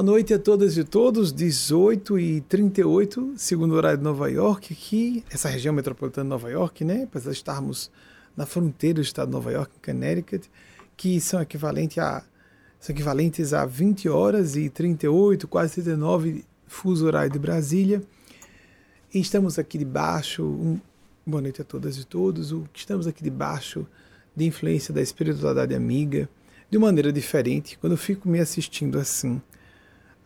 Boa noite a todas e todos, 18 e 38, segundo horário de Nova York, aqui, essa região metropolitana de Nova York, né? Apesar de estarmos na fronteira do estado de Nova York, Connecticut, que são, equivalente a, são equivalentes a 20 horas e 38, quase 39 fuso horário de Brasília. E estamos aqui debaixo, um, boa noite a todas e todos, o, estamos aqui debaixo de influência da espiritualidade amiga, de maneira diferente, quando eu fico me assistindo assim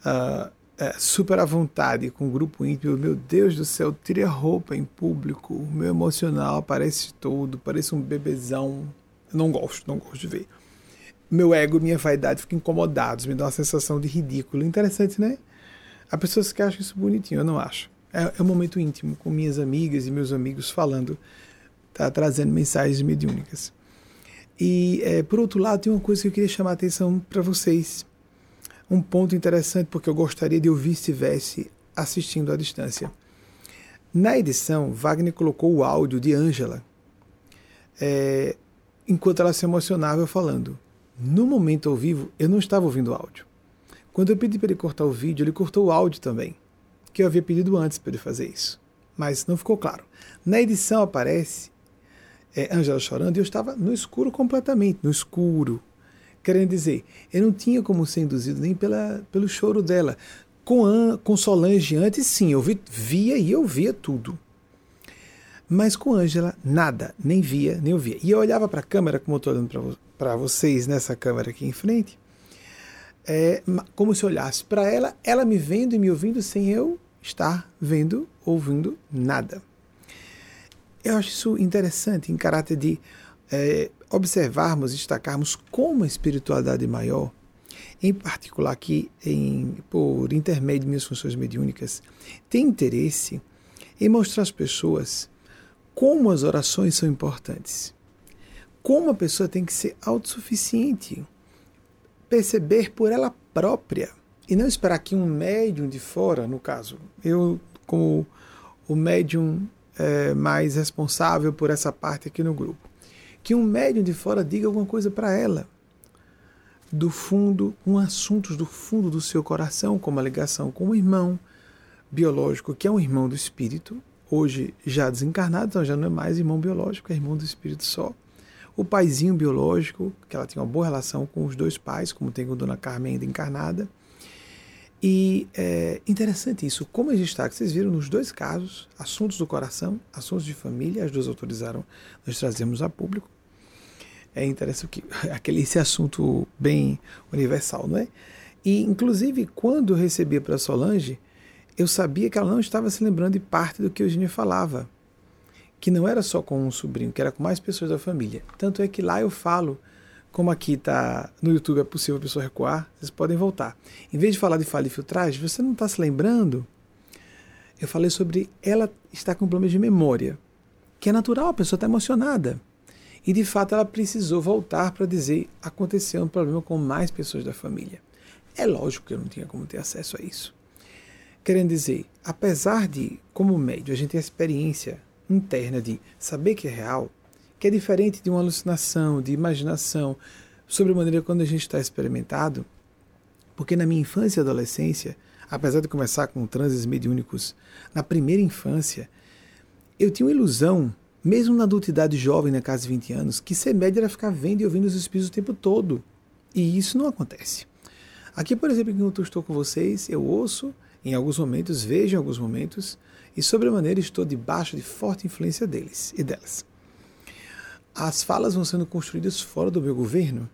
uh, é, super à vontade com o grupo íntimo, meu Deus do céu, tire a roupa em público, o meu emocional aparece todo, parece um bebezão. Não gosto, não gosto de ver. Meu ego, minha vaidade ficam incomodados, me dá uma sensação de ridículo. Interessante, né? Há pessoas que acham isso bonitinho, eu não acho. É, é um momento íntimo, com minhas amigas e meus amigos falando, tá trazendo mensagens mediúnicas. E, é, por outro lado, tem uma coisa que eu queria chamar a atenção para vocês um ponto interessante, porque eu gostaria de ouvir se estivesse assistindo à distância. Na edição, Wagner colocou o áudio de Ângela é, enquanto ela se emocionava falando. No momento ao vivo, eu não estava ouvindo o áudio. Quando eu pedi para ele cortar o vídeo, ele cortou o áudio também, que eu havia pedido antes para ele fazer isso. Mas não ficou claro. Na edição aparece é, Ângela chorando e eu estava no escuro completamente, no escuro, Querendo dizer, eu não tinha como ser induzido nem pela, pelo choro dela. Com, com Solange antes, sim, eu vi, via e eu via tudo. Mas com Ângela, nada, nem via, nem ouvia. E eu olhava para a câmera, como eu estou olhando para vocês nessa câmera aqui em frente, é, como se olhasse para ela, ela me vendo e me ouvindo sem eu estar vendo, ouvindo nada. Eu acho isso interessante em caráter de é, observarmos, destacarmos como a espiritualidade maior, em particular aqui em, por intermédio de minhas funções mediúnicas, tem interesse em mostrar às pessoas como as orações são importantes. Como a pessoa tem que ser autossuficiente, perceber por ela própria e não esperar que um médium de fora, no caso, eu como o médium é, mais responsável por essa parte aqui no grupo, que um médium de fora diga alguma coisa para ela. Do fundo, um assuntos do fundo do seu coração, como a ligação com o irmão biológico, que é um irmão do espírito, hoje já desencarnado, então já não é mais irmão biológico, é irmão do espírito só. O paizinho biológico, que ela tinha uma boa relação com os dois pais, como tem com Dona Carmen ainda encarnada. E é interessante isso, como a gente vocês viram nos dois casos, assuntos do coração, assuntos de família, as duas autorizaram, nós trazemos a público é interessante que aquele esse assunto bem universal, não é? E inclusive quando eu recebia para Solange, eu sabia que ela não estava se lembrando de parte do que o Eugênio falava, que não era só com um sobrinho, que era com mais pessoas da família. Tanto é que lá eu falo, como aqui tá no YouTube é possível a pessoa recuar, vocês podem voltar. Em vez de falar de falha e filtragem, você não está se lembrando? Eu falei sobre ela estar com problemas de memória, que é natural, a pessoa está emocionada. E de fato ela precisou voltar para dizer: aconteceu um problema com mais pessoas da família. É lógico que eu não tinha como ter acesso a isso. Querendo dizer, apesar de, como médio, a gente ter a experiência interna de saber que é real, que é diferente de uma alucinação, de imaginação, sobre a maneira quando a gente está experimentado, porque na minha infância e adolescência, apesar de começar com transes mediúnicos na primeira infância, eu tinha uma ilusão mesmo na adultidade jovem, na casa de 20 anos, que ser médio era ficar vendo e ouvindo os espíritos o tempo todo. E isso não acontece. Aqui, por exemplo, enquanto eu estou com vocês, eu ouço em alguns momentos, vejo em alguns momentos, e sobremaneira estou debaixo de forte influência deles e delas. As falas vão sendo construídas fora do meu governo,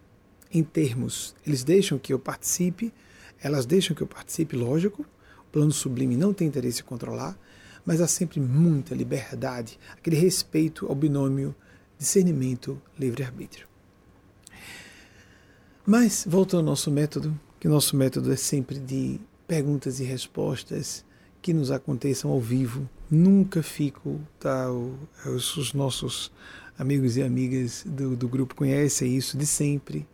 em termos, eles deixam que eu participe, elas deixam que eu participe, lógico, o plano sublime não tem interesse em controlar, mas há sempre muita liberdade, aquele respeito ao binômio discernimento, livre-arbítrio. Mas, voltando ao nosso método, que o nosso método é sempre de perguntas e respostas que nos aconteçam ao vivo. Nunca fico, tá, os, os nossos amigos e amigas do, do grupo conhecem isso de sempre.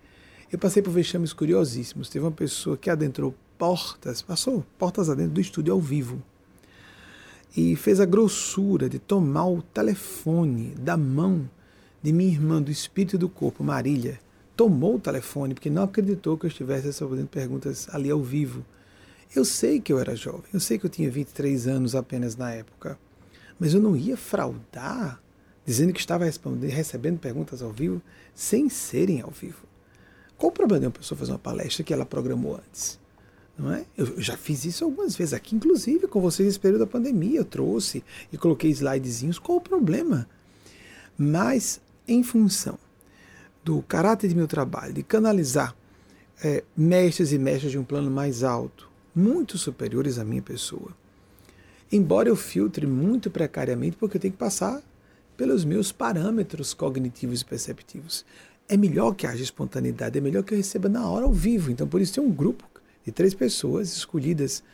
Eu passei por vexames curiosíssimos. Teve uma pessoa que adentrou portas, passou portas adentro do estúdio ao vivo e fez a grossura de tomar o telefone da mão de minha irmã do espírito do corpo, Marília. Tomou o telefone porque não acreditou que eu estivesse respondendo perguntas ali ao vivo. Eu sei que eu era jovem, eu sei que eu tinha 23 anos apenas na época, mas eu não ia fraudar dizendo que estava recebendo perguntas ao vivo sem serem ao vivo. Qual o problema de uma pessoa fazer uma palestra que ela programou antes? Não é? Eu já fiz isso algumas vezes aqui, inclusive com vocês nesse período da pandemia. Eu trouxe e coloquei slidezinhos. Qual o problema? Mas, em função do caráter de meu trabalho, de canalizar é, mestres e mestras de um plano mais alto, muito superiores à minha pessoa, embora eu filtre muito precariamente, porque eu tenho que passar pelos meus parâmetros cognitivos e perceptivos. É melhor que haja espontaneidade, é melhor que eu receba na hora ao vivo. Então, por isso, tem um grupo de três pessoas escolhidas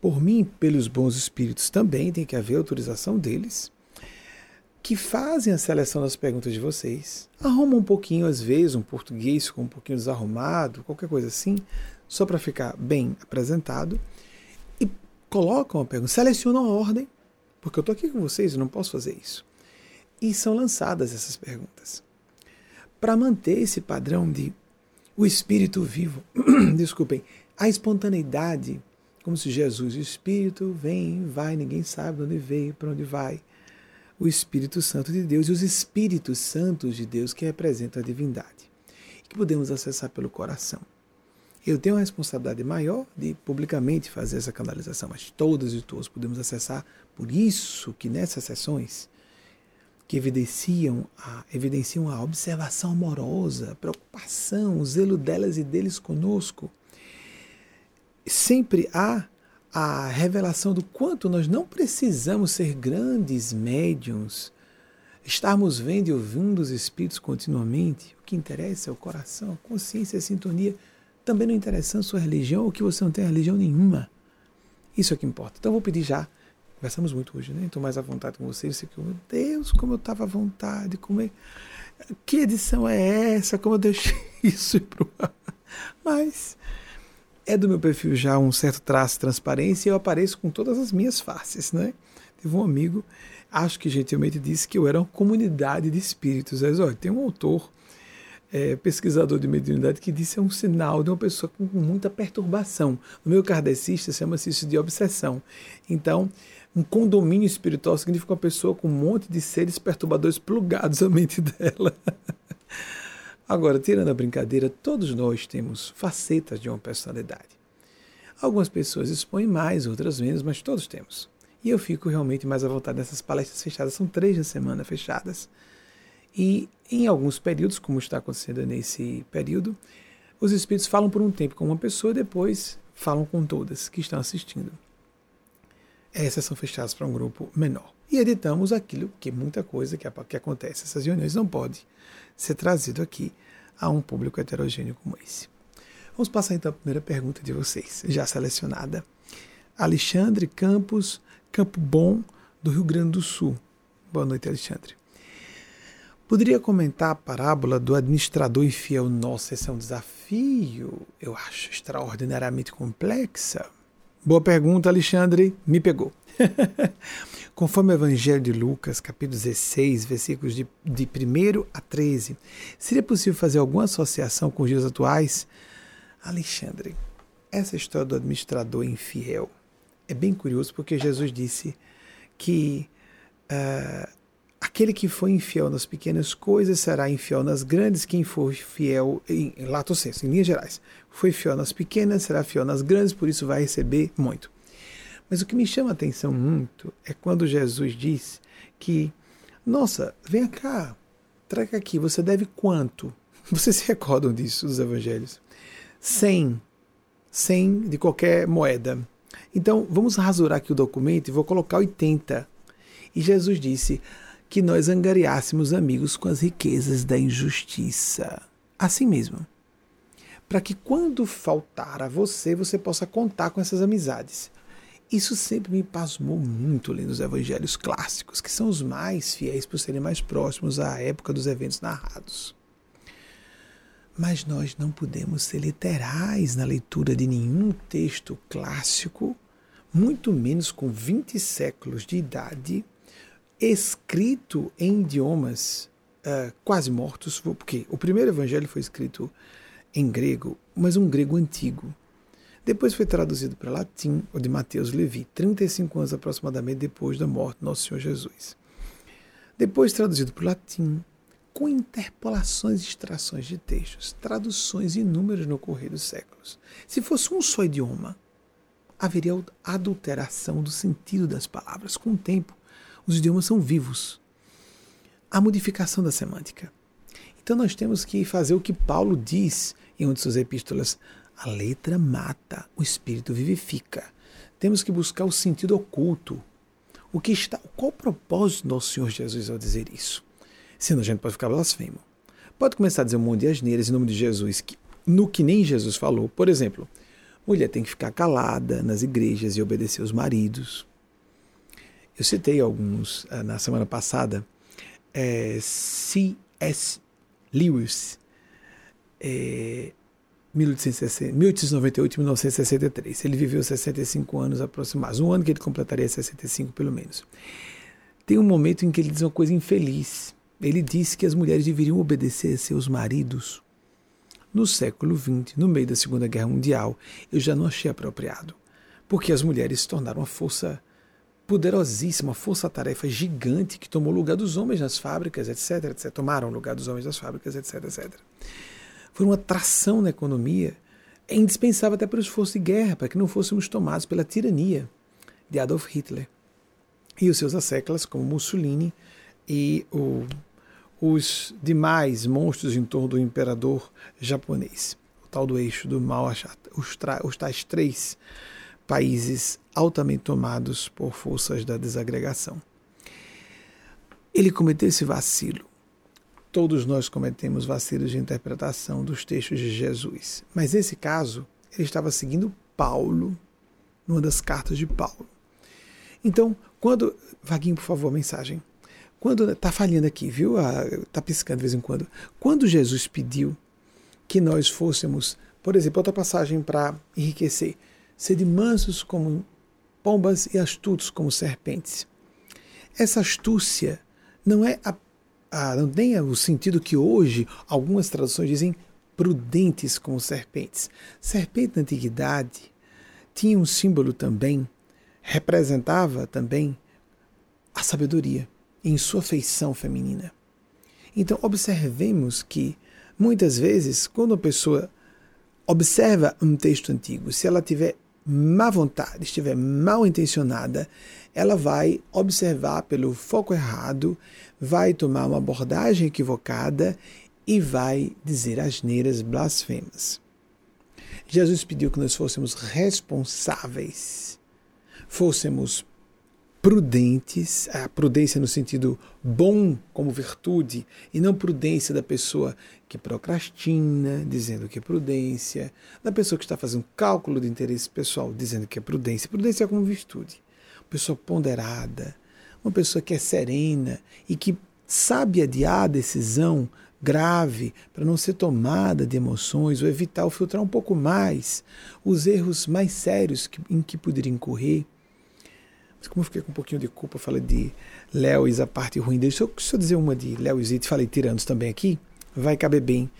por mim, pelos bons espíritos também, tem que haver autorização deles, que fazem a seleção das perguntas de vocês, arrumam um pouquinho, às vezes, um português com um pouquinho desarrumado, qualquer coisa assim, só para ficar bem apresentado, e colocam a pergunta, selecionam a ordem, porque eu estou aqui com vocês, eu não posso fazer isso. E são lançadas essas perguntas. Para manter esse padrão de o espírito vivo, desculpem, a espontaneidade, como se Jesus, o Espírito vem, vai, ninguém sabe de onde veio, para onde vai. O Espírito Santo de Deus e os Espíritos Santos de Deus que representam a divindade, que podemos acessar pelo coração. Eu tenho uma responsabilidade maior de publicamente fazer essa canalização, mas todas e todos podemos acessar. Por isso que nessas sessões que evidenciam a, evidenciam a observação amorosa, a preocupação, o zelo delas e deles conosco, sempre há a revelação do quanto nós não precisamos ser grandes médiums, estarmos vendo e ouvindo os espíritos continuamente. O que interessa é o coração, a consciência, a sintonia. Também não interessa a sua religião ou que você não tem religião nenhuma. Isso é que importa. Então vou pedir já. Conversamos muito hoje, né? Estou mais à vontade com vocês. Que, meu Deus, como eu estava à vontade. Como é... Que edição é essa? Como eu deixei isso para? Mas é do meu perfil já um certo traço de transparência e eu apareço com todas as minhas faces, né? Teve um amigo, acho que gentilmente disse que eu era uma comunidade de espíritos. Mas, olha, tem um autor, é, pesquisador de mediunidade, que disse é um sinal de uma pessoa com muita perturbação. No meu kardecista chama-se isso de obsessão. Então, um condomínio espiritual significa uma pessoa com um monte de seres perturbadores plugados à mente dela. Agora, tirando a brincadeira, todos nós temos facetas de uma personalidade. Algumas pessoas expõem mais, outras menos, mas todos temos. E eu fico realmente mais à vontade nessas palestras fechadas, são três na semana fechadas. E em alguns períodos, como está acontecendo nesse período, os espíritos falam por um tempo com uma pessoa depois falam com todas que estão assistindo. Essas são fechadas para um grupo menor. E editamos aquilo que muita coisa que, que acontece. Essas reuniões não podem ser trazido aqui a um público heterogêneo como esse. Vamos passar então a primeira pergunta de vocês, já selecionada. Alexandre Campos, Campo Bom, do Rio Grande do Sul. Boa noite, Alexandre. Poderia comentar a parábola do administrador infiel? Nossa, esse é um desafio, eu acho, extraordinariamente complexa. Boa pergunta, Alexandre. Me pegou. Conforme o Evangelho de Lucas, capítulo 16, versículos de, de 1 a 13, seria possível fazer alguma associação com os dias atuais? Alexandre, essa história do administrador infiel é bem curioso porque Jesus disse que uh, aquele que foi infiel nas pequenas coisas será infiel nas grandes, quem for fiel, em, em lato senso, em linhas gerais, foi fiel nas pequenas, será fiel nas grandes, por isso vai receber muito. Mas o que me chama a atenção muito é quando Jesus diz que, nossa, vem cá, traga aqui, você deve quanto? Vocês se recordam disso dos evangelhos? 100. 100 de qualquer moeda. Então, vamos rasurar aqui o documento e vou colocar 80. E Jesus disse que nós angariássemos amigos com as riquezas da injustiça. Assim mesmo. Para que quando faltar a você, você possa contar com essas amizades. Isso sempre me pasmou muito lendo os evangelhos clássicos, que são os mais fiéis por serem mais próximos à época dos eventos narrados. Mas nós não podemos ser literais na leitura de nenhum texto clássico, muito menos com 20 séculos de idade, escrito em idiomas uh, quase mortos, porque o primeiro evangelho foi escrito em grego, mas um grego antigo. Depois foi traduzido para latim, o de Mateus Levi, 35 anos aproximadamente depois da morte do nosso Senhor Jesus. Depois traduzido para o latim, com interpolações e extrações de textos, traduções inúmeras no correr dos séculos. Se fosse um só idioma, haveria adulteração do sentido das palavras. Com o tempo, os idiomas são vivos. A modificação da semântica. Então nós temos que fazer o que Paulo diz em uma de suas epístolas: a letra mata, o espírito vivifica. Temos que buscar o sentido oculto. O que está, qual o propósito do nosso Senhor Jesus ao dizer isso? Senão a gente pode ficar blasfemo. Pode começar a dizer um monte de asneiras em nome de Jesus, que, no que nem Jesus falou. Por exemplo, mulher tem que ficar calada nas igrejas e obedecer os maridos. Eu citei alguns uh, na semana passada. É, C.S. Lewis, é, 1898 e 1963. Ele viveu 65 anos aproximados, um ano que ele completaria 65 pelo menos. Tem um momento em que ele diz uma coisa infeliz. Ele diz que as mulheres deveriam obedecer a seus maridos. No século XX, no meio da Segunda Guerra Mundial, eu já não achei apropriado, porque as mulheres se tornaram uma força poderosíssima, força-tarefa gigante que tomou lugar dos homens nas fábricas, etc, etc. Tomaram lugar dos homens nas fábricas, etc, etc. Foi uma tração na economia é indispensável até para o esforço de guerra, para que não fôssemos tomados pela tirania de Adolf Hitler e os seus asseclas, como Mussolini e o os demais monstros em torno do imperador japonês, o tal do eixo do mal, os, os tais três países altamente tomados por forças da desagregação. Ele cometeu esse vacilo. Todos nós cometemos vacilos de interpretação dos textos de Jesus. Mas nesse caso, ele estava seguindo Paulo, numa das cartas de Paulo. Então, quando. Vaguinho, por favor, mensagem. Quando está falhando aqui, viu? Está piscando de vez em quando. Quando Jesus pediu que nós fôssemos, por exemplo, outra passagem para enriquecer, sede mansos como pombas e astutos como serpentes. Essa astúcia não é a, a, não tem o sentido que hoje algumas traduções dizem prudentes como serpentes. Serpente na antiguidade tinha um símbolo também, representava também a sabedoria em sua feição feminina. Então, observemos que, muitas vezes, quando a pessoa observa um texto antigo, se ela tiver má vontade, estiver mal intencionada, ela vai observar pelo foco errado, vai tomar uma abordagem equivocada e vai dizer asneiras blasfemas. Jesus pediu que nós fôssemos responsáveis, fôssemos prudentes, a prudência no sentido bom como virtude, e não prudência da pessoa que procrastina, dizendo que é prudência, da pessoa que está fazendo cálculo de interesse pessoal, dizendo que é prudência. Prudência é como virtude. Uma pessoa ponderada, uma pessoa que é serena e que sabe adiar a decisão grave para não ser tomada de emoções ou evitar ou filtrar um pouco mais os erros mais sérios que, em que poderia incorrer como eu fiquei com um pouquinho de culpa, falei de Lewis, a parte ruim dele. Se eu, se eu dizer uma de Lewis e falei tiranos também aqui, vai caber bem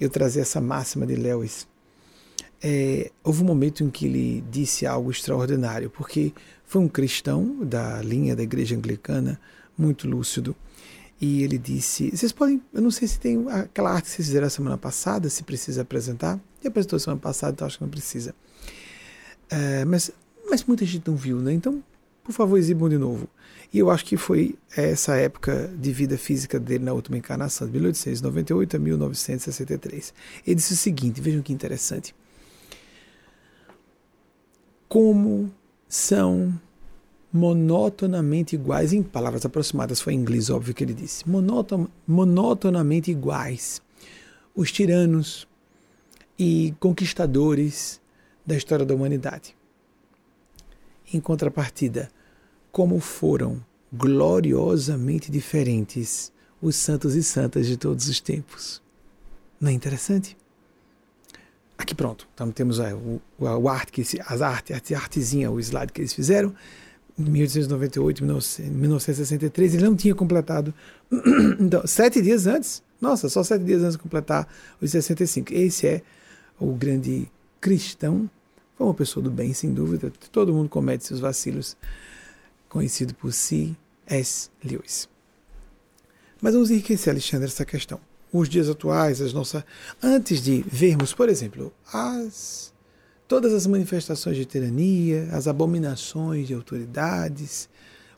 eu trazer essa máxima de Lewis. É, houve um momento em que ele disse algo extraordinário, porque foi um cristão da linha da igreja anglicana, muito lúcido, e ele disse: Vocês podem, eu não sei se tem aquela arte que vocês fizeram semana passada, se precisa apresentar. E apresentou semana passada, então acho que não precisa. É, mas, mas muita gente não viu, né? Então por favor, exibam de novo. E eu acho que foi essa época de vida física dele na última encarnação, de 1898 a 1963. Ele disse o seguinte: vejam que interessante. Como são monotonamente iguais, em palavras aproximadas, foi em inglês, óbvio que ele disse, monoton, monotonamente iguais os tiranos e conquistadores da história da humanidade. Em contrapartida, como foram gloriosamente diferentes os santos e santas de todos os tempos. Não é interessante? Aqui pronto, então temos o, o, arte que as artes, a artezinha, o slide que eles fizeram, em 1898, 1963, ele não tinha completado, então, sete dias antes, nossa, só sete dias antes de completar os 65. Esse é o grande cristão Foi uma pessoa do bem, sem dúvida. Todo mundo comete seus vacilos. Conhecido por si, S. Lewis. Mas vamos enriquecer, Alexandre, essa questão. Os dias atuais, as nossas. Antes de vermos, por exemplo, as todas as manifestações de tirania, as abominações de autoridades,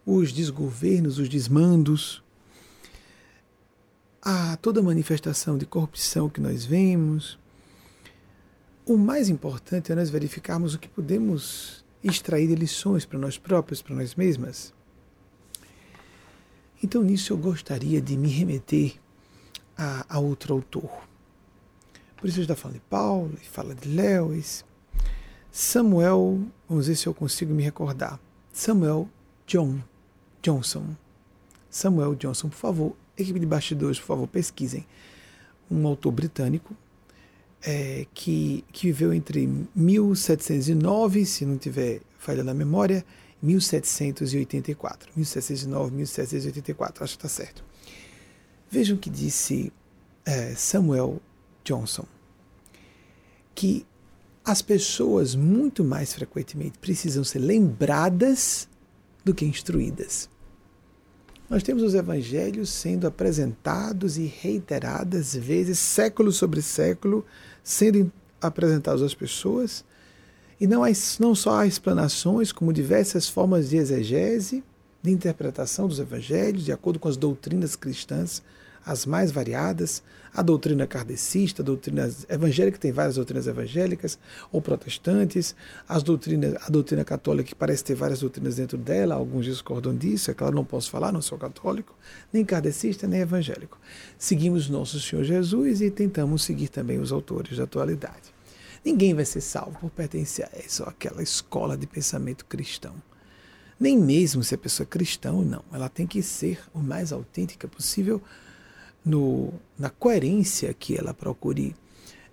os desgovernos, os desmandos, a toda manifestação de corrupção que nós vemos, o mais importante é nós verificarmos o que podemos extrair lições para nós próprios, para nós mesmas. Então, nisso eu gostaria de me remeter a, a outro autor. Por isso, está falando de Paulo, fala de Lewis, Samuel, vamos ver se eu consigo me recordar. Samuel John Johnson. Samuel Johnson, por favor, equipe de bastidores, por favor, pesquisem. Um autor britânico é, que, que viveu entre 1709, se não tiver falha na memória, 1784. 1709, 1784, acho que está certo. Vejam que disse é, Samuel Johnson que as pessoas muito mais frequentemente precisam ser lembradas do que instruídas. Nós temos os evangelhos sendo apresentados e reiteradas vezes, século sobre século, sendo apresentados às pessoas, e não, há, não só há explanações, como diversas formas de exegese, de interpretação dos evangelhos, de acordo com as doutrinas cristãs as mais variadas, a doutrina kardecista, a doutrina evangélica, tem várias doutrinas evangélicas, ou protestantes, as doutrinas, a doutrina católica, que parece ter várias doutrinas dentro dela, alguns discordam disso, é claro, não posso falar, não sou católico, nem kardecista, nem evangélico. Seguimos nosso Senhor Jesus e tentamos seguir também os autores da atualidade. Ninguém vai ser salvo por pertencer a essa ou aquela escola de pensamento cristão. Nem mesmo se a pessoa é cristã ou não. Ela tem que ser o mais autêntica possível no, na coerência que ela procure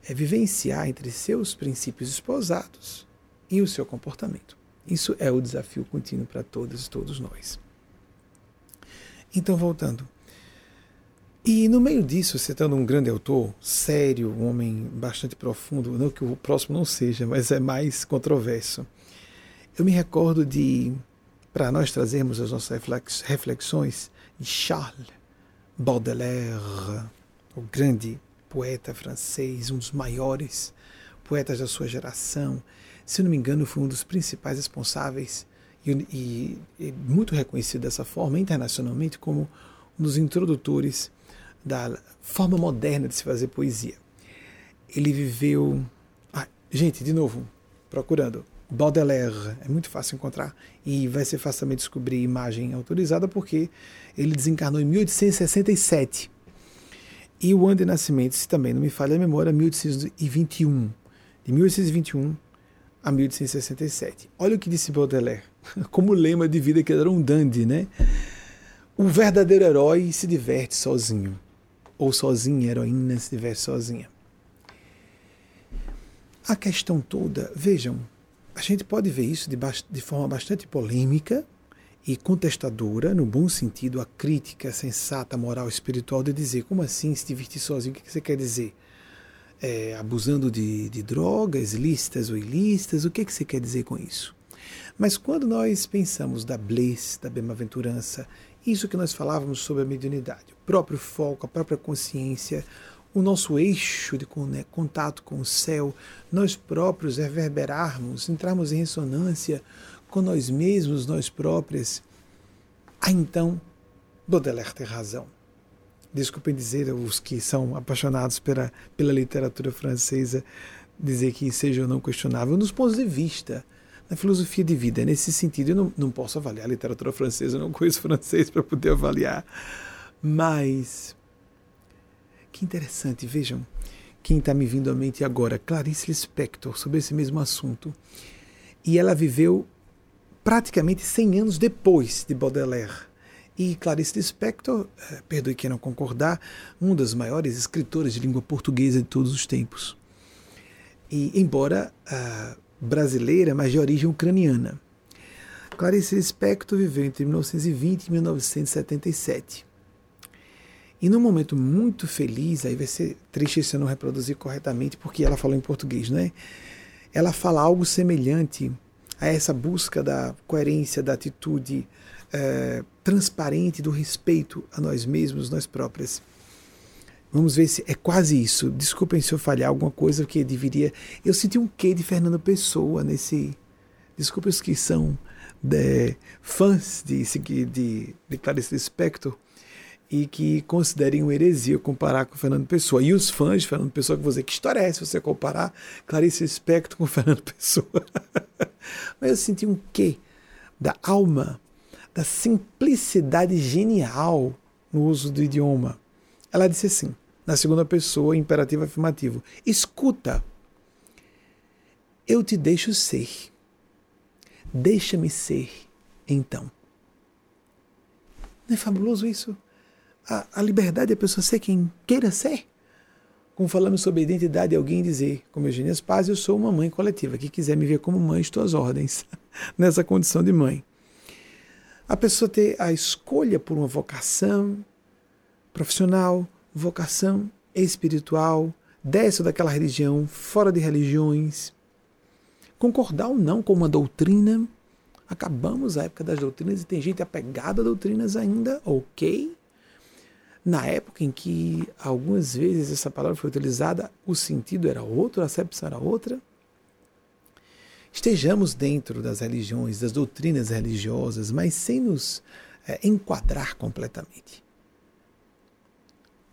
é, vivenciar entre seus princípios esposados e o seu comportamento. Isso é o desafio contínuo para todas e todos nós. Então, voltando. E no meio disso, citando um grande autor, sério, um homem bastante profundo, não que o próximo não seja, mas é mais controverso. Eu me recordo de, para nós trazermos as nossas reflexões, de Charles Baudelaire, o grande poeta francês, um dos maiores poetas da sua geração. Se não me engano, foi um dos principais responsáveis e, e, e muito reconhecido dessa forma internacionalmente como um dos introdutores da forma moderna de se fazer poesia. Ele viveu. Ah, gente, de novo, procurando. Baudelaire, é muito fácil encontrar e vai ser facilmente descobrir imagem autorizada porque ele desencarnou em 1867. E o ano de nascimento, se também não me falha a memória, 1821. De 1821 a 1867. Olha o que disse Baudelaire, como lema de vida que era um dandy, né? O verdadeiro herói se diverte sozinho. Ou sozinha, heroína se diverte sozinha. A questão toda, vejam, a gente pode ver isso de, de forma bastante polêmica e contestadora, no bom sentido, a crítica sensata, moral, espiritual, de dizer como assim se divertir sozinho? O que você quer dizer? É, abusando de, de, drogas, lícitas ou ilícitas? O que, que você quer dizer com isso? Mas quando nós pensamos da bliss, da bem-aventurança, isso que nós falávamos sobre a mediunidade, o próprio foco, a própria consciência, o nosso eixo de contato com o céu, nós próprios reverberarmos, entrarmos em ressonância com nós mesmos, nós próprios, ah, então Baudelaire tem razão. Desculpem dizer os que são apaixonados pela, pela literatura francesa, dizer que seja ou não questionável, nos pontos de vista, na filosofia de vida. Nesse sentido, eu não, não posso avaliar a literatura francesa, eu não conheço francês para poder avaliar. Mas que interessante, vejam. Quem está me vindo à mente agora, Clarice Lispector, sobre esse mesmo assunto. E ela viveu praticamente 100 anos depois de Baudelaire. E Clarice Lispector, eh, perdoe quem não concordar, um dos maiores escritores de língua portuguesa de todos os tempos. E embora brasileira, mas de origem ucraniana. Clarice Lispector viveu entre 1920 e 1977. E num momento muito feliz, aí vai ser triste se eu não reproduzir corretamente, porque ela falou em português, né? ela fala algo semelhante a essa busca da coerência, da atitude é, transparente, do respeito a nós mesmos, nós próprias. Vamos ver se é quase isso. Desculpem se eu falhar alguma coisa que deveria. Eu senti um quê de Fernando Pessoa nesse. Desculpem os que são de, fãs de, de, de Clarice Lispector e que considerem uma heresia comparar com Fernando Pessoa. E os fãs de Fernando Pessoa que vão dizer que história é essa você comparar Clarice Lispector com Fernando Pessoa. Mas eu senti um quê da alma, da simplicidade genial no uso do idioma. Ela disse assim, na segunda pessoa, imperativo afirmativo: Escuta, eu te deixo ser. Deixa-me ser, então. Não é fabuloso isso? A, a liberdade da pessoa ser quem queira ser. Como falamos sobre a identidade, alguém dizer, como Eugênia Paz, eu sou uma mãe coletiva. Quem quiser me ver como mãe, estou às ordens, nessa condição de mãe. A pessoa ter a escolha por uma vocação profissional, vocação espiritual, dessa daquela religião, fora de religiões, concordar ou não com uma doutrina. Acabamos a época das doutrinas e tem gente apegada a doutrinas ainda, ok. Na época em que algumas vezes essa palavra foi utilizada, o sentido era outro, a acepção era outra. Estejamos dentro das religiões, das doutrinas religiosas, mas sem nos é, enquadrar completamente.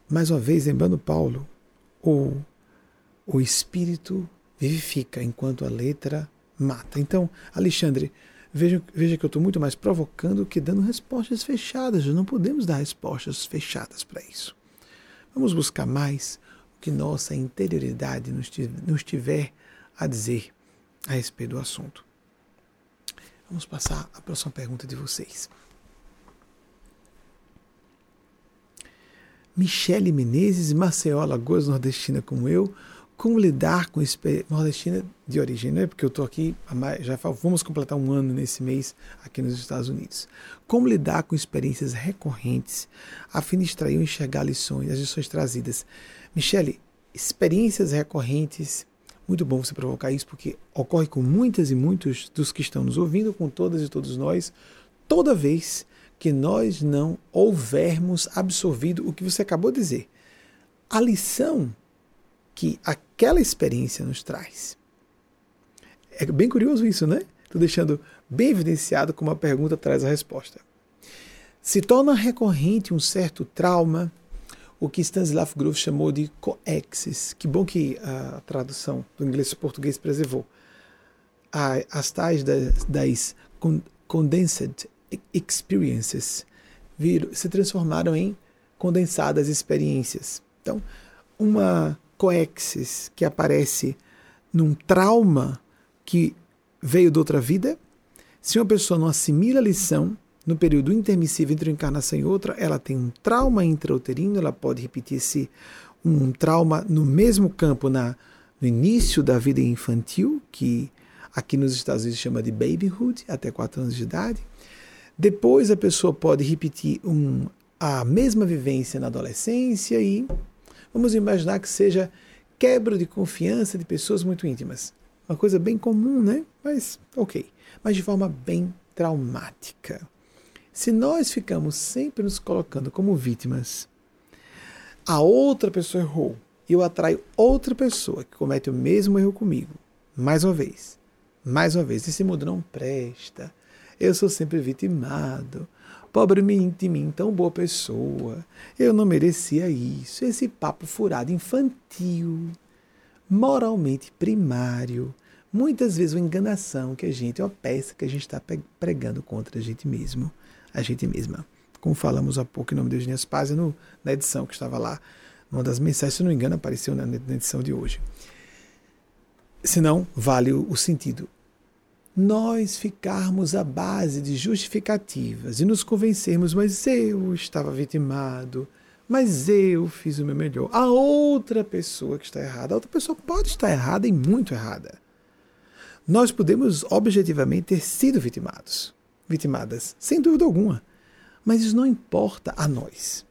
Mais uma vez, lembrando Paulo, o, o espírito vivifica, enquanto a letra mata. Então, Alexandre, veja, veja que eu estou muito mais provocando que dando respostas fechadas. Não podemos dar respostas fechadas para isso. Vamos buscar mais o que nossa interioridade nos, tiver a dizer a respeito do assunto. Vamos passar à próxima pergunta de vocês. Michele Menezes, Maceió, Alagoas, nordestina como eu, como lidar com nordestina de origem, né? Porque eu estou aqui, já vamos completar um ano nesse mês aqui nos Estados Unidos. Como lidar com experiências recorrentes, a fim de extrair ou enxergar lições, as lições trazidas. Michele, experiências recorrentes, muito bom você provocar isso, porque ocorre com muitas e muitos dos que estão nos ouvindo, com todas e todos nós, toda vez que nós não houvermos absorvido o que você acabou de dizer. A lição que aquela experiência nos traz. É bem curioso isso, né? Estou deixando bem evidenciado como a pergunta traz a resposta. Se torna recorrente um certo trauma, o que Stanislav Grof chamou de coexis. Que bom que a tradução do inglês para português preservou. As tais das, das condensed experiences se transformaram em condensadas experiências. Então, uma coexis que aparece num trauma que veio de outra vida, se uma pessoa não assimila a lição no período intermissível entre uma encarnação e outra, ela tem um trauma intrauterino, ela pode repetir-se um trauma no mesmo campo na, no início da vida infantil, que aqui nos Estados Unidos chama de babyhood, até 4 anos de idade. Depois a pessoa pode repetir um, a mesma vivência na adolescência e Vamos imaginar que seja quebra de confiança de pessoas muito íntimas. Uma coisa bem comum, né? Mas, ok. Mas de forma bem traumática. Se nós ficamos sempre nos colocando como vítimas, a outra pessoa errou e eu atraio outra pessoa que comete o mesmo erro comigo, mais uma vez, mais uma vez, esse mundo não presta, eu sou sempre vitimado, Pobre de mim, tão boa pessoa. Eu não merecia isso. Esse papo furado infantil, moralmente primário. Muitas vezes uma enganação que a gente, uma peça que a gente está pregando contra a gente mesmo, a gente mesma. Como falamos há pouco em nome de Eugênia Spazia, no, na edição que estava lá, uma das mensagens, se não me engano, apareceu na, na edição de hoje. Se não, vale o, o sentido nós ficarmos à base de justificativas e nos convencermos, mas eu estava vitimado, mas eu fiz o meu melhor. A outra pessoa que está errada, a outra pessoa pode estar errada e muito errada. Nós podemos objetivamente ter sido vitimados, vitimadas, sem dúvida alguma, mas isso não importa a nós.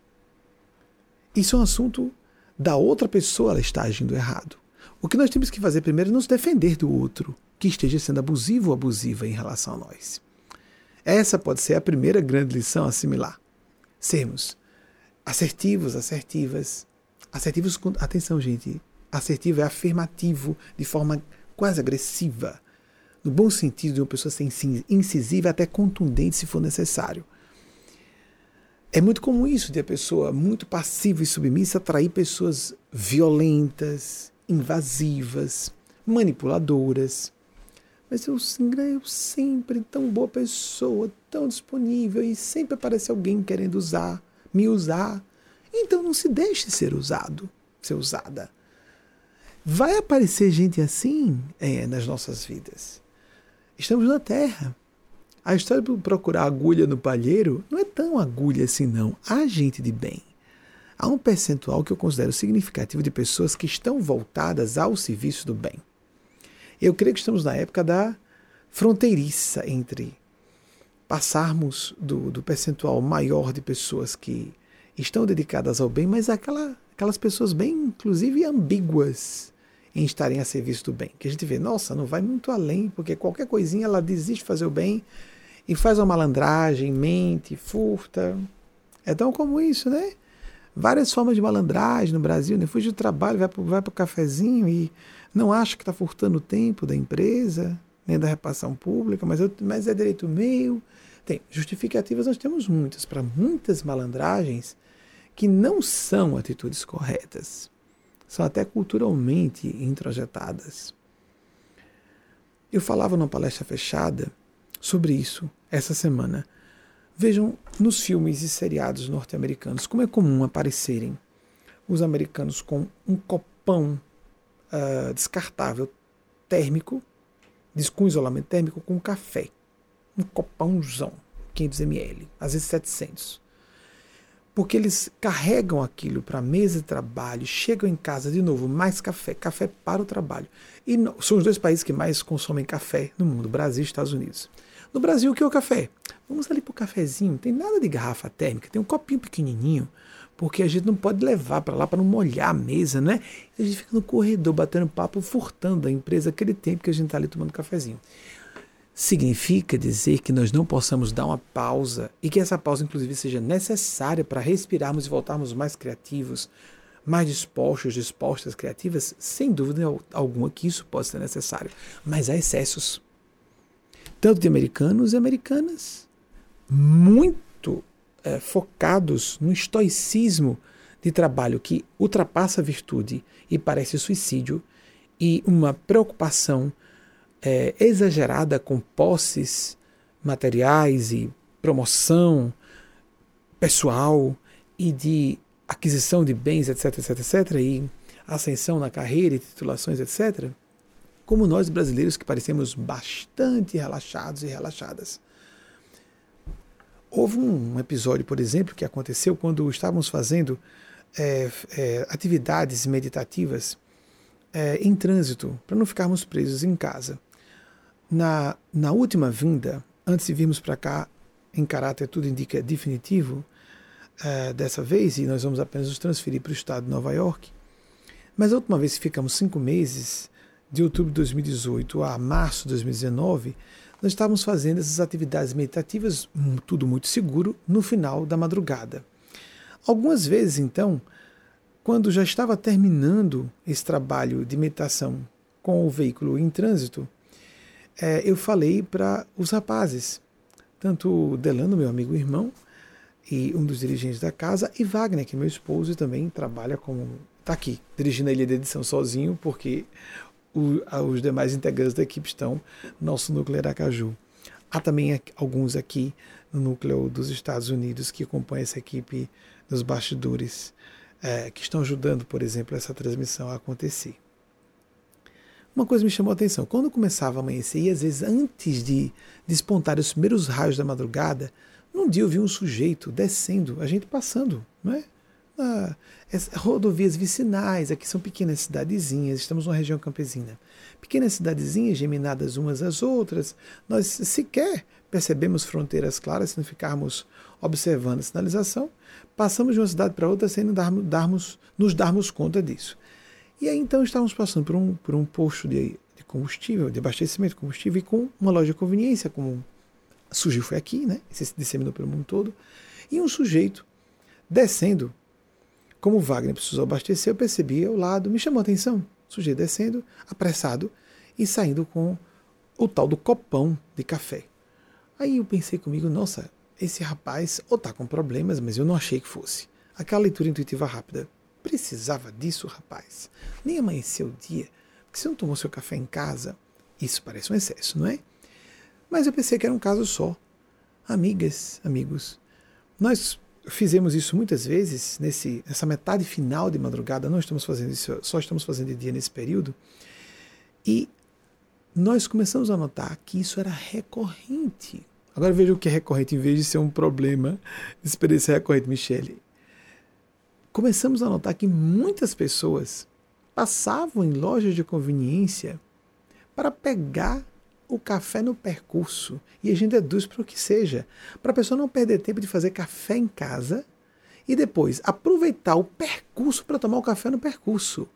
Isso é um assunto da outra pessoa, ela está agindo errado. O que nós temos que fazer primeiro é nos defender do outro que esteja sendo abusivo ou abusiva em relação a nós. Essa pode ser a primeira grande lição a assimilar. Sermos assertivos, assertivas. Assertivos com. Atenção, gente. Assertivo é afirmativo de forma quase agressiva. No bom sentido de uma pessoa ser incisiva, até contundente se for necessário. É muito comum isso de a pessoa muito passiva e submissa atrair pessoas violentas, invasivas, manipuladoras. Mas eu, eu sempre tão boa pessoa, tão disponível e sempre aparece alguém querendo usar, me usar. Então não se deixe ser usado, ser usada. Vai aparecer gente assim é, nas nossas vidas. Estamos na Terra. A história de procurar agulha no palheiro não é tão agulha assim, não. Há gente de bem. Há um percentual que eu considero significativo de pessoas que estão voltadas ao serviço do bem. Eu creio que estamos na época da fronteiriça entre passarmos do, do percentual maior de pessoas que estão dedicadas ao bem, mas aquela, aquelas pessoas bem, inclusive, ambíguas em estarem a serviço do bem. Que a gente vê, nossa, não vai muito além, porque qualquer coisinha ela desiste de fazer o bem e faz uma malandragem, mente, furta. É tão comum isso, né? Várias formas de malandragem no Brasil, né? Fuge do trabalho, vai para o cafezinho e não acha que está furtando o tempo da empresa, nem da repassão pública, mas, eu, mas é direito meu. Tem justificativas, nós temos muitas, para muitas malandragens que não são atitudes corretas. São até culturalmente introjetadas. Eu falava numa palestra fechada sobre isso essa semana. Vejam nos filmes e seriados norte-americanos como é comum aparecerem os americanos com um copão uh, descartável térmico, com isolamento térmico, com café. Um copãozão, 500 ml, às vezes 700 porque eles carregam aquilo para a mesa de trabalho, chegam em casa de novo, mais café, café para o trabalho. E no, são os dois países que mais consomem café no mundo, Brasil e Estados Unidos. No Brasil, o que é o café? Vamos ali para o cafezinho, não tem nada de garrafa térmica, tem um copinho pequenininho, porque a gente não pode levar para lá para não molhar a mesa, né? A gente fica no corredor batendo papo, furtando a empresa aquele tempo que a gente está ali tomando cafezinho. Significa dizer que nós não possamos dar uma pausa e que essa pausa, inclusive, seja necessária para respirarmos e voltarmos mais criativos, mais dispostos, dispostas, criativas? Sem dúvida alguma que isso pode ser necessário, mas há excessos tanto de americanos e americanas, muito é, focados no estoicismo de trabalho que ultrapassa a virtude e parece suicídio, e uma preocupação é, exagerada com posses materiais e promoção pessoal e de aquisição de bens, etc, etc, etc, e ascensão na carreira e titulações, etc como nós brasileiros que parecemos bastante relaxados e relaxadas. Houve um episódio, por exemplo, que aconteceu quando estávamos fazendo é, é, atividades meditativas é, em trânsito, para não ficarmos presos em casa. Na, na última vinda, antes de virmos para cá, em caráter tudo indica definitivo, é, dessa vez, e nós vamos apenas nos transferir para o estado de Nova York, mas a última vez que ficamos cinco meses de outubro de 2018 a março de 2019, nós estávamos fazendo essas atividades meditativas, hum, tudo muito seguro, no final da madrugada. Algumas vezes, então, quando já estava terminando esse trabalho de meditação com o veículo em trânsito, é, eu falei para os rapazes, tanto Delano, meu amigo e irmão, e um dos dirigentes da casa, e Wagner, que é meu esposo e também trabalha como. está aqui, dirigindo a ilha de edição sozinho, porque o, os demais integrantes da equipe estão no nosso núcleo Aracaju. Há também alguns aqui no núcleo dos Estados Unidos que acompanham essa equipe nos bastidores, é, que estão ajudando, por exemplo, essa transmissão a acontecer. Uma coisa me chamou a atenção: quando começava a amanhecer, e às vezes antes de despontar os primeiros raios da madrugada, num dia eu vi um sujeito descendo, a gente passando, não é? Ah, rodovias vicinais, aqui são pequenas cidadezinhas, estamos numa região campesina. Pequenas cidadezinhas geminadas umas às outras, nós sequer percebemos fronteiras claras se não ficarmos observando a sinalização. Passamos de uma cidade para outra sem darmos, nos darmos conta disso. E aí então estávamos passando por um, por um posto de, de combustível, de abastecimento de combustível, e com uma loja de conveniência, como surgiu foi aqui, né? Se disseminou pelo mundo todo. E um sujeito descendo, como Wagner precisou abastecer, eu percebi ao lado, me chamou a atenção. O sujeito descendo, apressado, e saindo com o tal do copão de café. Aí eu pensei comigo, nossa, esse rapaz ou tá com problemas, mas eu não achei que fosse. Aquela leitura intuitiva rápida. Precisava disso, rapaz. Nem amanheceu o dia. Porque você não tomou seu café em casa, isso parece um excesso, não é? Mas eu pensei que era um caso só. Amigas, amigos, nós fizemos isso muitas vezes nesse, nessa metade final de madrugada, não estamos fazendo isso, só estamos fazendo de dia nesse período. E nós começamos a notar que isso era recorrente. Agora veja o que é recorrente, em vez de ser um problema experiência recorrente, Michele. Começamos a notar que muitas pessoas passavam em lojas de conveniência para pegar o café no percurso. E a gente deduz para o que seja. Para a pessoa não perder tempo de fazer café em casa e depois aproveitar o percurso para tomar o café no percurso.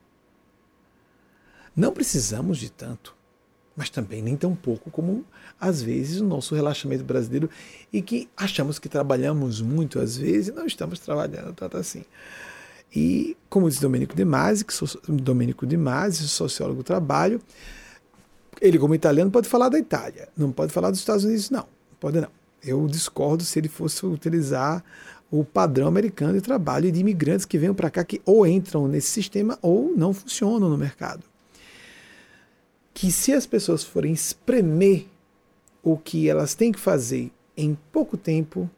Não precisamos de tanto, mas também nem tão pouco como às vezes o nosso relaxamento brasileiro e que achamos que trabalhamos muito às vezes e não estamos trabalhando tanto assim. E como diz Domenico De Masi, que sou, De Masi, sociólogo do trabalho, ele, como italiano, pode falar da Itália, não pode falar dos Estados Unidos, não. Pode não. Eu discordo se ele fosse utilizar o padrão americano de trabalho e de imigrantes que venham para cá que ou entram nesse sistema ou não funcionam no mercado. Que se as pessoas forem espremer o que elas têm que fazer em pouco tempo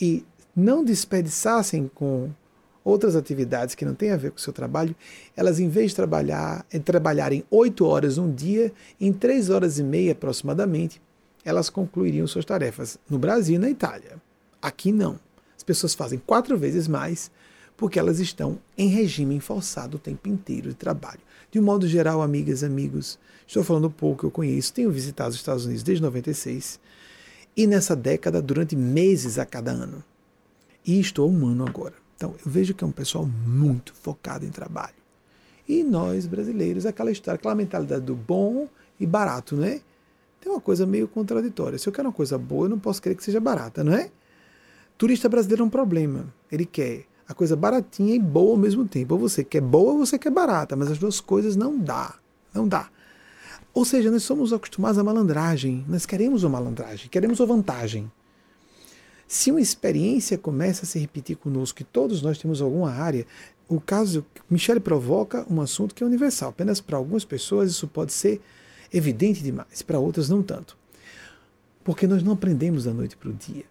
e não desperdiçassem com outras atividades que não têm a ver com o seu trabalho, elas, em vez de trabalhar, em trabalharem oito horas um dia, em três horas e meia aproximadamente, elas concluiriam suas tarefas no Brasil e na Itália. Aqui não. As pessoas fazem quatro vezes mais porque elas estão em regime forçado o tempo inteiro de trabalho. De um modo geral, amigas, amigos, estou falando pouco, eu conheço, tenho visitado os Estados Unidos desde 96 e nessa década durante meses a cada ano. E estou um ano agora. Então, eu vejo que é um pessoal muito focado em trabalho. E nós, brasileiros, aquela história, aquela mentalidade do bom e barato, né? Tem uma coisa meio contraditória. Se eu quero uma coisa boa, eu não posso querer que seja barata, não é? Turista brasileiro é um problema. Ele quer a coisa baratinha e boa ao mesmo tempo. Ou você quer boa ou você quer barata, mas as duas coisas não dá. Não dá. Ou seja, nós somos acostumados à malandragem. Nós queremos uma malandragem, queremos uma vantagem. Se uma experiência começa a se repetir conosco, que todos nós temos alguma área, o caso Michele provoca um assunto que é universal. Apenas para algumas pessoas isso pode ser evidente demais, para outras não tanto. Porque nós não aprendemos da noite para o dia.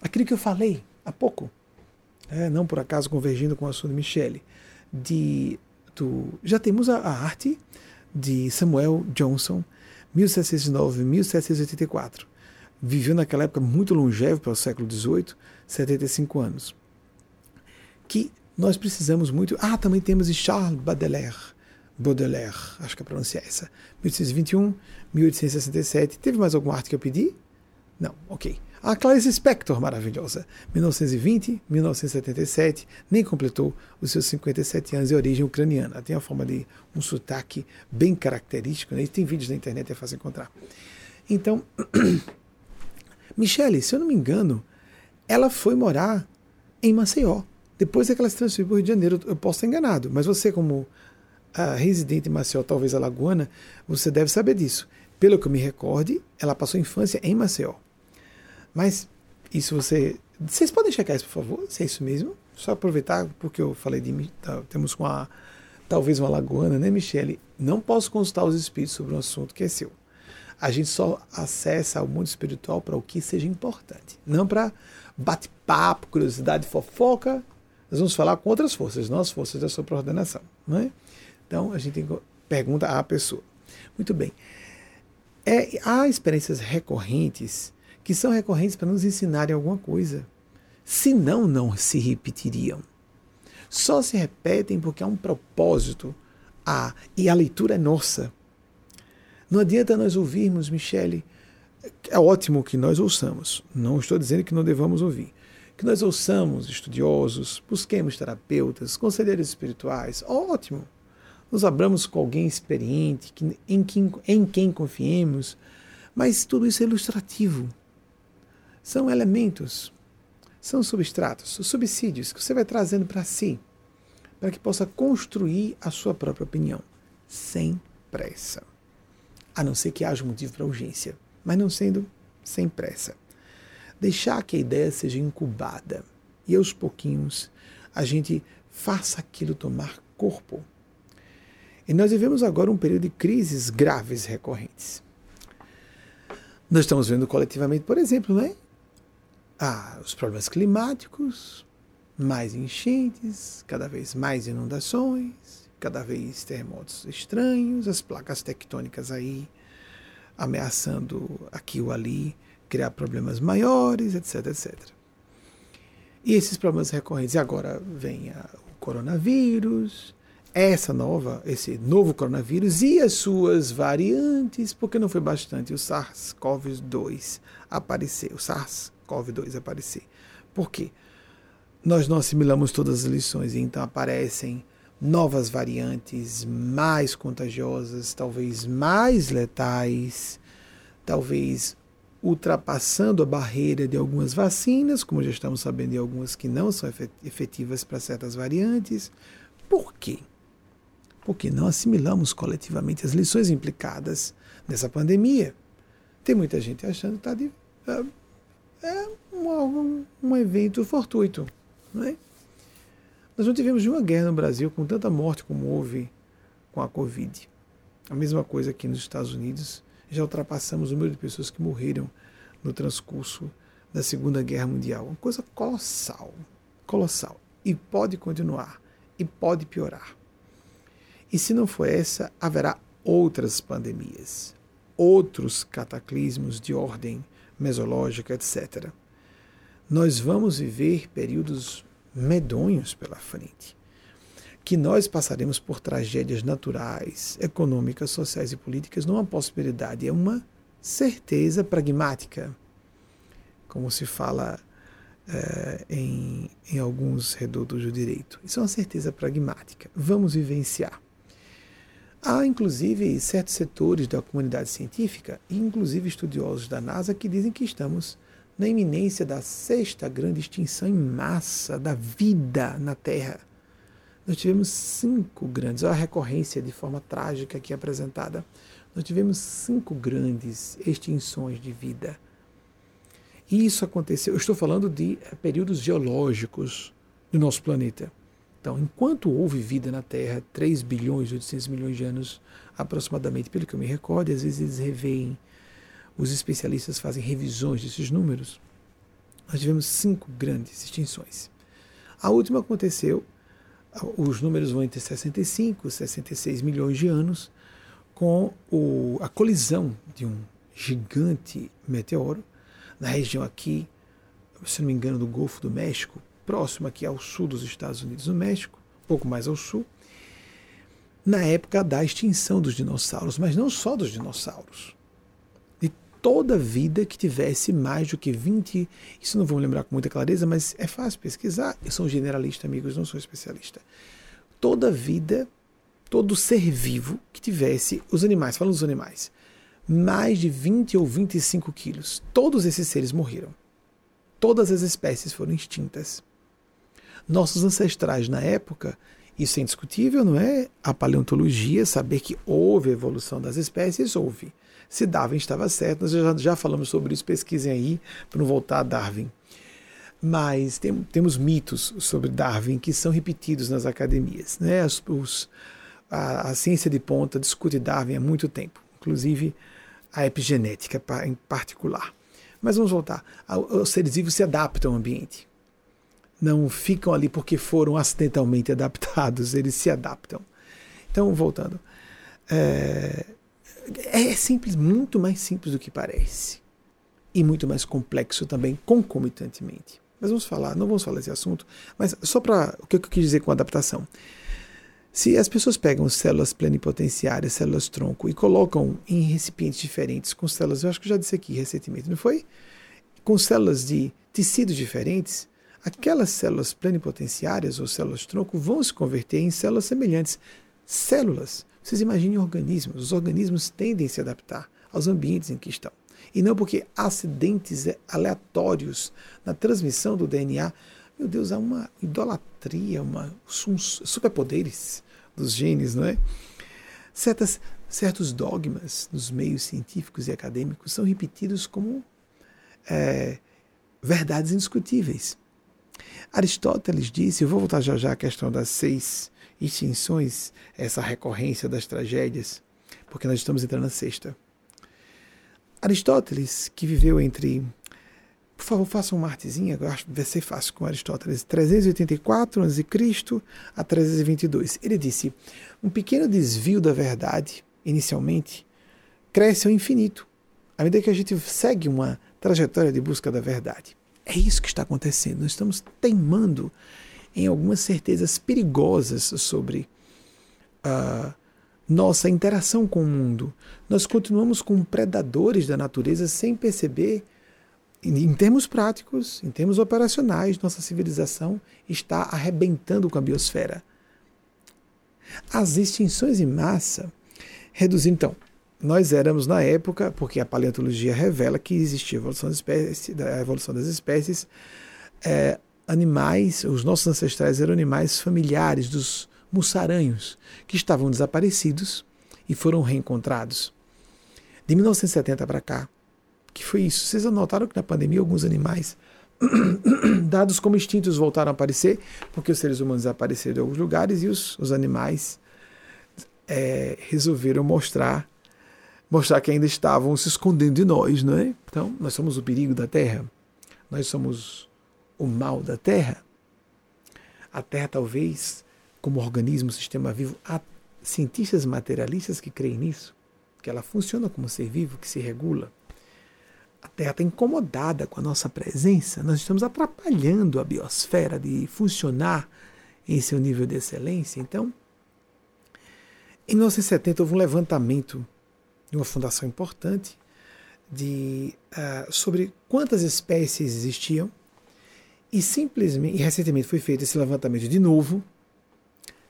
Aquilo que eu falei há pouco, é, não por acaso convergindo com o assunto de Michele, de, do, já temos a, a arte de Samuel Johnson, 1709-1784 viveu naquela época muito longevo para o século XVIII, 75 anos. Que nós precisamos muito. Ah, também temos Charles Baudelaire, Baudelaire, acho que a pronúncia é essa, 1821, 1867. Teve mais alguma arte que eu pedi? Não, ok. A Clarice Spector, maravilhosa, 1920, 1977, nem completou os seus 57 anos de origem ucraniana. Tem a forma de um sotaque bem característico, né? e tem vídeos na internet, é fácil encontrar. Então, Michele, se eu não me engano, ela foi morar em Maceió. Depois é que ela se transferiu para o Rio de Janeiro. Eu posso estar enganado, mas você, como uh, residente em Maceió, talvez alagoana, você deve saber disso. Pelo que eu me recorde, ela passou a infância em Maceió. Mas isso você. Vocês podem checar isso, por favor? Se é isso mesmo? Só aproveitar, porque eu falei de. Tá, temos uma. Talvez uma alagoana, né, Michele? Não posso consultar os espíritos sobre um assunto que é seu. A gente só acessa o mundo espiritual para o que seja importante, não para bate-papo, curiosidade, fofoca. Nós vamos falar com outras forças, não as forças da sua coordenação. Não é? Então a gente pergunta à pessoa. Muito bem. É, há experiências recorrentes que são recorrentes para nos ensinarem alguma coisa. Senão, não se repetiriam. Só se repetem porque há um propósito. Ah, e a leitura é nossa. Não adianta nós ouvirmos, Michele, é ótimo que nós ouçamos, não estou dizendo que não devamos ouvir. Que nós ouçamos estudiosos, busquemos terapeutas, conselheiros espirituais, ótimo. nos abramos com alguém experiente, que, em, quem, em quem confiemos, mas tudo isso é ilustrativo. São elementos, são substratos, subsídios que você vai trazendo para si, para que possa construir a sua própria opinião, sem pressa. A não ser que haja motivo para urgência, mas não sendo sem pressa. Deixar que a ideia seja incubada e aos pouquinhos a gente faça aquilo tomar corpo. E nós vivemos agora um período de crises graves recorrentes. Nós estamos vendo coletivamente, por exemplo, né? Ah, os problemas climáticos, mais enchentes, cada vez mais inundações, cada vez terremotos estranhos, as placas tectônicas aí ameaçando aqui ou ali criar problemas maiores, etc, etc. E esses problemas recorrentes. E agora vem a, o coronavírus, essa nova, esse novo coronavírus e as suas variantes, porque não foi bastante o SARS-CoV-2 aparecer, o SARS-CoV-2 aparecer. Por quê? Nós não assimilamos todas as lições e então aparecem novas variantes mais contagiosas, talvez mais letais, talvez ultrapassando a barreira de algumas vacinas, como já estamos sabendo de algumas que não são efetivas para certas variantes. Por quê? porque não assimilamos coletivamente as lições implicadas nessa pandemia. Tem muita gente achando que está de, é, é um, um, evento fortuito. Não é? Nós não tivemos nenhuma guerra no Brasil com tanta morte como houve com a Covid. A mesma coisa aqui nos Estados Unidos. Já ultrapassamos o número de pessoas que morreram no transcurso da Segunda Guerra Mundial. Uma coisa colossal. Colossal. E pode continuar. E pode piorar. E se não for essa, haverá outras pandemias, outros cataclismos de ordem mesológica, etc. Nós vamos viver períodos medonhos pela frente, que nós passaremos por tragédias naturais, econômicas, sociais e políticas, não é uma possibilidade, é uma certeza pragmática, como se fala é, em, em alguns redutos do direito. Isso é uma certeza pragmática. Vamos vivenciar. Há, inclusive, certos setores da comunidade científica, inclusive estudiosos da NASA, que dizem que estamos na iminência da sexta grande extinção em massa da vida na Terra. Nós tivemos cinco grandes, olha a recorrência de forma trágica aqui apresentada. Nós tivemos cinco grandes extinções de vida. E isso aconteceu, eu estou falando de períodos geológicos do nosso planeta. Então, enquanto houve vida na Terra, 3 bilhões e 800 milhões de anos aproximadamente, pelo que eu me recordo, às vezes eles reveem, os especialistas fazem revisões desses números, nós tivemos cinco grandes extinções. A última aconteceu, os números vão entre 65 e 66 milhões de anos, com o, a colisão de um gigante meteoro na região aqui, se não me engano, do Golfo do México, próximo aqui ao sul dos Estados Unidos, no México, um pouco mais ao sul, na época da extinção dos dinossauros, mas não só dos dinossauros. Toda vida que tivesse mais do que 20, isso não vou lembrar com muita clareza, mas é fácil pesquisar. Eu sou um generalista, amigos, não sou especialista. Toda vida, todo ser vivo que tivesse, os animais, falando dos animais, mais de 20 ou 25 quilos, todos esses seres morreram. Todas as espécies foram extintas. Nossos ancestrais na época, isso é indiscutível, não é? A paleontologia, saber que houve evolução das espécies, houve. Se Darwin estava certo, nós já, já falamos sobre isso, pesquisem aí, para não voltar a Darwin. Mas tem, temos mitos sobre Darwin que são repetidos nas academias. Né? Os, os, a, a ciência de ponta discute Darwin há muito tempo, inclusive a epigenética em particular. Mas vamos voltar. Os seres vivos se adaptam ao ambiente não ficam ali porque foram acidentalmente adaptados, eles se adaptam. Então, voltando. É, é simples, muito mais simples do que parece. E muito mais complexo também, concomitantemente. Mas vamos falar, não vamos falar desse assunto, mas só para o que eu quis dizer com adaptação. Se as pessoas pegam células plenipotenciárias, células tronco, e colocam em recipientes diferentes com células, eu acho que eu já disse aqui recentemente, não foi? Com células de tecidos diferentes, aquelas células plenipotenciárias ou células tronco vão se converter em células semelhantes, células. Vocês imaginem organismos. Os organismos tendem a se adaptar aos ambientes em que estão. E não porque acidentes aleatórios na transmissão do DNA. Meu Deus, há uma idolatria, uma, uns superpoderes dos genes, não é? Certas, certos dogmas nos meios científicos e acadêmicos são repetidos como é, verdades indiscutíveis. Aristóteles disse, eu vou voltar já já à questão das seis extinções, essa recorrência das tragédias, porque nós estamos entrando na sexta. Aristóteles, que viveu entre. Por favor, faça um martezinho, eu acho que vai ser fácil com Aristóteles. 384 a.C. a 322. Ele disse: um pequeno desvio da verdade, inicialmente, cresce ao infinito, à medida que a gente segue uma trajetória de busca da verdade. É isso que está acontecendo. Nós estamos teimando em algumas certezas perigosas sobre a nossa interação com o mundo. Nós continuamos como predadores da natureza sem perceber, em termos práticos, em termos operacionais, nossa civilização está arrebentando com a biosfera. As extinções em massa reduzindo. Então, nós éramos na época, porque a paleontologia revela que existia a evolução das espécies, a evolução das espécies é, animais, os nossos ancestrais eram animais familiares dos mussaranhos, que estavam desaparecidos e foram reencontrados. De 1970 para cá, que foi isso? Vocês notaram que na pandemia alguns animais dados como extintos voltaram a aparecer, porque os seres humanos apareceram em alguns lugares e os, os animais é, resolveram mostrar mostrar que ainda estavam se escondendo de nós, não é? Então, nós somos o perigo da Terra, nós somos o mal da Terra. A Terra, talvez, como organismo, sistema vivo, há cientistas materialistas que creem nisso, que ela funciona como ser vivo, que se regula. A Terra está incomodada com a nossa presença, nós estamos atrapalhando a biosfera de funcionar em seu nível de excelência. Então, em 1970 houve um levantamento de uma fundação importante de, uh, sobre quantas espécies existiam e simplesmente, e recentemente foi feito esse levantamento de novo,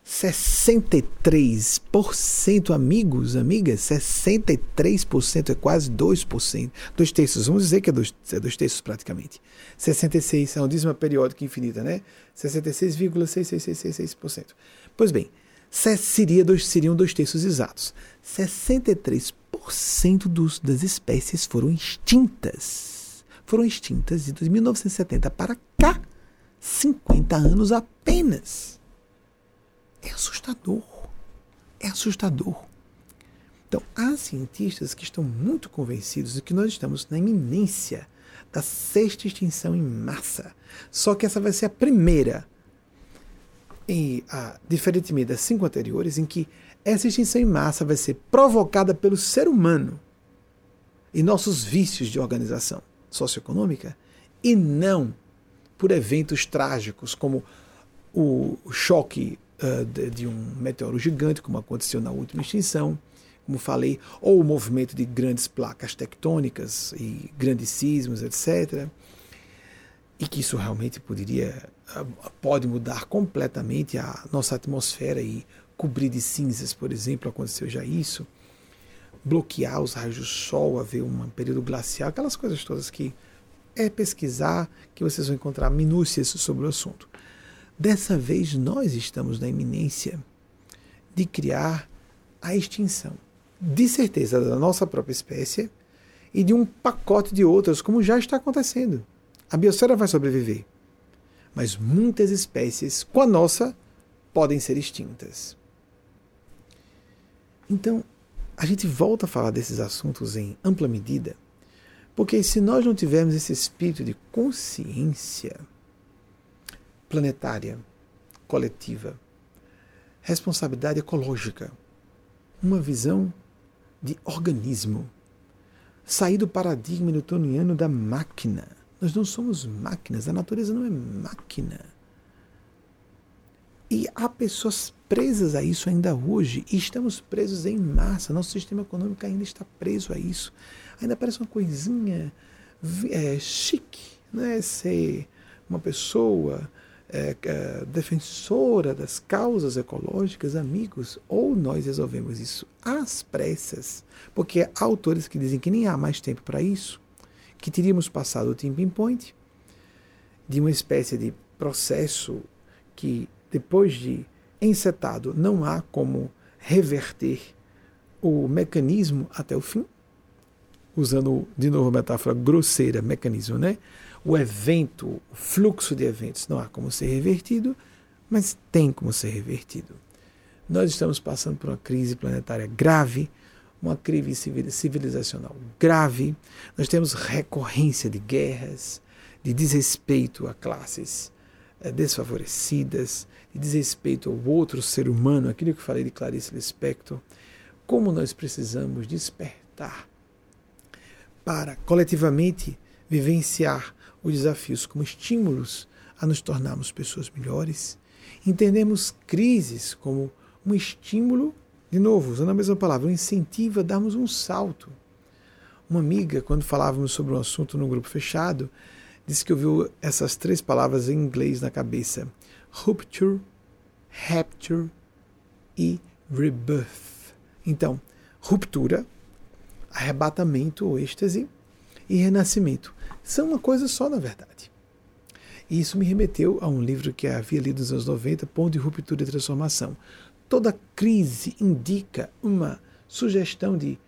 63% amigos, amigas, 63% é quase 2%, dois terços, vamos dizer que é dois, é dois terços praticamente. 66 é uma dízima periódica infinita, né? 66,6666%. Pois bem, seria dois, seriam dois terços exatos. 63% dos, das espécies foram extintas. Foram extintas de 1970 para cá. 50 anos apenas. É assustador. É assustador. Então, há cientistas que estão muito convencidos de que nós estamos na iminência da sexta extinção em massa. Só que essa vai ser a primeira e, ah, diferentemente das cinco anteriores, em que essa extinção em massa vai ser provocada pelo ser humano e nossos vícios de organização socioeconômica e não por eventos trágicos como o choque uh, de, de, um meteoro gigante, como aconteceu na última extinção, como falei, ou o movimento de grandes placas tectônicas e grandes sismos, etc. E que isso realmente poderia pode mudar completamente a nossa atmosfera e cobrir de cinzas, por exemplo, aconteceu já isso, bloquear os raios do sol, haver um período glacial, aquelas coisas todas que é pesquisar que vocês vão encontrar minúcias sobre o assunto. Dessa vez nós estamos na iminência de criar a extinção, de certeza da nossa própria espécie e de um pacote de outras, como já está acontecendo. A biosfera vai sobreviver mas muitas espécies, com a nossa, podem ser extintas. Então, a gente volta a falar desses assuntos em ampla medida, porque se nós não tivermos esse espírito de consciência planetária, coletiva, responsabilidade ecológica, uma visão de organismo, sair do paradigma newtoniano da máquina, nós não somos máquinas, a natureza não é máquina. E há pessoas presas a isso ainda hoje, e estamos presos em massa. Nosso sistema econômico ainda está preso a isso. Ainda parece uma coisinha é, chique, né? Ser uma pessoa é, é, defensora das causas ecológicas, amigos, ou nós resolvemos isso às pressas, porque há autores que dizem que nem há mais tempo para isso, que teríamos passado o tipping point de uma espécie de processo que, depois de ensetado, não há como reverter o mecanismo até o fim, usando de novo a metáfora grosseira, mecanismo, né? o evento, o fluxo de eventos não há como ser revertido, mas tem como ser revertido. Nós estamos passando por uma crise planetária grave, uma crise civilizacional grave. Nós temos recorrência de guerras, de desrespeito a classes é, desfavorecidas, de desrespeito ao outro ser humano, aquilo que falei de Clarice Lispector. Como nós precisamos despertar para coletivamente vivenciar os desafios como estímulos a nos tornarmos pessoas melhores. Entendemos crises como um estímulo, de novo, usando a mesma palavra, um incentivo a darmos um salto. Uma amiga, quando falávamos sobre um assunto no grupo fechado, disse que ouviu essas três palavras em inglês na cabeça: rupture, rapture e rebirth. Então, ruptura, arrebatamento ou êxtase e renascimento são uma coisa só, na verdade. E isso me remeteu a um livro que havia lido nos anos 90, Ponto de Ruptura e Transformação. Toda crise indica uma sugestão de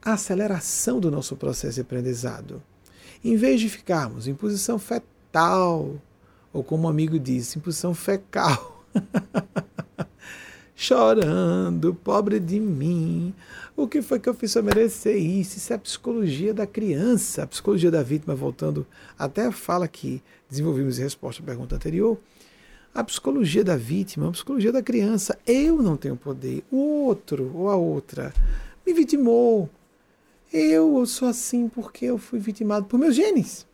aceleração do nosso processo de aprendizado. Em vez de ficarmos em posição fetal, ou como um amigo disse, em posição fecal, chorando, pobre de mim. O que foi que eu fiz para merecer isso? Isso é a psicologia da criança, a psicologia da vítima, voltando até a fala que desenvolvimos em resposta à pergunta anterior. A psicologia da vítima, a psicologia da criança. Eu não tenho poder, o outro ou a outra me vitimou. Eu sou assim porque eu fui vitimado por meus genes.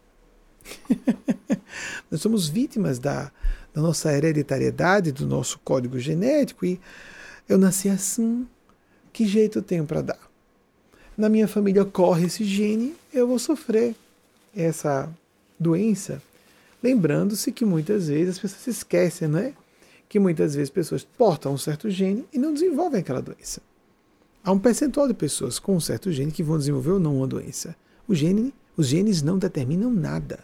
Nós somos vítimas da, da nossa hereditariedade, do nosso código genético e eu nasci assim. Que jeito eu tenho para dar? Na minha família corre esse gene, eu vou sofrer essa doença. Lembrando-se que muitas vezes as pessoas se esquecem, não é? Que muitas vezes pessoas portam um certo gene e não desenvolvem aquela doença. Há um percentual de pessoas com um certo gene que vão desenvolver ou não uma doença. O gene, os genes não determinam nada.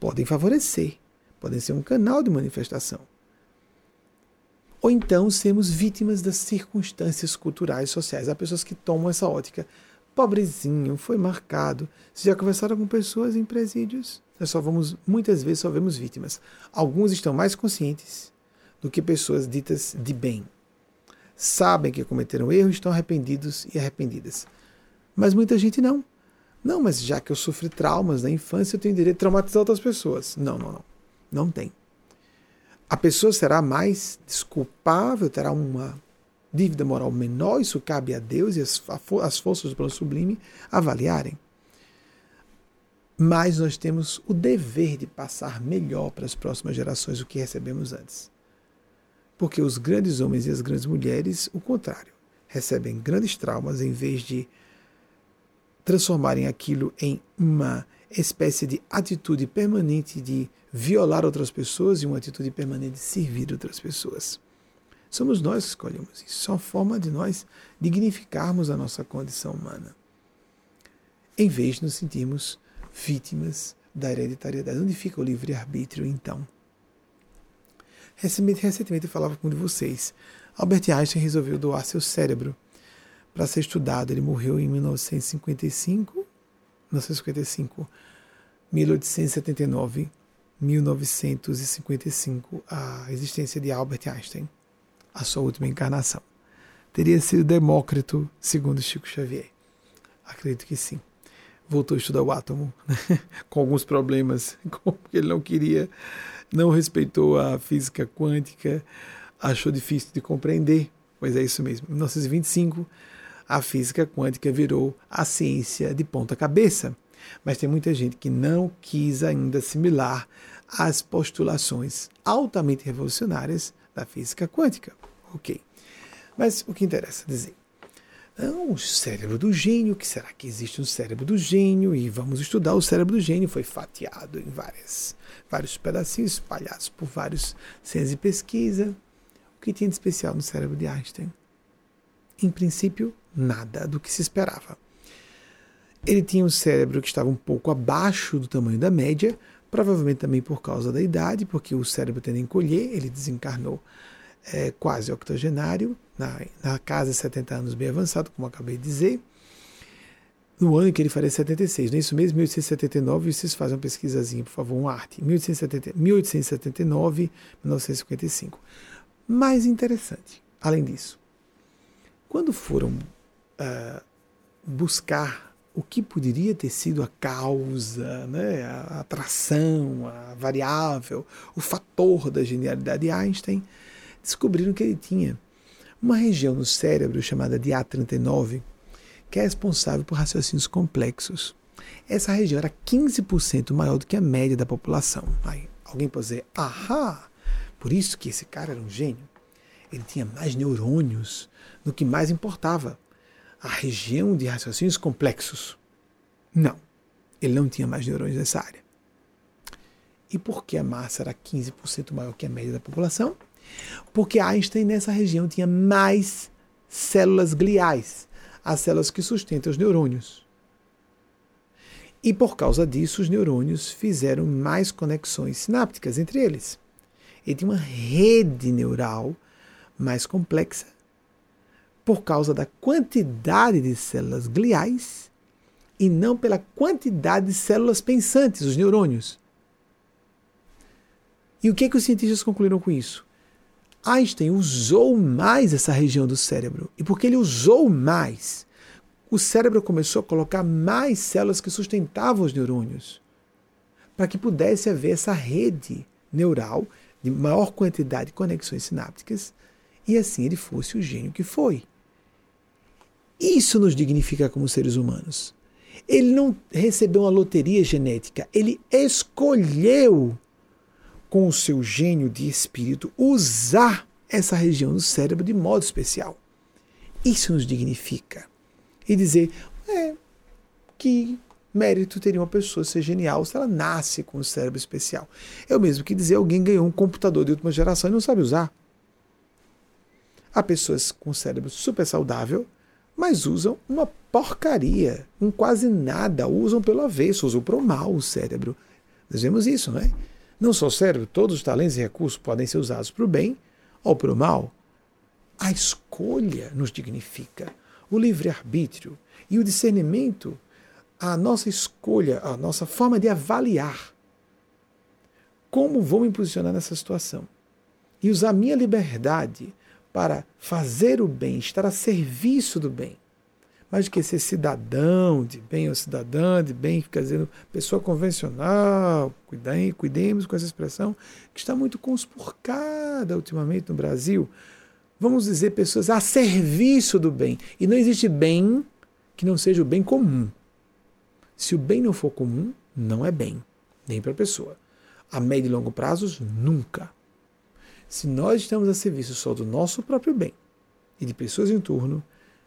Podem favorecer, podem ser um canal de manifestação. Ou então sermos vítimas das circunstâncias culturais e sociais. Há pessoas que tomam essa ótica. Pobrezinho, foi marcado. Vocês já conversaram com pessoas em presídios? Nós só vamos, muitas vezes, só vemos vítimas. Alguns estão mais conscientes do que pessoas ditas de bem. Sabem que cometeram erros, estão arrependidos e arrependidas. Mas muita gente não. Não, mas já que eu sofri traumas na infância, eu tenho direito de traumatizar outras pessoas. Não, não, não. Não tem. A pessoa será mais desculpável, terá uma dívida moral menor, isso cabe a Deus e as, as forças do plano sublime avaliarem. Mas nós temos o dever de passar melhor para as próximas gerações o que recebemos antes. Porque os grandes homens e as grandes mulheres, o contrário, recebem grandes traumas em vez de transformarem aquilo em uma espécie de atitude permanente de violar outras pessoas e uma atitude permanente de servir outras pessoas. Somos nós que escolhemos isso. É forma de nós dignificarmos a nossa condição humana. Em vez de nos sentirmos vítimas da hereditariedade. Onde fica o livre-arbítrio, então? Recentemente, recentemente eu falava com um de vocês. Albert Einstein resolveu doar seu cérebro para ser estudado. Ele morreu em 1955 1955, 1879, 1955, a existência de Albert Einstein, a sua última encarnação. Teria sido Demócrito, segundo Chico Xavier. Acredito que sim. Voltou a estudar o átomo, né? com alguns problemas, porque ele não queria, não respeitou a física quântica, achou difícil de compreender. Pois é isso mesmo. Em 1925, a física quântica virou a ciência de ponta cabeça. Mas tem muita gente que não quis ainda assimilar as postulações altamente revolucionárias da física quântica. Ok. Mas o que interessa dizer? Não, o cérebro do gênio, que será que existe um cérebro do gênio? E vamos estudar o cérebro do gênio. Foi fatiado em várias, vários pedacinhos espalhados por vários centros de pesquisa. O que tinha de especial no cérebro de Einstein? Em princípio, nada do que se esperava. Ele tinha um cérebro que estava um pouco abaixo do tamanho da média, provavelmente também por causa da idade, porque o cérebro tende a encolher, ele desencarnou é, quase octogenário, na, na casa de 70 anos bem avançado, como acabei de dizer, no ano em que ele faria 76, não é isso mesmo? 1879, vocês fazem uma pesquisazinha, por favor, um arte. 1870, 1879, 1955. Mais interessante, além disso, quando foram uh, buscar o que poderia ter sido a causa, né, a atração, a variável, o fator da genialidade de Einstein, descobriram que ele tinha uma região no cérebro chamada de A39, que é responsável por raciocínios complexos. Essa região era 15% maior do que a média da população. Aí, alguém pode dizer, ahá, por isso que esse cara era um gênio. Ele tinha mais neurônios do que mais importava, a região de raciocínios complexos. Não, ele não tinha mais neurônios nessa área. E por que a massa era 15% maior que a média da população? Porque Einstein nessa região tinha mais células gliais, as células que sustentam os neurônios. E por causa disso, os neurônios fizeram mais conexões sinápticas entre eles. Ele tinha uma rede neural mais complexa por causa da quantidade de células gliais e não pela quantidade de células pensantes, os neurônios. E o que, é que os cientistas concluíram com isso? Einstein usou mais essa região do cérebro. E porque ele usou mais, o cérebro começou a colocar mais células que sustentavam os neurônios, para que pudesse haver essa rede neural de maior quantidade de conexões sinápticas, e assim ele fosse o gênio que foi. Isso nos dignifica como seres humanos. Ele não recebeu uma loteria genética, ele escolheu com o seu gênio de espírito, usar essa região do cérebro de modo especial. Isso nos dignifica. E dizer, é, que mérito teria uma pessoa ser genial se ela nasce com um cérebro especial. É o mesmo que dizer alguém ganhou um computador de última geração e não sabe usar. Há pessoas com cérebro super saudável, mas usam uma porcaria, um quase nada, usam pelo avesso, usam para o mal o cérebro. Nós vemos isso, não é? Não só o cérebro, todos os talentos e recursos podem ser usados para o bem ou para o mal. A escolha nos dignifica, o livre-arbítrio e o discernimento, a nossa escolha, a nossa forma de avaliar como vou me posicionar nessa situação e usar minha liberdade para fazer o bem, estar a serviço do bem mais do que ser cidadão de bem ou cidadã de bem, fica dizendo pessoa convencional, cuidem, cuidemos com essa expressão, que está muito conspurcada ultimamente no Brasil. Vamos dizer pessoas a serviço do bem. E não existe bem que não seja o bem comum. Se o bem não for comum, não é bem, nem para a pessoa. A médio e longo prazos, nunca. Se nós estamos a serviço só do nosso próprio bem e de pessoas em torno,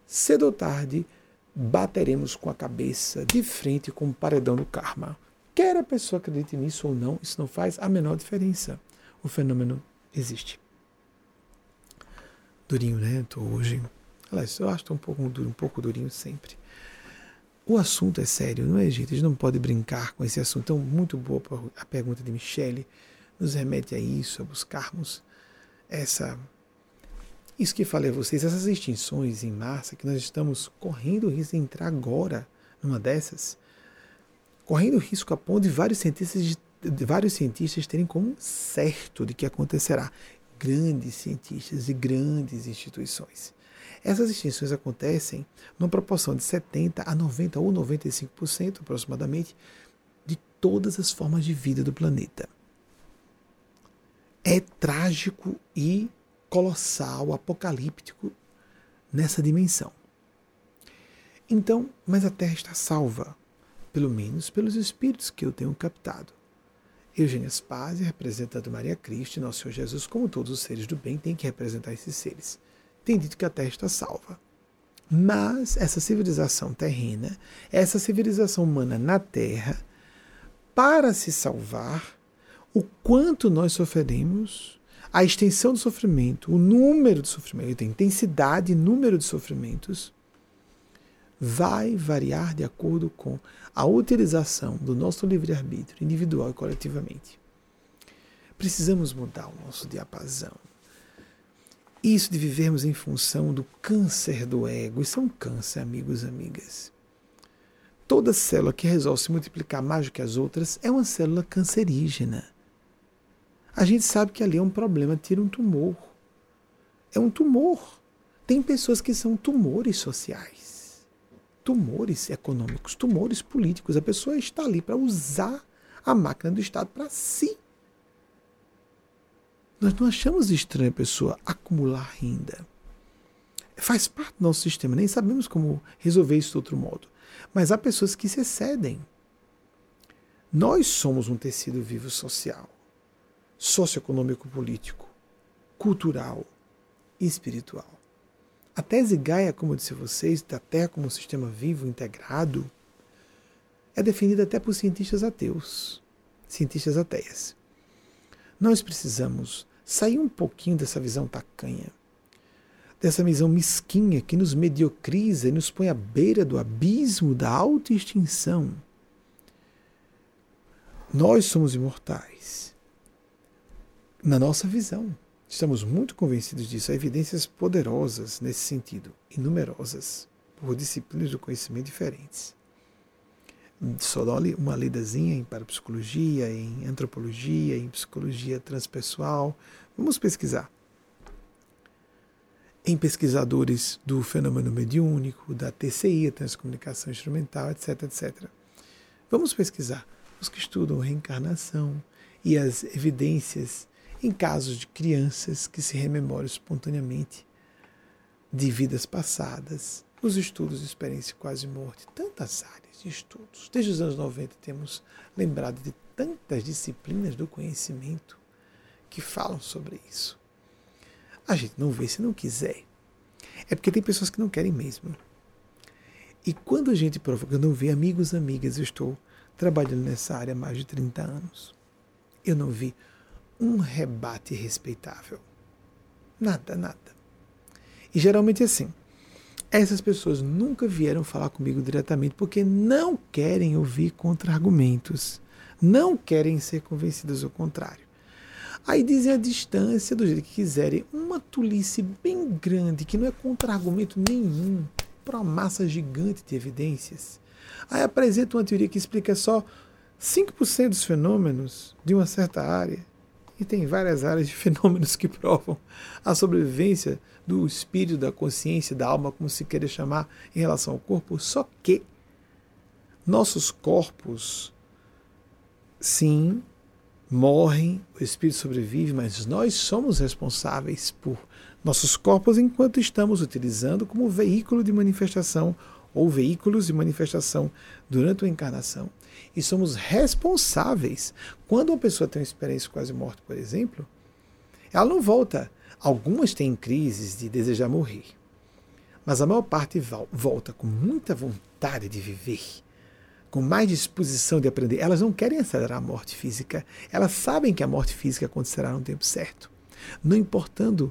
cedo ou tarde bateremos com a cabeça de frente com o paredão do karma. Quer a pessoa acredite nisso ou não, isso não faz a menor diferença. O fenômeno existe. Durinho, né? Tô hoje. Aliás, eu acho que um pouco, um pouco durinho sempre. O assunto é sério, não é, gente? A gente não pode brincar com esse assunto. Então, muito boa a pergunta de Michele. Nos remete a isso, a buscarmos essa isso que falei a vocês, essas extinções em massa que nós estamos correndo o risco de entrar agora numa dessas, correndo o risco a ponto de vários cientistas, de vários cientistas terem como certo de que acontecerá. Grandes cientistas e grandes instituições. Essas extinções acontecem numa proporção de 70 a 90 ou 95% aproximadamente de todas as formas de vida do planeta. É trágico e colossal, apocalíptico nessa dimensão. Então, mas a Terra está salva, pelo menos pelos espíritos que eu tenho captado. Eugênia Spazia, representando Maria Cristo e Nosso Senhor Jesus, como todos os seres do bem, tem que representar esses seres. Tem dito que a Terra está salva. Mas essa civilização terrena, essa civilização humana na Terra, para se salvar, o quanto nós sofreremos, a extensão do sofrimento, o número de sofrimento, a intensidade e número de sofrimentos, vai variar de acordo com a utilização do nosso livre-arbítrio, individual e coletivamente. Precisamos mudar o nosso diapasão. Isso de vivermos em função do câncer do ego, isso é um câncer, amigos e amigas. Toda célula que resolve se multiplicar mais do que as outras é uma célula cancerígena. A gente sabe que ali é um problema, tira um tumor. É um tumor. Tem pessoas que são tumores sociais, tumores econômicos, tumores políticos. A pessoa está ali para usar a máquina do Estado para si. Nós não achamos estranho a pessoa acumular renda. Faz parte do nosso sistema, nem sabemos como resolver isso de outro modo. Mas há pessoas que se excedem. Nós somos um tecido vivo social, socioeconômico, político, cultural e espiritual. A tese Gaia, como eu disse a vocês, da Terra como um sistema vivo integrado, é definida até por cientistas ateus, cientistas ateias. Nós precisamos sair um pouquinho dessa visão tacanha dessa visão mesquinha que nos mediocriza e nos põe à beira do abismo da autoextinção. Nós somos imortais. Na nossa visão. Estamos muito convencidos disso. Há evidências poderosas nesse sentido, e numerosas, por disciplinas do conhecimento diferentes. Só dá uma lidazinha em parapsicologia, em antropologia, em psicologia transpessoal. Vamos pesquisar em pesquisadores do fenômeno mediúnico, da TCI, transcomunicação instrumental, etc, etc. Vamos pesquisar os que estudam reencarnação e as evidências em casos de crianças que se rememoram espontaneamente de vidas passadas, os estudos de experiência quase morte, tantas áreas de estudos. Desde os anos 90 temos lembrado de tantas disciplinas do conhecimento que falam sobre isso. A gente não vê se não quiser. É porque tem pessoas que não querem mesmo. E quando a gente provoca, eu não vi amigos, amigas, eu estou trabalhando nessa área há mais de 30 anos. Eu não vi um rebate respeitável. Nada, nada. E geralmente é assim. Essas pessoas nunca vieram falar comigo diretamente porque não querem ouvir contra-argumentos. Não querem ser convencidas ao contrário. Aí dizem a distância, do jeito que quiserem, uma tolice bem grande, que não é contra-argumento nenhum, para uma massa gigante de evidências. Aí apresenta uma teoria que explica só 5% dos fenômenos de uma certa área. E tem várias áreas de fenômenos que provam a sobrevivência do espírito, da consciência, da alma, como se queira chamar, em relação ao corpo. Só que nossos corpos, sim, morrem, o espírito sobrevive, mas nós somos responsáveis por nossos corpos enquanto estamos utilizando como veículo de manifestação ou veículos de manifestação durante a encarnação. E somos responsáveis. Quando uma pessoa tem uma experiência quase morte, por exemplo, ela não volta. Algumas têm crises de desejar morrer. Mas a maior parte volta com muita vontade de viver com mais disposição de aprender, elas não querem acelerar a morte física. Elas sabem que a morte física acontecerá no tempo certo. Não importando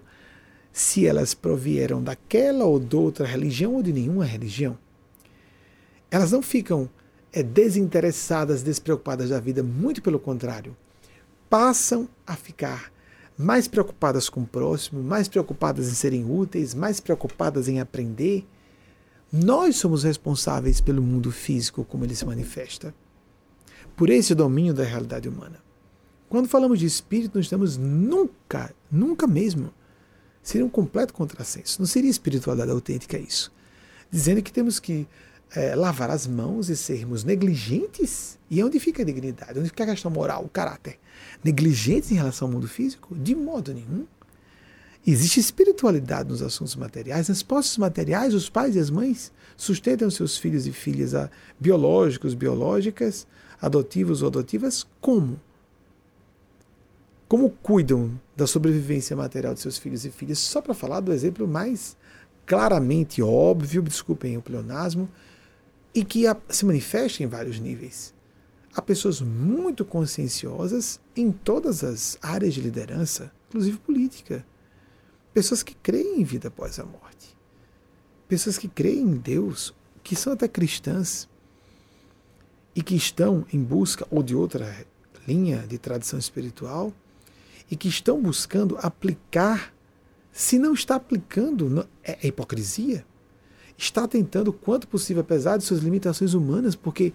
se elas provieram daquela ou de outra religião ou de nenhuma religião. Elas não ficam é, desinteressadas, despreocupadas da vida, muito pelo contrário. Passam a ficar mais preocupadas com o próximo, mais preocupadas em serem úteis, mais preocupadas em aprender nós somos responsáveis pelo mundo físico como ele se manifesta, por esse domínio da realidade humana. Quando falamos de espírito, não estamos nunca, nunca mesmo. Seria um completo contrassenso. Não seria espiritualidade autêntica isso. Dizendo que temos que é, lavar as mãos e sermos negligentes? E onde fica a dignidade? Onde fica a questão moral, o caráter? Negligentes em relação ao mundo físico? De modo nenhum. Existe espiritualidade nos assuntos materiais. Nas posses materiais, os pais e as mães sustentam seus filhos e filhas biológicos, biológicas, adotivos ou adotivas, como? Como cuidam da sobrevivência material de seus filhos e filhas? Só para falar do exemplo mais claramente óbvio, desculpem o pleonasmo, e que se manifesta em vários níveis. Há pessoas muito conscienciosas em todas as áreas de liderança, inclusive política. Pessoas que creem em vida após a morte. Pessoas que creem em Deus, que são até cristãs e que estão em busca ou de outra linha de tradição espiritual e que estão buscando aplicar. Se não está aplicando, é, é hipocrisia. Está tentando, quanto possível, apesar de suas limitações humanas, porque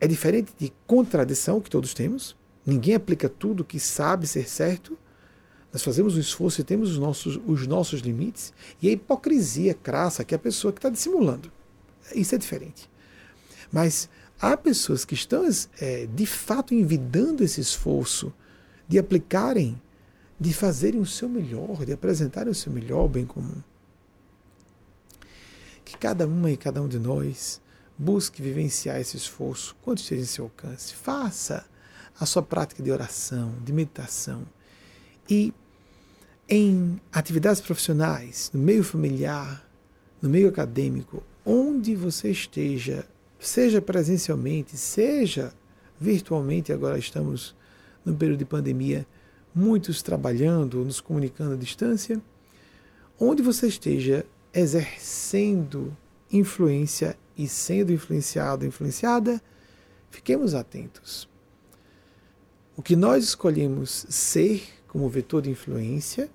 é diferente de contradição que todos temos. Ninguém aplica tudo que sabe ser certo. Nós fazemos um esforço e temos os nossos, os nossos limites. E a hipocrisia crassa que é a pessoa que está dissimulando. Isso é diferente. Mas há pessoas que estão é, de fato envidando esse esforço de aplicarem, de fazerem o seu melhor, de apresentarem o seu melhor bem comum. Que cada uma e cada um de nós busque vivenciar esse esforço quando esteja em seu alcance. Faça a sua prática de oração, de meditação. E em atividades profissionais, no meio familiar, no meio acadêmico, onde você esteja, seja presencialmente, seja virtualmente, agora estamos no período de pandemia, muitos trabalhando, nos comunicando à distância, onde você esteja exercendo influência e sendo influenciado, influenciada, fiquemos atentos. O que nós escolhemos ser como vetor de influência,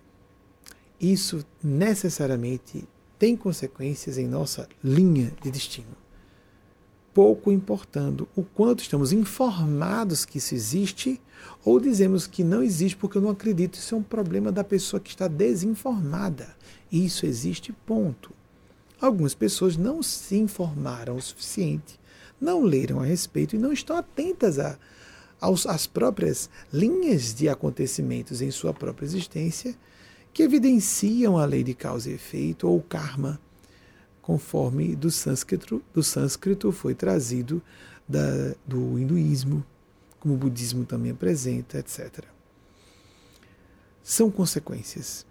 isso necessariamente tem consequências em nossa linha de destino. Pouco importando o quanto estamos informados que isso existe ou dizemos que não existe porque eu não acredito. Isso é um problema da pessoa que está desinformada. Isso existe, ponto. Algumas pessoas não se informaram o suficiente, não leram a respeito e não estão atentas a, aos, às próprias linhas de acontecimentos em sua própria existência que evidenciam a lei de causa e efeito ou karma, conforme do sânscrito, do sânscrito foi trazido da, do hinduísmo, como o budismo também apresenta, etc. São consequências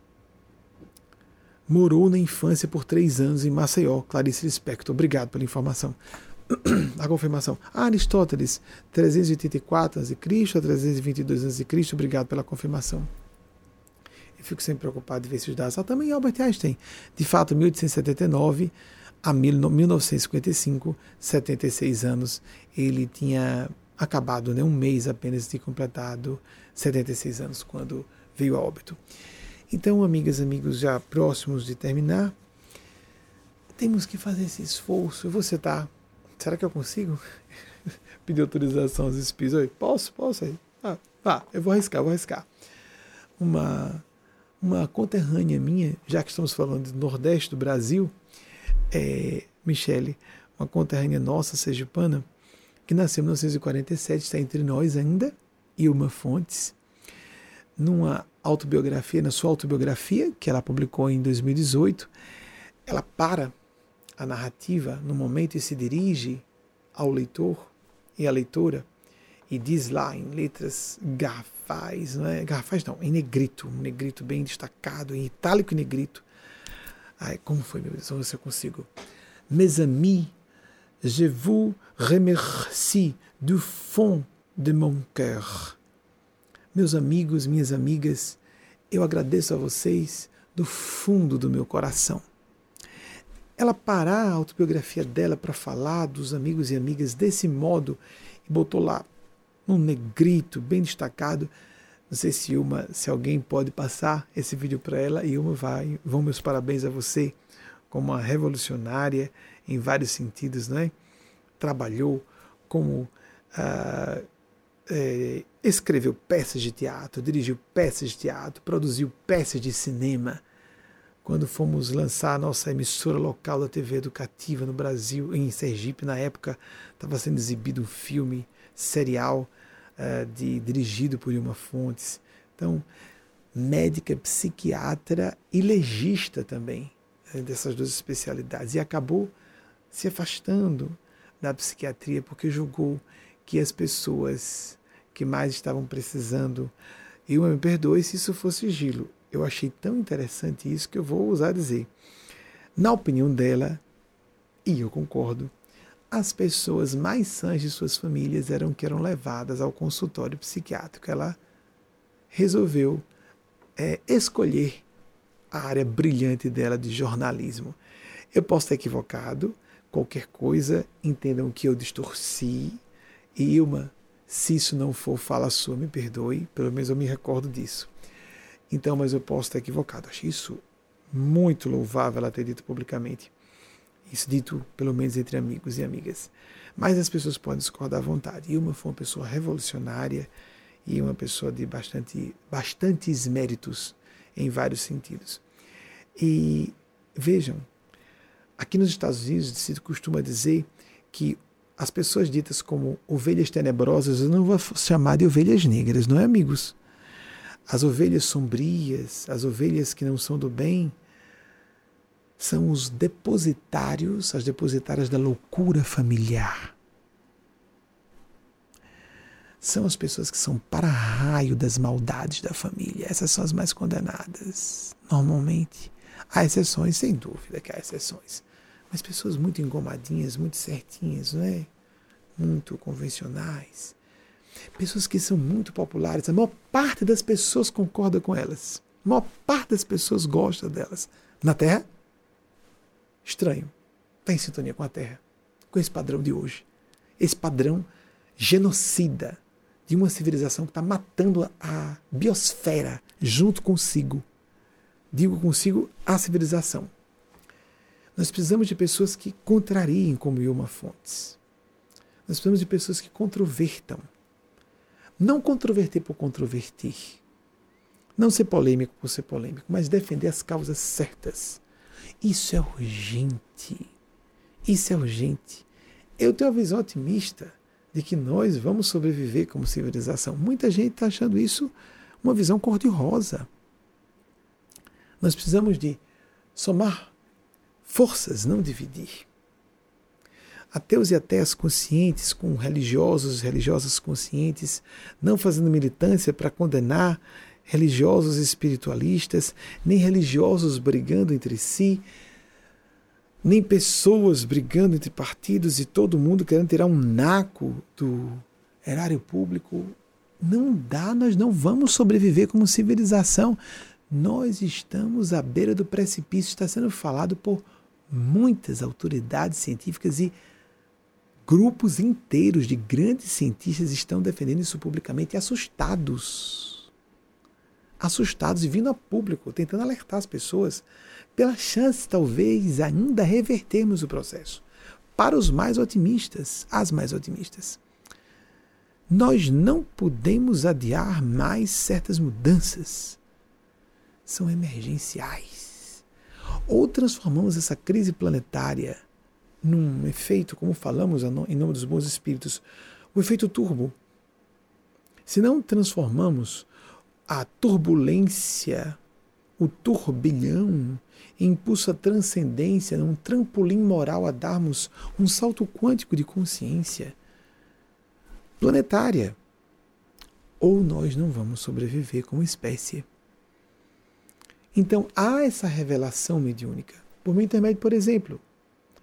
morou na infância por três anos em Maceió. Clarice Lispector, obrigado pela informação. A confirmação. Aristóteles, 384 a.C. a 322 a.C. Obrigado pela confirmação. Eu fico sempre preocupado de ver esses dados. Ah, também Albert Einstein. De fato, 1879 a 1955, 76 anos, ele tinha acabado, né, um mês apenas de completado 76 anos, quando veio a óbito. Então, amigas, amigos, já próximos de terminar, temos que fazer esse esforço. Você está. Será que eu consigo? Pedir autorização aos espíritos. Oi, posso? Posso aí? Ah, ah, eu vou arriscar, vou arriscar. Uma, uma conterrânea minha, já que estamos falando do Nordeste do Brasil, é, Michele, uma conterrânea nossa, sergipana, que nasceu em 1947, está entre nós ainda, Ilma Fontes, numa autobiografia, na sua autobiografia, que ela publicou em 2018, ela para a narrativa no momento e se dirige ao leitor e à leitora e diz lá em letras garrafais, não é? Garrafais não, em negrito, um negrito bem destacado, em itálico e negrito. Ai, como foi, meu Deus? Se eu consigo. Mes amis, je vous remercie du fond de mon cœur meus amigos, minhas amigas, eu agradeço a vocês do fundo do meu coração. Ela parar a autobiografia dela para falar dos amigos e amigas desse modo e botou lá um negrito bem destacado. Não sei se uma, se alguém pode passar esse vídeo para ela e uma vai. Vão meus parabéns a você como uma revolucionária em vários sentidos, né? Trabalhou como uh, é, escreveu peças de teatro, dirigiu peças de teatro, produziu peças de cinema. Quando fomos lançar a nossa emissora local da TV educativa no Brasil, em Sergipe, na época, estava sendo exibido um filme serial uh, de, dirigido por Ilma Fontes. Então, médica, psiquiatra e legista também, né, dessas duas especialidades. E acabou se afastando da psiquiatria porque julgou que as pessoas que mais estavam precisando. E me perdoe se isso fosse sigilo. Eu achei tão interessante isso que eu vou usar dizer. na opinião dela, e eu concordo, as pessoas mais sãs de suas famílias eram que eram levadas ao consultório psiquiátrico. Ela resolveu é, escolher a área brilhante dela de jornalismo. Eu posso estar equivocado, qualquer coisa, entendam que eu distorci. Ilma, se isso não for fala sua, me perdoe, pelo menos eu me recordo disso. Então, mas eu posso estar equivocado. Achei isso muito louvável ela ter dito publicamente. Isso dito pelo menos entre amigos e amigas. Mas as pessoas podem discordar à vontade. Ilma foi uma pessoa revolucionária e uma pessoa de bastante, bastantes méritos em vários sentidos. E vejam, aqui nos Estados Unidos se costuma dizer que as pessoas ditas como ovelhas tenebrosas, eu não vou chamar de ovelhas negras, não é, amigos? As ovelhas sombrias, as ovelhas que não são do bem, são os depositários, as depositárias da loucura familiar. São as pessoas que são para-raio das maldades da família. Essas são as mais condenadas, normalmente. Há exceções, sem dúvida que há exceções. Mas pessoas muito engomadinhas, muito certinhas, não é? Muito convencionais Pessoas que são muito populares, a maior parte das pessoas concorda com elas. A maior parte das pessoas gosta delas. Na Terra, estranho. Está em sintonia com a Terra, com esse padrão de hoje. Esse padrão genocida de uma civilização que está matando a biosfera junto consigo. Digo consigo a civilização. Nós precisamos de pessoas que contrariem como Ilma Fontes. Nós precisamos de pessoas que controvertam não controverter por controverter. Não ser polêmico por ser polêmico, mas defender as causas certas. Isso é urgente. Isso é urgente. Eu tenho a visão otimista de que nós vamos sobreviver como civilização. Muita gente está achando isso uma visão cor-de-rosa. Nós precisamos de somar forças, não dividir ateus e ateias conscientes, com religiosos e religiosas conscientes, não fazendo militância para condenar religiosos espiritualistas, nem religiosos brigando entre si, nem pessoas brigando entre partidos e todo mundo querendo tirar um naco do erário público. Não dá, nós não vamos sobreviver como civilização. Nós estamos à beira do precipício, está sendo falado por muitas autoridades científicas e Grupos inteiros de grandes cientistas estão defendendo isso publicamente, assustados. Assustados e vindo a público, tentando alertar as pessoas pela chance, talvez, ainda revertermos o processo. Para os mais otimistas, as mais otimistas. Nós não podemos adiar mais certas mudanças. São emergenciais. Ou transformamos essa crise planetária num efeito, como falamos em nome dos bons espíritos, o efeito turbo. Se não transformamos a turbulência, o turbilhão, em impulso à transcendência, num trampolim moral a darmos um salto quântico de consciência planetária, ou nós não vamos sobreviver como espécie. Então há essa revelação mediúnica, por meio intermédio, por exemplo,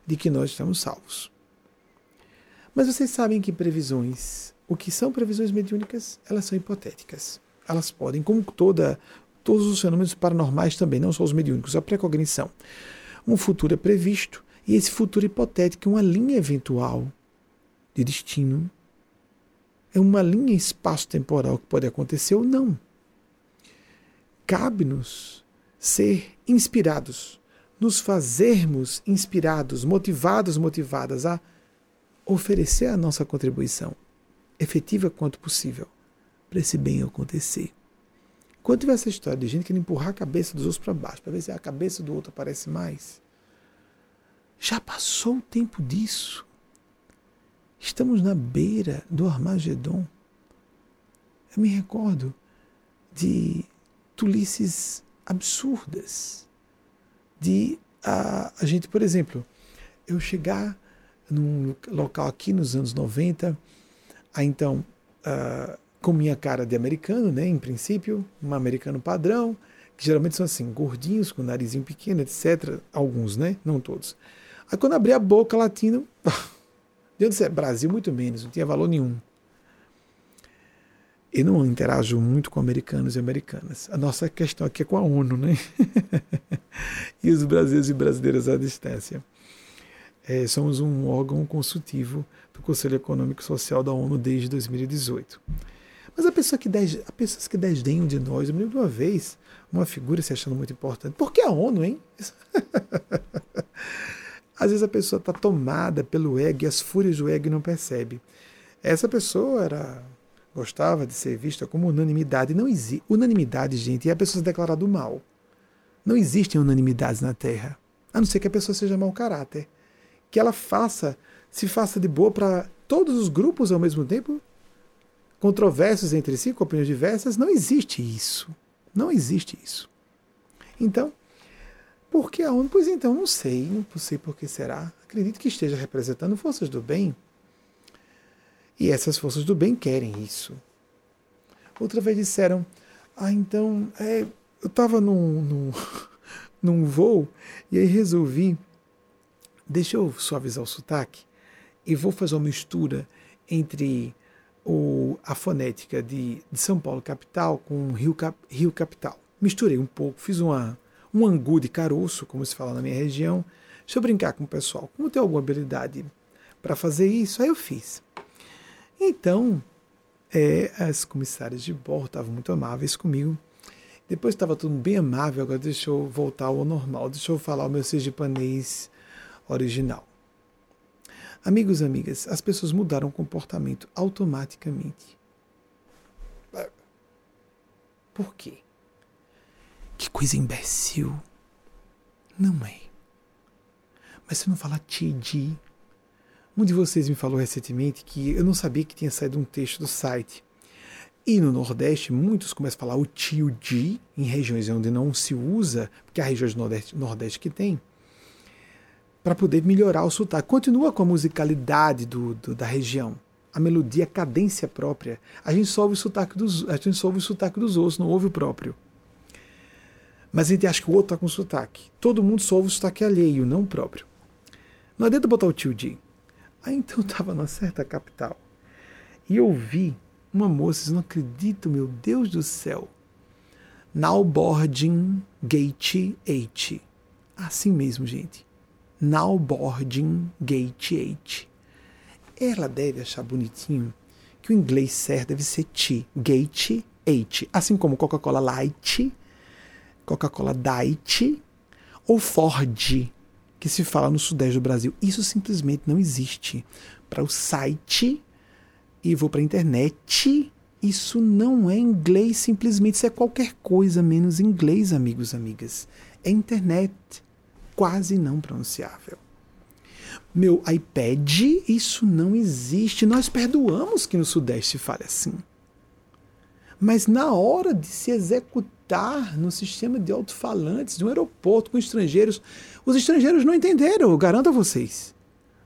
de que nós estamos salvos. Mas vocês sabem que previsões, o que são previsões mediúnicas, elas são hipotéticas. Elas podem, como toda, todos os fenômenos paranormais também, não só os mediúnicos, a precognição. Um futuro é previsto e esse futuro hipotético é uma linha eventual de destino. É uma linha espaço-temporal que pode acontecer ou não. Cabe-nos ser inspirados nos fazermos inspirados, motivados, motivadas a oferecer a nossa contribuição, efetiva quanto possível, para esse bem acontecer. Quando tiver essa história de gente querendo empurrar a cabeça dos outros para baixo, para ver se a cabeça do outro aparece mais, já passou o tempo disso. Estamos na beira do Armagedon. Eu me recordo de tolices absurdas de a, a gente, por exemplo, eu chegar num local aqui nos anos 90, aí então, uh, com minha cara de americano, né, em princípio, um americano padrão, que geralmente são assim, gordinhos, com narizinho pequeno, etc. Alguns, né? Não todos. Aí quando abri a boca, latino, Deus do céu, Brasil muito menos, não tinha valor nenhum. E não interajo muito com americanos e americanas. A nossa questão aqui é com a ONU, né? e os brasileiros e brasileiras à distância. É, somos um órgão consultivo do Conselho Econômico e Social da ONU desde 2018. Mas a pessoa que des, a pessoas que desdenham de nós, eu me lembro de uma vez, uma figura se achando muito importante. Por que a ONU, hein? Às vezes a pessoa está tomada pelo ego e as fúrias do ego e não percebe. Essa pessoa era gostava de ser vista como unanimidade. Não existe unanimidade, gente, é a pessoa se declarar do mal. Não existem unanimidades na Terra, a não ser que a pessoa seja mau caráter, que ela faça, se faça de boa para todos os grupos ao mesmo tempo, controversos entre si, com opiniões diversas. Não existe isso. Não existe isso. Então, por que a ONU? Pois então, não sei, não sei por que será. Acredito que esteja representando forças do bem. E essas forças do bem querem isso. Outra vez disseram, ah, então, é, eu estava num, num, num voo e aí resolvi, deixa eu suavizar o sotaque e vou fazer uma mistura entre o, a fonética de, de São Paulo capital com Rio, Cap, Rio capital. Misturei um pouco, fiz uma, um angu de caroço, como se fala na minha região. Deixa eu brincar com o pessoal. Como tem alguma habilidade para fazer isso, aí eu fiz. Então, é, as comissárias de bordo estavam muito amáveis comigo. Depois estava tudo bem amável, agora deixa eu voltar ao normal, deixa eu falar o meu sergipanês original. Amigos e amigas, as pessoas mudaram o comportamento automaticamente. Por quê? Que coisa imbecil. Não é. Mas você não fala TD. Um de vocês me falou recentemente que eu não sabia que tinha saído um texto do site. E no Nordeste, muitos começam a falar o tio de, em regiões onde não se usa, porque há regiões do Nordeste, Nordeste que tem, para poder melhorar o sotaque. Continua com a musicalidade do, do, da região, a melodia, a cadência própria. A gente só ouve o sotaque dos, a gente só o sotaque dos outros, não ouve o próprio. Mas a gente acha que o outro está com sotaque. Todo mundo só ouve o sotaque alheio, não o próprio. Não adianta botar o tio de. Aí então eu estava numa certa capital e eu vi uma moça, vocês não acreditam, meu Deus do céu. Now boarding gate 8. Assim mesmo, gente. Now boarding gate 8. Ela deve achar bonitinho que o inglês certo deve ser T, gate 8. Assim como Coca-Cola Light Coca-Cola Diet ou Ford, que se fala no sudeste do Brasil. Isso simplesmente não existe. Para o site e vou para a internet, isso não é inglês, simplesmente isso é qualquer coisa menos inglês, amigos amigas. É internet, quase não pronunciável. Meu iPad, isso não existe. Nós perdoamos que no Sudeste se fale assim. Mas na hora de se executar, no sistema de alto-falantes de um aeroporto com estrangeiros. Os estrangeiros não entenderam, eu garanto a vocês.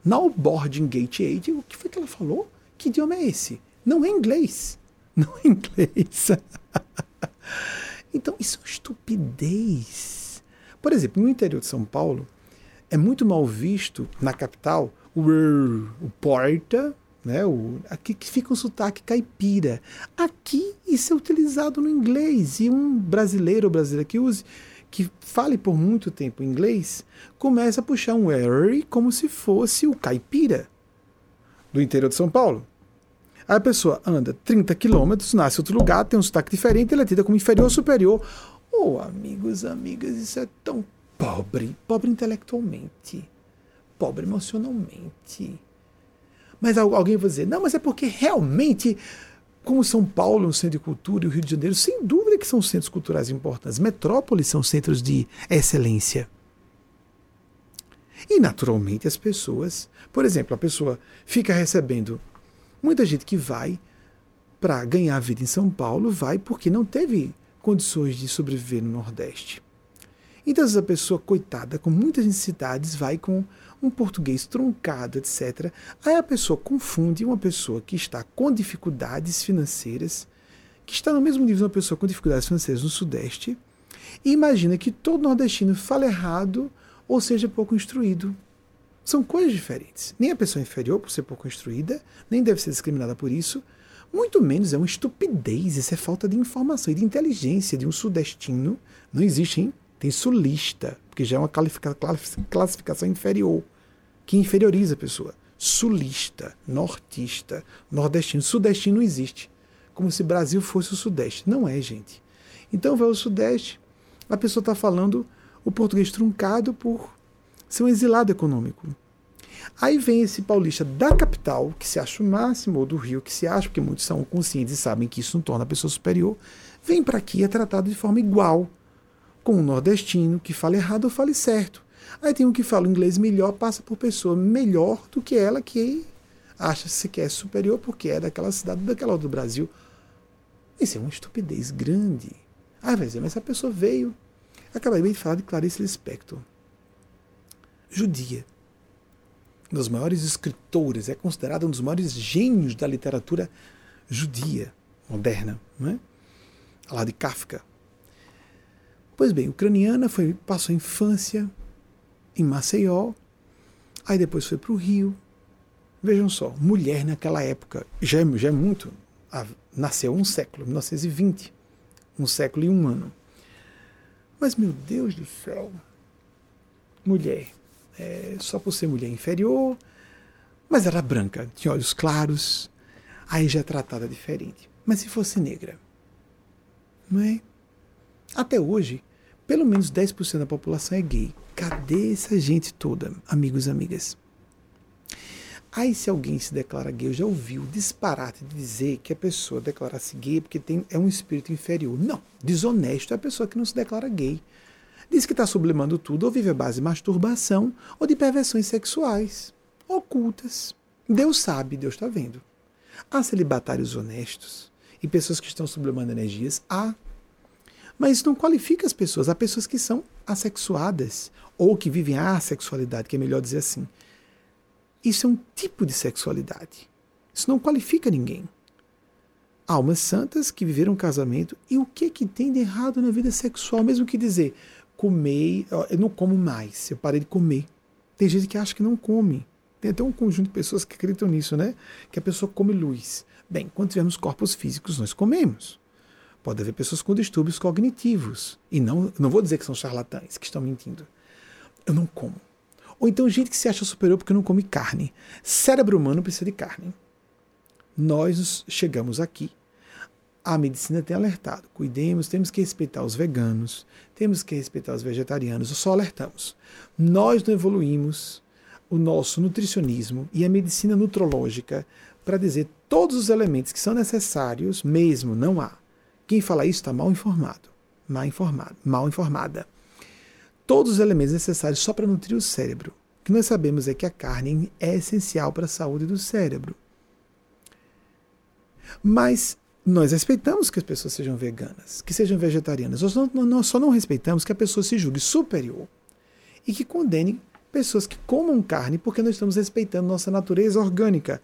Now boarding gate 8, o que foi que ela falou? Que idioma é esse? Não é inglês. Não é inglês. então, isso é estupidez. Por exemplo, no interior de São Paulo, é muito mal visto na capital o, o porta né? O, aqui que fica um sotaque caipira. Aqui isso é utilizado no inglês e um brasileiro ou brasileira que use que fale por muito tempo inglês começa a puxar um R como se fosse o caipira do interior de São Paulo. Aí a pessoa anda 30 quilômetros, nasce em outro lugar, tem um sotaque diferente, ela é tida como inferior ou superior. Oh, amigos, amigas, isso é tão pobre, pobre intelectualmente, pobre emocionalmente mas alguém vai dizer, não, mas é porque realmente, como São Paulo é um centro de cultura e o Rio de Janeiro, sem dúvida que são centros culturais importantes. Metrópoles são centros de excelência. E naturalmente as pessoas, por exemplo, a pessoa fica recebendo muita gente que vai para ganhar vida em São Paulo, vai porque não teve condições de sobreviver no Nordeste. Então, essa pessoa, coitada, com muitas necessidades, vai com um português truncado, etc. Aí a pessoa confunde uma pessoa que está com dificuldades financeiras, que está no mesmo nível de uma pessoa com dificuldades financeiras no Sudeste, E imagina que todo nordestino fala errado ou seja pouco instruído. São coisas diferentes. Nem a pessoa é inferior por ser pouco instruída, nem deve ser discriminada por isso, muito menos é uma estupidez, isso é falta de informação e de inteligência de um sudestino. Não existe, hein? Tem sulista, porque já é uma classificação inferior, que inferioriza a pessoa. Sulista, nortista, nordestino. Sudestino não existe. Como se Brasil fosse o Sudeste. Não é, gente. Então vai ao Sudeste, a pessoa está falando o português truncado por ser um exilado econômico. Aí vem esse paulista da capital, que se acha o máximo, ou do Rio, que se acha, porque muitos são conscientes e sabem que isso não torna a pessoa superior, vem para aqui e é tratado de forma igual com o nordestino, que fala errado ou fale certo. Aí tem um que fala inglês melhor, passa por pessoa melhor do que ela que acha-se que é superior porque é daquela cidade, daquela do Brasil. Isso é uma estupidez grande. Ah, vai dizer, mas essa pessoa veio. Acabei de falar de Clarice Lispector. Judia. Um dos maiores escritores, é considerada um dos maiores gênios da literatura judia moderna, não é? Lá de Kafka. Pois bem, ucraniana foi, passou a infância em Maceió, aí depois foi para o Rio. Vejam só, mulher naquela época, já, é, já é muito, nasceu um século, 1920, um século e um ano. Mas, meu Deus do céu, mulher, é, só por ser mulher inferior, mas era branca, tinha olhos claros, aí já é tratada diferente. Mas se fosse negra, não é? Até hoje, pelo menos 10% da população é gay. Cadê essa gente toda, amigos e amigas? Aí, se alguém se declara gay, eu já ouvi o disparate de dizer que a pessoa declarar-se gay porque tem, é um espírito inferior. Não, desonesto é a pessoa que não se declara gay. Diz que está sublimando tudo ou vive a base de masturbação ou de perversões sexuais ocultas. Deus sabe, Deus está vendo. Há celibatários honestos e pessoas que estão sublimando energias. Há mas isso não qualifica as pessoas. Há pessoas que são assexuadas ou que vivem a assexualidade, que é melhor dizer assim. Isso é um tipo de sexualidade. Isso não qualifica ninguém. Almas santas que viveram um casamento e o que que tem de errado na vida sexual, mesmo que dizer comer, eu não como mais, eu parei de comer. Tem gente que acha que não come. Tem até um conjunto de pessoas que acreditam nisso, né? Que a pessoa come luz. Bem, quando tivermos corpos físicos, nós comemos. Pode haver pessoas com distúrbios cognitivos. E não, não vou dizer que são charlatães, que estão mentindo. Eu não como. Ou então gente que se acha superior porque não come carne. Cérebro humano precisa de carne. Nós chegamos aqui. A medicina tem alertado. Cuidemos, temos que respeitar os veganos, temos que respeitar os vegetarianos. Só alertamos. Nós não evoluímos o nosso nutricionismo e a medicina nutrológica para dizer todos os elementos que são necessários, mesmo não há quem fala isso está mal informado, mal informado, mal informada. Todos os elementos necessários só para nutrir o cérebro. O que nós sabemos é que a carne é essencial para a saúde do cérebro. Mas nós respeitamos que as pessoas sejam veganas, que sejam vegetarianas. Nós, não, nós só não respeitamos que a pessoa se julgue superior e que condene pessoas que comam carne porque nós estamos respeitando nossa natureza orgânica,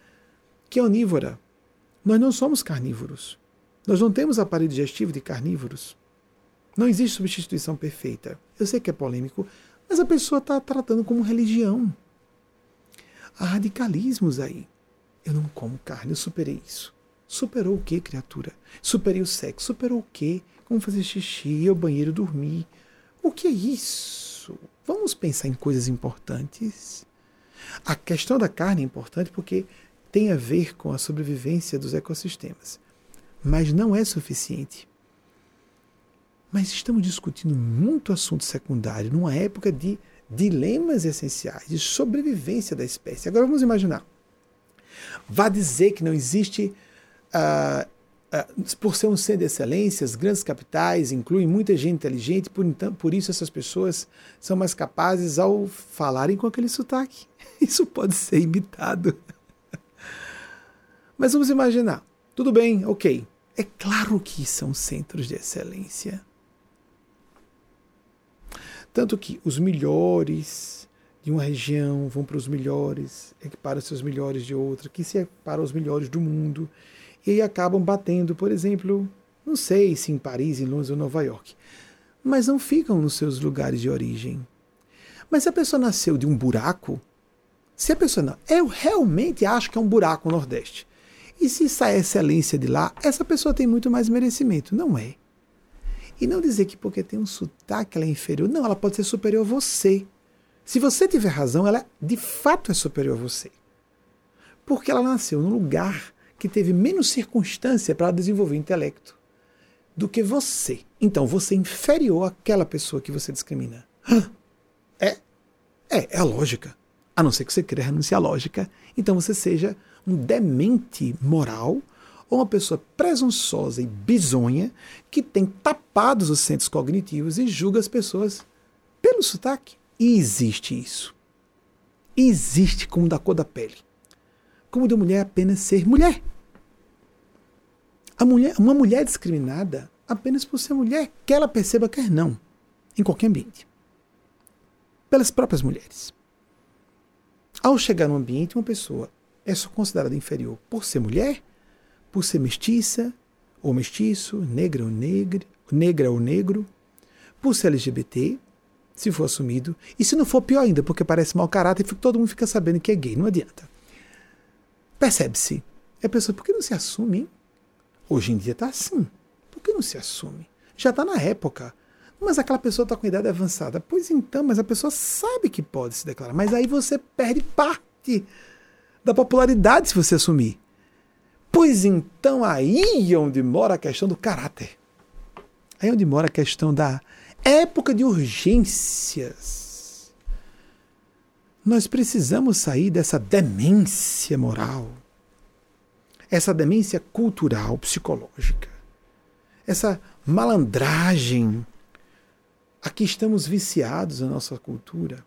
que é onívora. Nós não somos carnívoros. Nós não temos aparelho digestivo de carnívoros. Não existe substituição perfeita. Eu sei que é polêmico, mas a pessoa está tratando como religião. Há radicalismos aí. Eu não como carne, eu superei isso. Superou o que, criatura? Superei o sexo. Superou o quê? Como fazer xixi, ao banheiro, dormir. O que é isso? Vamos pensar em coisas importantes. A questão da carne é importante porque tem a ver com a sobrevivência dos ecossistemas mas não é suficiente. Mas estamos discutindo muito assunto secundário numa época de dilemas essenciais, de sobrevivência da espécie. Agora vamos imaginar. Vá dizer que não existe, uh, uh, por ser um centro de excelência, as grandes capitais incluem muita gente inteligente, por, então, por isso essas pessoas são mais capazes ao falarem com aquele sotaque. Isso pode ser imitado. Mas vamos imaginar. Tudo bem, ok. É claro que são centros de excelência. Tanto que os melhores de uma região vão para os melhores, equiparam-se melhores de outra, que se equiparam os melhores do mundo, e aí acabam batendo, por exemplo, não sei se em Paris, em Londres ou Nova York, mas não ficam nos seus lugares de origem. Mas se a pessoa nasceu de um buraco, se a pessoa não, eu realmente acho que é um buraco no Nordeste. E se sai excelência de lá, essa pessoa tem muito mais merecimento. Não é. E não dizer que porque tem um sotaque ela é inferior. Não, ela pode ser superior a você. Se você tiver razão, ela de fato é superior a você. Porque ela nasceu num lugar que teve menos circunstância para desenvolver intelecto do que você. Então você é inferior àquela pessoa que você discrimina. É, é, é a lógica. A não ser que você queira renunciar à lógica. Então você seja um demente moral ou uma pessoa presunçosa e bizonha que tem tapados os centros cognitivos e julga as pessoas pelo sotaque. E existe isso. Existe como da cor da pele. Como de mulher apenas ser mulher. A mulher, uma mulher discriminada apenas por ser mulher, quer ela perceba, quer não, em qualquer ambiente. Pelas próprias mulheres. Ao chegar no ambiente, uma pessoa é só considerada inferior por ser mulher, por ser mestiça ou mestiço, negra ou negro, negra ou negro, por ser LGBT, se for assumido, e se não for pior ainda, porque parece mau caráter e todo mundo fica sabendo que é gay, não adianta. Percebe-se. É a pessoa, por que não se assume? Hein? Hoje em dia está assim. Por que não se assume? Já está na época. Mas aquela pessoa está com idade avançada. Pois então, mas a pessoa sabe que pode se declarar. Mas aí você perde parte da popularidade se você assumir. Pois então, aí é onde mora a questão do caráter. Aí é onde mora a questão da época de urgências. Nós precisamos sair dessa demência moral essa demência cultural, psicológica, essa malandragem a que estamos viciados na nossa cultura,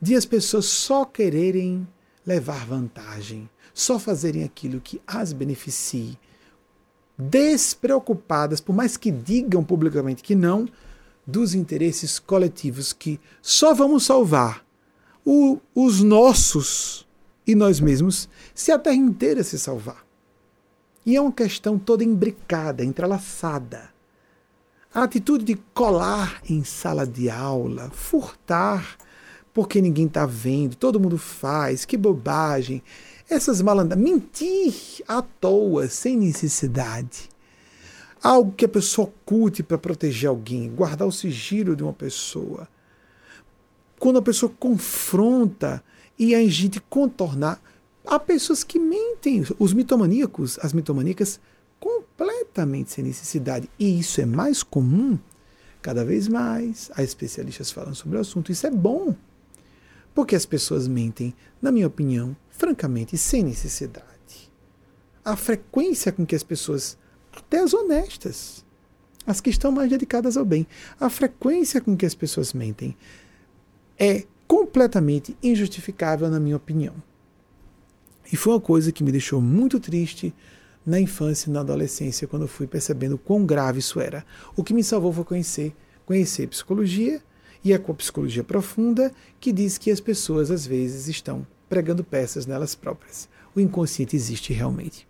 de as pessoas só quererem levar vantagem, só fazerem aquilo que as beneficie, despreocupadas, por mais que digam publicamente que não, dos interesses coletivos que só vamos salvar o, os nossos e nós mesmos se a terra inteira se salvar. E é uma questão toda imbricada, entrelaçada. A atitude de colar em sala de aula, furtar porque ninguém está vendo, todo mundo faz, que bobagem. Essas malandras, mentir à toa, sem necessidade. Algo que a pessoa oculte para proteger alguém, guardar o sigilo de uma pessoa. Quando a pessoa confronta e a gente contornar. Há pessoas que mentem, os mitomaníacos, as mitomaníacas, completamente sem necessidade. E isso é mais comum cada vez mais. Há especialistas falam sobre o assunto. Isso é bom. Porque as pessoas mentem, na minha opinião, francamente, sem necessidade. A frequência com que as pessoas, até as honestas, as que estão mais dedicadas ao bem, a frequência com que as pessoas mentem é completamente injustificável, na minha opinião. E foi uma coisa que me deixou muito triste na infância e na adolescência, quando eu fui percebendo quão grave isso era. O que me salvou foi conhecer, conhecer psicologia e a psicologia profunda, que diz que as pessoas às vezes estão pregando peças nelas próprias. O inconsciente existe realmente.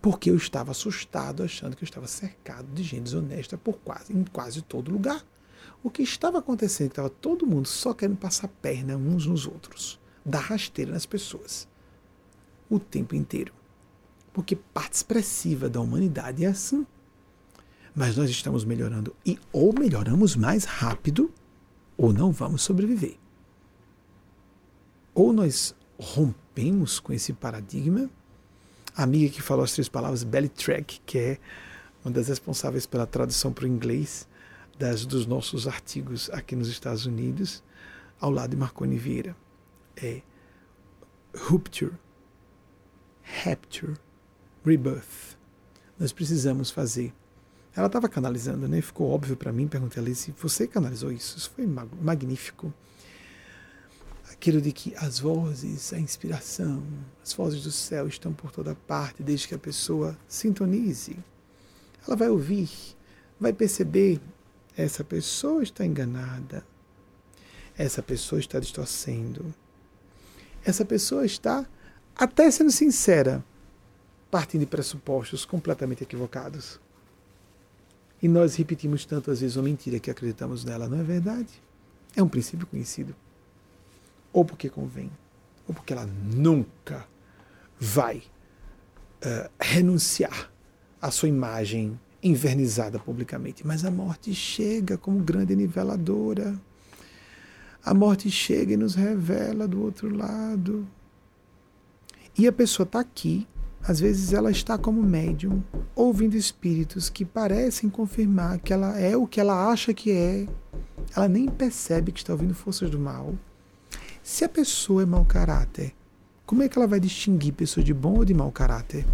Porque eu estava assustado, achando que eu estava cercado de gente desonesta por quase, em quase todo lugar. O que estava acontecendo? Estava todo mundo só querendo passar perna uns nos outros, dar rasteira nas pessoas, o tempo inteiro. Porque parte expressiva da humanidade é assim. Mas nós estamos melhorando e ou melhoramos mais rápido ou não vamos sobreviver. Ou nós rompemos com esse paradigma. A amiga que falou as três palavras, Belly Track, que é uma das responsáveis pela tradução para o inglês, das, dos nossos artigos aqui nos Estados Unidos, ao lado de Marconi Vieira. É Rupture, Rapture, Rebirth. Nós precisamos fazer. Ela estava canalizando, né? Ficou óbvio para mim. Perguntei a se você canalizou isso. Isso foi magnífico. Aquilo de que as vozes, a inspiração, as vozes do céu estão por toda parte, desde que a pessoa sintonize. Ela vai ouvir, vai perceber essa pessoa está enganada. Essa pessoa está distorcendo. Essa pessoa está até sendo sincera, partindo de pressupostos completamente equivocados. E nós repetimos tantas vezes uma mentira que acreditamos nela, não é verdade? É um princípio conhecido. Ou porque convém, ou porque ela nunca vai uh, renunciar à sua imagem invernizada publicamente. Mas a morte chega como grande niveladora. A morte chega e nos revela do outro lado. E a pessoa está aqui, às vezes ela está como médium, ouvindo espíritos que parecem confirmar que ela é o que ela acha que é. Ela nem percebe que está ouvindo forças do mal. Se a pessoa é mau caráter, como é que ela vai distinguir pessoa de bom ou de mau caráter?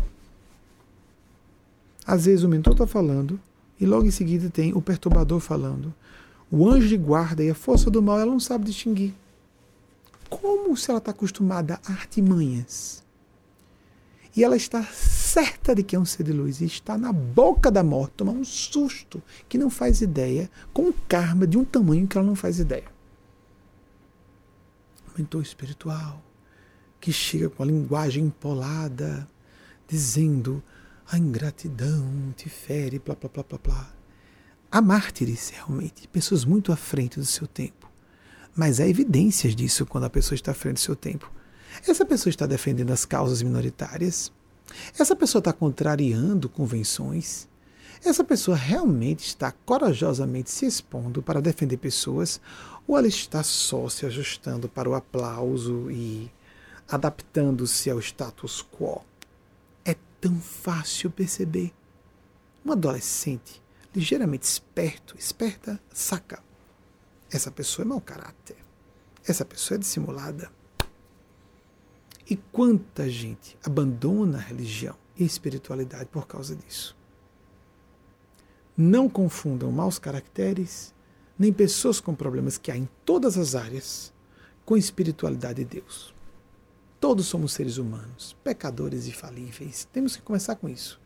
Às vezes o mentor está falando e logo em seguida tem o perturbador falando. O anjo de guarda e a força do mal ela não sabe distinguir. Como se ela está acostumada a artimanhas? E ela está certa de que é um ser de luz e está na boca da morte, tomar um susto que não faz ideia, com um karma de um tamanho que ela não faz ideia. Um mentor espiritual que chega com a linguagem empolada, dizendo a ingratidão te fere, blá, blá, blá, blá, blá. Há mártires, realmente, pessoas muito à frente do seu tempo. Mas há evidências disso quando a pessoa está à frente do seu tempo. Essa pessoa está defendendo as causas minoritárias? Essa pessoa está contrariando convenções? Essa pessoa realmente está corajosamente se expondo para defender pessoas? Ou ela está só se ajustando para o aplauso e adaptando-se ao status quo? tão fácil perceber. Um adolescente ligeiramente esperto, esperta, saca. Essa pessoa é mau caráter. Essa pessoa é dissimulada. E quanta gente abandona a religião e a espiritualidade por causa disso. Não confundam maus caracteres, nem pessoas com problemas que há em todas as áreas, com a espiritualidade de Deus. Todos somos seres humanos, pecadores e falíveis. Temos que começar com isso.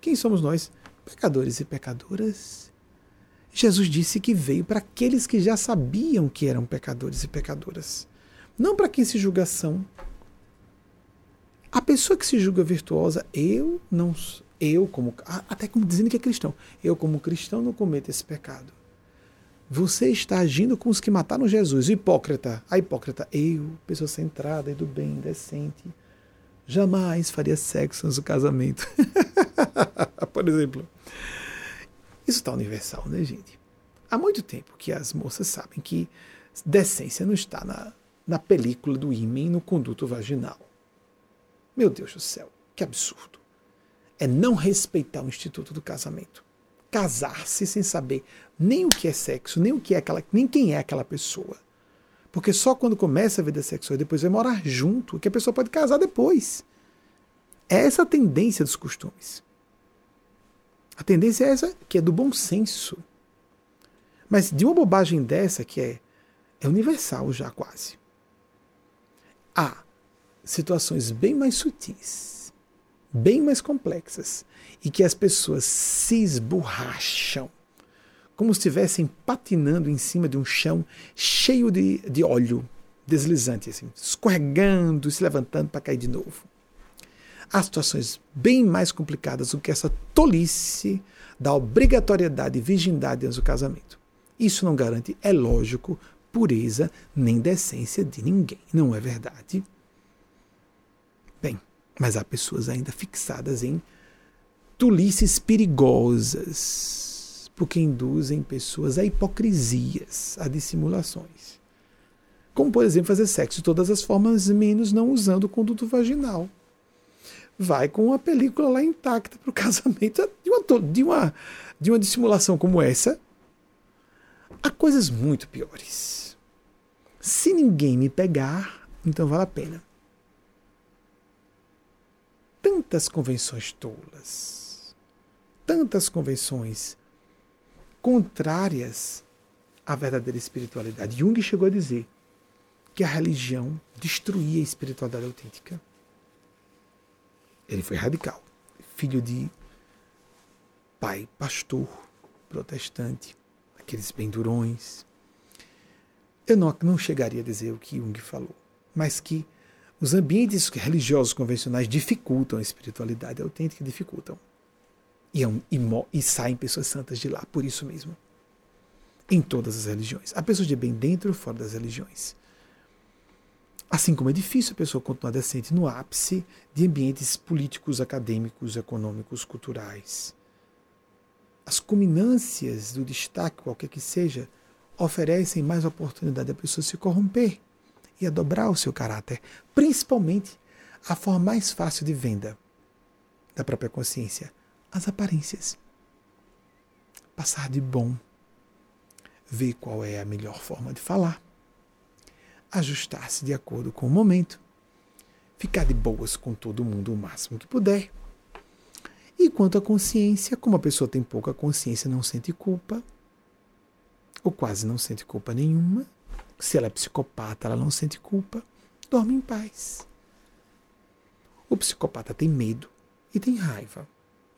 Quem somos nós? Pecadores e pecadoras. Jesus disse que veio para aqueles que já sabiam que eram pecadores e pecadoras, não para quem se julgação. A pessoa que se julga virtuosa, eu não, eu como até como dizendo que é cristão, eu como cristão não cometo esse pecado. Você está agindo com os que mataram Jesus. O hipócrita, a hipócrita, eu, pessoa centrada e do bem, decente, jamais faria sexo no casamento. Por exemplo. Isso está universal, né, gente? Há muito tempo que as moças sabem que decência não está na, na película do ímã no conduto vaginal. Meu Deus do céu, que absurdo. É não respeitar o instituto do casamento casar-se sem saber nem o que é sexo, nem o que é aquela, nem quem é aquela pessoa. Porque só quando começa a vida sexual e depois vai morar junto que a pessoa pode casar depois. É essa a tendência dos costumes. A tendência é essa que é do bom senso. Mas de uma bobagem dessa que é, é universal já quase. Há situações bem mais sutis, bem mais complexas, e que as pessoas se esborracham, como se estivessem patinando em cima de um chão cheio de, de óleo deslizante, assim, escorregando, se levantando para cair de novo. Há situações bem mais complicadas do que essa tolice da obrigatoriedade e virgindade antes do casamento. Isso não garante, é lógico, pureza nem decência de ninguém, não é verdade? Mas há pessoas ainda fixadas em tolices perigosas, porque induzem pessoas a hipocrisias, a dissimulações. Como, por exemplo, fazer sexo de todas as formas, menos não usando o conduto vaginal. Vai com a película lá intacta para o casamento de uma, de, uma, de uma dissimulação como essa. Há coisas muito piores. Se ninguém me pegar, então vale a pena. Tantas convenções tolas tantas convenções contrárias à verdadeira espiritualidade. Jung chegou a dizer que a religião destruía a espiritualidade autêntica. Ele foi radical, filho de pai pastor protestante, aqueles pendurões. Eu não, não chegaria a dizer o que Jung falou, mas que os ambientes religiosos convencionais dificultam a espiritualidade autêntica, dificultam. E, é um, e, e saem pessoas santas de lá, por isso mesmo. Em todas as religiões. Há pessoas de bem dentro e fora das religiões. Assim como é difícil a pessoa continuar decente no ápice de ambientes políticos, acadêmicos, econômicos, culturais. As culminâncias do destaque, qualquer que seja, oferecem mais oportunidade a pessoa se corromper e a dobrar o seu caráter, principalmente a forma mais fácil de venda da própria consciência, as aparências. Passar de bom, ver qual é a melhor forma de falar, ajustar-se de acordo com o momento, ficar de boas com todo mundo o máximo que puder. E quanto à consciência, como a pessoa tem pouca consciência, não sente culpa, ou quase não sente culpa nenhuma, se ela é psicopata, ela não sente culpa, dorme em paz. O psicopata tem medo e tem raiva,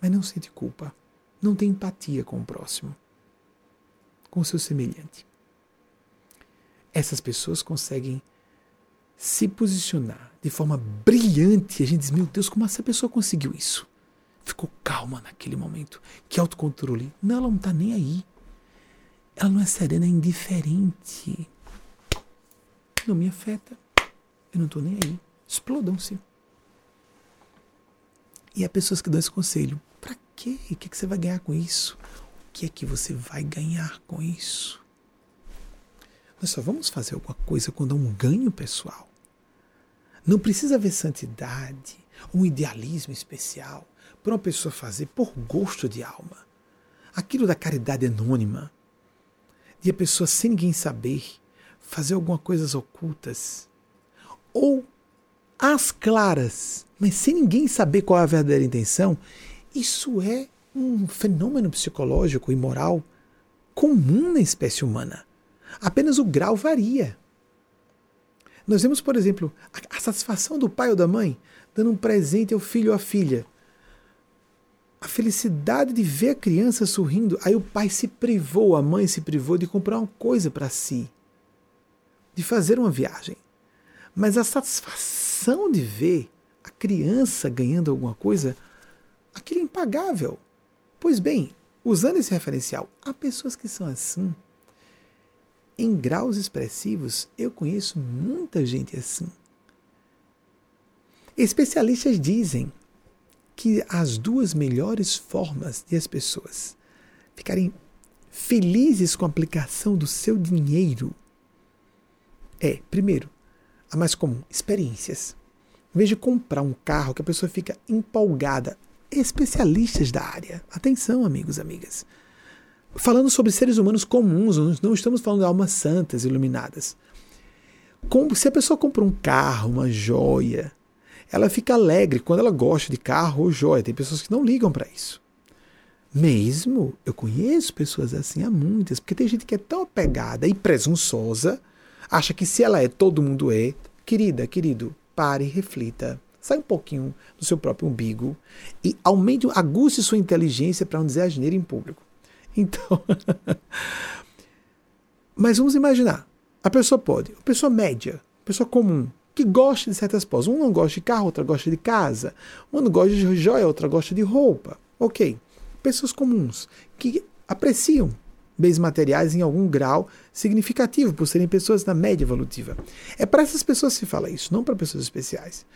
mas não sente culpa, não tem empatia com o próximo, com o seu semelhante. Essas pessoas conseguem se posicionar de forma brilhante. A gente diz: Meu Deus, como essa pessoa conseguiu isso? Ficou calma naquele momento. Que autocontrole. Não, ela não está nem aí. Ela não é serena, é indiferente. Não me afeta. Eu não estou nem aí. Explodam-se. E há pessoas que dão esse conselho. Para quê? O que, que você vai ganhar com isso? O que é que você vai ganhar com isso? Nós só vamos fazer alguma coisa quando há um ganho pessoal. Não precisa haver santidade, um idealismo especial para uma pessoa fazer por gosto de alma. Aquilo da caridade anônima, de a pessoa sem ninguém saber fazer algumas coisas ocultas, ou às claras, mas sem ninguém saber qual é a verdadeira intenção, isso é um fenômeno psicológico e moral comum na espécie humana. Apenas o grau varia. Nós vemos, por exemplo, a, satisfação do pai ou da mãe dando um presente ao filho ou à filha. A felicidade de ver a criança sorrindo. Aí o pai se privou, a mãe se privou de comprar uma coisa para si, de fazer uma viagem. Mas a satisfação de ver a criança ganhando alguma coisa, aquilo é impagável. Pois bem, usando esse referencial, há pessoas que são assim em graus expressivos, eu conheço muita gente assim. Especialistas dizem que as duas melhores formas de as pessoas ficarem felizes com a aplicação do seu dinheiro é, primeiro, a mais comum, experiências. Em vez de comprar um carro que a pessoa fica empolgada, especialistas da área. Atenção, amigos, amigas falando sobre seres humanos comuns, não estamos falando de almas santas iluminadas. Se a pessoa compra um carro, uma joia, ela fica alegre quando ela gosta de carro ou joia. Tem pessoas que não ligam para isso. Mesmo, eu conheço pessoas assim, há muitas, porque tem gente que é tão apegada e presunçosa, acha que se ela é, todo mundo é. Querida, querido, pare, reflita. Sai um pouquinho do seu próprio umbigo e aumente, aguce sua inteligência para não dizer asneira em público. Então. Mas vamos imaginar. A pessoa pode, a pessoa média, a pessoa comum, que gosta de certas coisas. Um não gosta de carro, outra gosta de casa. Um não gosta de joia, outra gosta de roupa. Ok. Pessoas comuns que apreciam bens materiais em algum grau significativo, por serem pessoas da média evolutiva. É para essas pessoas que se fala isso, não para pessoas especiais.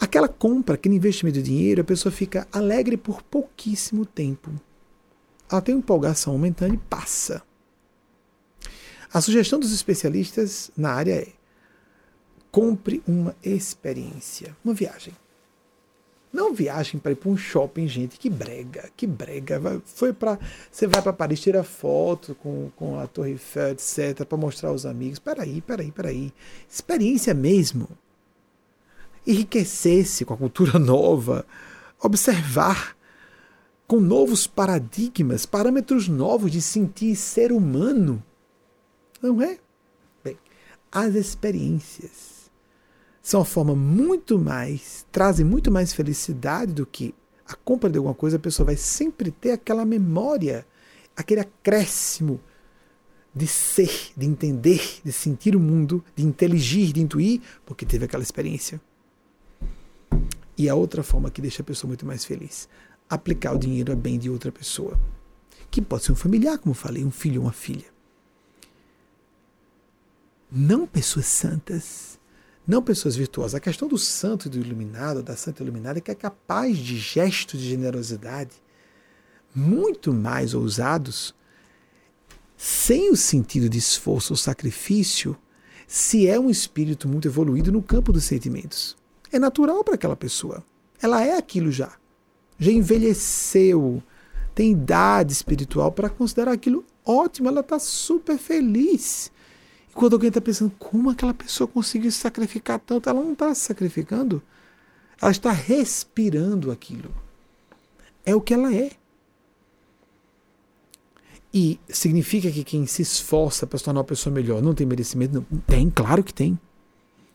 Aquela compra, aquele investimento de dinheiro, a pessoa fica alegre por pouquíssimo tempo ela tem uma empolgação momentânea e passa. A sugestão dos especialistas na área é: compre uma experiência, uma viagem. Não viagem para ir para um shopping, gente, que brega, que brega. Foi para você vai para Paris tirar foto com, com a Torre Eiffel, etc, para mostrar aos amigos. Peraí, peraí, peraí. Experiência mesmo. Enriquecer-se com a cultura nova, observar com novos paradigmas, parâmetros novos de sentir ser humano. Não é? Bem, as experiências são uma forma muito mais, trazem muito mais felicidade do que a compra de alguma coisa, a pessoa vai sempre ter aquela memória, aquele acréscimo de ser, de entender, de sentir o mundo, de inteligir, de intuir, porque teve aquela experiência. E a outra forma que deixa a pessoa muito mais feliz, aplicar o dinheiro a bem de outra pessoa. Que pode ser um familiar, como falei, um filho ou uma filha. Não pessoas santas, não pessoas virtuosas. A questão do santo e do iluminado, da santa iluminada, é que é capaz de gestos de generosidade muito mais ousados, sem o sentido de esforço ou sacrifício, se é um espírito muito evoluído no campo dos sentimentos. É natural para aquela pessoa. Ela é aquilo já. Já envelheceu, tem idade espiritual para considerar aquilo ótimo, ela está super feliz. Quando alguém está pensando como aquela pessoa conseguiu se sacrificar tanto, ela não está se sacrificando, ela está respirando aquilo. É o que ela é. E significa que quem se esforça para se tornar uma pessoa melhor não tem merecimento? Não. Tem, claro que tem.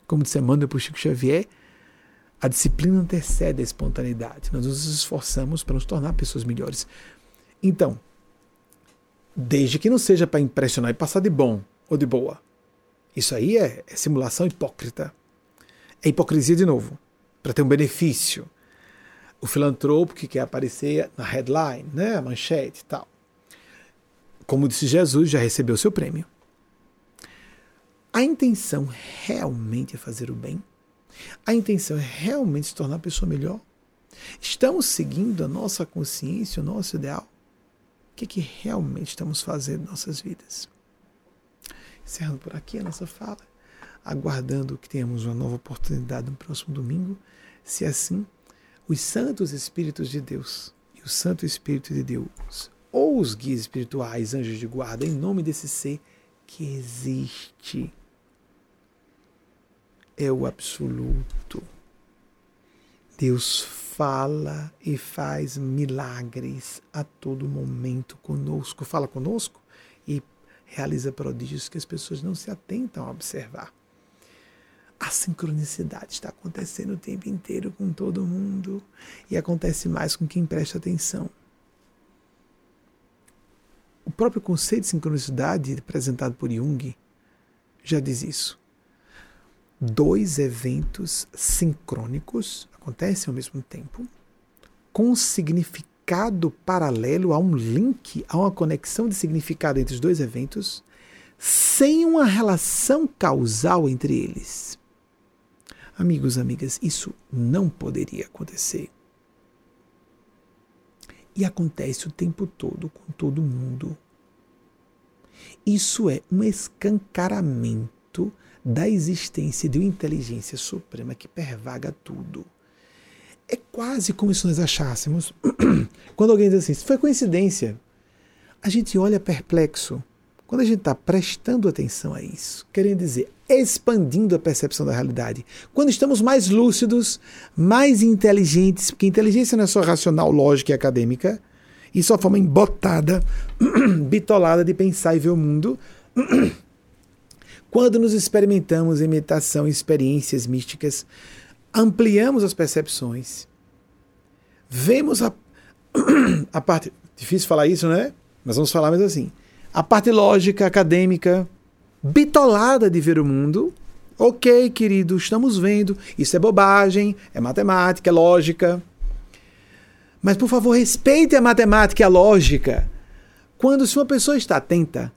Como disse Emmanuel para o Chico Xavier, a disciplina antecede a espontaneidade. Nós nos esforçamos para nos tornar pessoas melhores. Então, desde que não seja para impressionar e passar de bom ou de boa. Isso aí é, é simulação hipócrita. É hipocrisia de novo, para ter um benefício. O filantropo que quer aparecer na headline, né, a manchete e tal como disse Jesus, já recebeu seu prêmio. A intenção realmente é fazer o bem? A intenção é realmente se tornar uma pessoa melhor? Estamos seguindo a nossa consciência, o nosso ideal? O que, é que realmente estamos fazendo em nossas vidas? Encerrando por aqui a nossa fala, aguardando que tenhamos uma nova oportunidade no próximo domingo. Se assim, os santos Espíritos de Deus e o Santo Espírito de Deus ou os guias espirituais, anjos de guarda, em nome desse ser que existe. É o absoluto. Deus fala e faz milagres a todo momento conosco. Fala conosco realiza prodígios que as pessoas não se atentam a observar. A sincronicidade está acontecendo o tempo inteiro com todo mundo e acontece mais com quem presta atenção. O próprio conceito de sincronicidade apresentado por Jung já diz isso. Dois eventos sincrônicos acontecem ao mesmo tempo, com significado paralelo, há um link, há uma conexão de significado entre os dois eventos, sem uma relação causal entre eles. Amigos, amigas, isso não poderia acontecer. E acontece o tempo todo com todo mundo. Isso é um escancaramento da existência de uma inteligência suprema que pervaga tudo. É quase como se nós achássemos, quando alguém diz assim, isso foi coincidência, a gente olha perplexo. Quando a gente está prestando atenção a isso, querendo dizer, expandindo a percepção da realidade, quando estamos mais lúcidos, mais inteligentes, porque inteligência não é só racional, lógica e acadêmica, e só forma embotada, bitolada de pensar e ver o mundo. Quando nos experimentamos em meditação, experiências místicas, ampliamos as percepções, vemos a, a parte. Difícil falar isso, né? Mas vamos falar mais assim a parte lógica, acadêmica, bitolada de ver o mundo. Ok, querido, estamos vendo. Isso é bobagem, é matemática, é lógica. Mas, por favor, respeite a matemática e a lógica. Quando, se uma pessoa está atenta,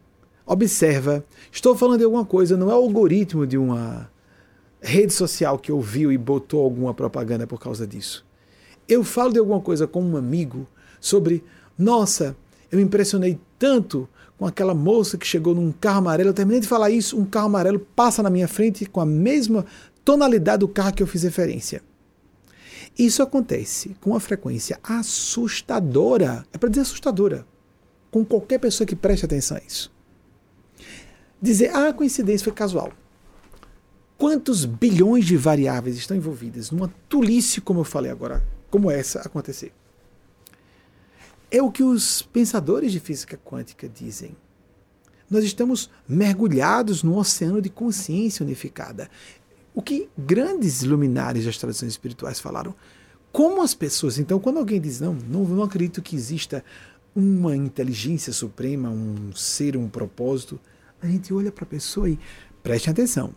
observa, estou falando de alguma coisa, não é o algoritmo de uma rede social que ouviu e botou alguma propaganda por causa disso. Eu falo de alguma coisa com um amigo sobre, nossa, eu me impressionei tanto com aquela moça que chegou num carro amarelo. Eu terminei de falar isso, um carro amarelo passa na minha frente com a mesma tonalidade do carro que eu fiz referência. Isso acontece com uma frequência assustadora, é para dizer assustadora, com qualquer pessoa que preste atenção a isso. Dizer, ah, a coincidência foi casual. Quantos bilhões de variáveis estão envolvidas numa tolice, como eu falei agora, como essa acontecer? É o que os pensadores de física quântica dizem. Nós estamos mergulhados num oceano de consciência unificada. O que grandes luminares das tradições espirituais falaram. Como as pessoas, então, quando alguém diz, não, não, não acredito que exista uma inteligência suprema, um ser, um propósito, a gente olha para a pessoa e preste atenção.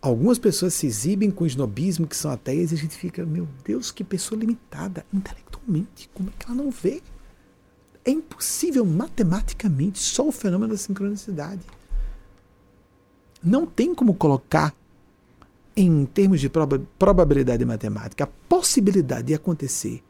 Algumas pessoas se exibem com snobismo que são ateias e a gente fica, meu Deus, que pessoa limitada intelectualmente. Como é que ela não vê? É impossível matematicamente só o fenômeno da sincronicidade. Não tem como colocar em termos de proba probabilidade matemática a possibilidade de acontecer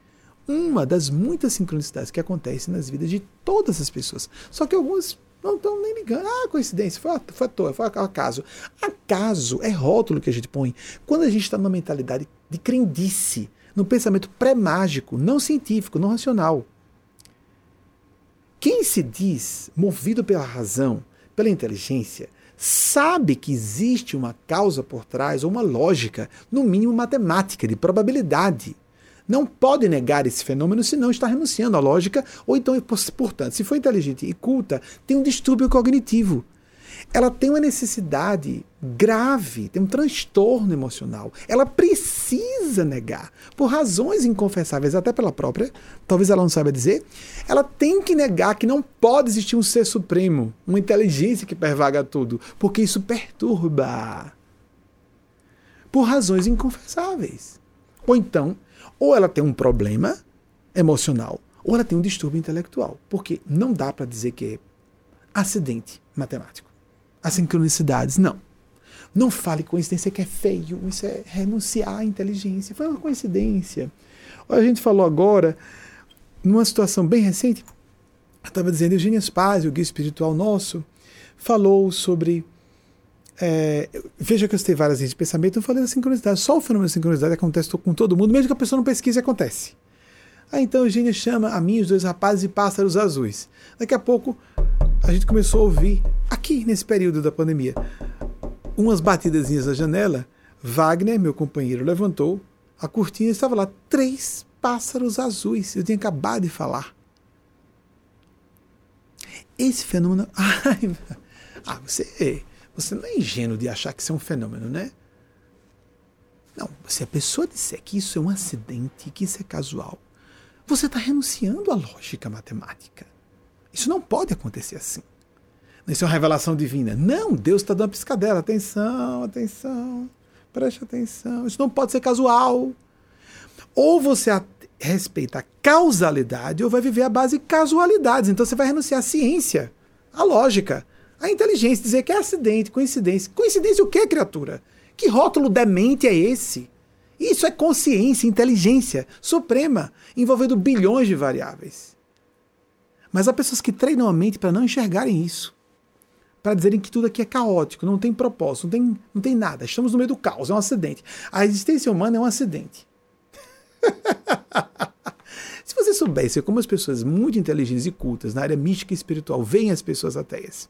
uma das muitas sincronicidades que acontecem nas vidas de todas as pessoas. Só que algumas não estão nem ligando. Ah, coincidência, foi, toa, foi acaso. Acaso é rótulo que a gente põe quando a gente está numa mentalidade de crendice, num pensamento pré-mágico, não científico, não racional. Quem se diz movido pela razão, pela inteligência, sabe que existe uma causa por trás, ou uma lógica, no mínimo matemática, de probabilidade não pode negar esse fenômeno, senão está renunciando à lógica, ou então, portanto, se for inteligente e culta, tem um distúrbio cognitivo. Ela tem uma necessidade grave, tem um transtorno emocional. Ela precisa negar, por razões inconfessáveis, até pela própria, talvez ela não saiba dizer. Ela tem que negar que não pode existir um ser supremo, uma inteligência que pervaga tudo, porque isso perturba. Por razões inconfessáveis. Ou então, ou ela tem um problema emocional, ou ela tem um distúrbio intelectual. Porque não dá para dizer que é acidente matemático. As sincronicidades, não. Não fale coincidência que é feio, isso é renunciar à inteligência. Foi uma coincidência. A gente falou agora, numa situação bem recente, estava dizendo, Eugênio Spaz, o guia espiritual nosso, falou sobre é, veja que eu citei várias linhas de pensamento, eu falei da sincronicidade. Só o fenômeno da sincronicidade acontece com todo mundo, mesmo que a pessoa não pesquise, acontece. Aí então Eugênia chama a mim, os dois rapazes e pássaros azuis. Daqui a pouco a gente começou a ouvir, aqui nesse período da pandemia, umas batidazinhas na janela. Wagner, meu companheiro, levantou a cortina e estava lá três pássaros azuis. Eu tinha acabado de falar. Esse fenômeno. Ai, ah, você você não é ingênuo de achar que isso é um fenômeno, né? Não, se a pessoa disser que isso é um acidente, que isso é casual, você está renunciando à lógica matemática. Isso não pode acontecer assim. Isso é uma revelação divina. Não, Deus está dando uma piscadela. Atenção, atenção, preste atenção. Isso não pode ser casual. Ou você respeita a causalidade, ou vai viver a base de casualidades. Então você vai renunciar à ciência, à lógica. A inteligência dizer que é acidente, coincidência. Coincidência o que, criatura? Que rótulo demente é esse? Isso é consciência, inteligência suprema, envolvendo bilhões de variáveis. Mas há pessoas que treinam a mente para não enxergarem isso. Para dizerem que tudo aqui é caótico, não tem propósito, não tem, não tem nada. Estamos no meio do caos, é um acidente. A existência humana é um acidente. Se você soubesse como as pessoas muito inteligentes e cultas na área mística e espiritual veem as pessoas ateias,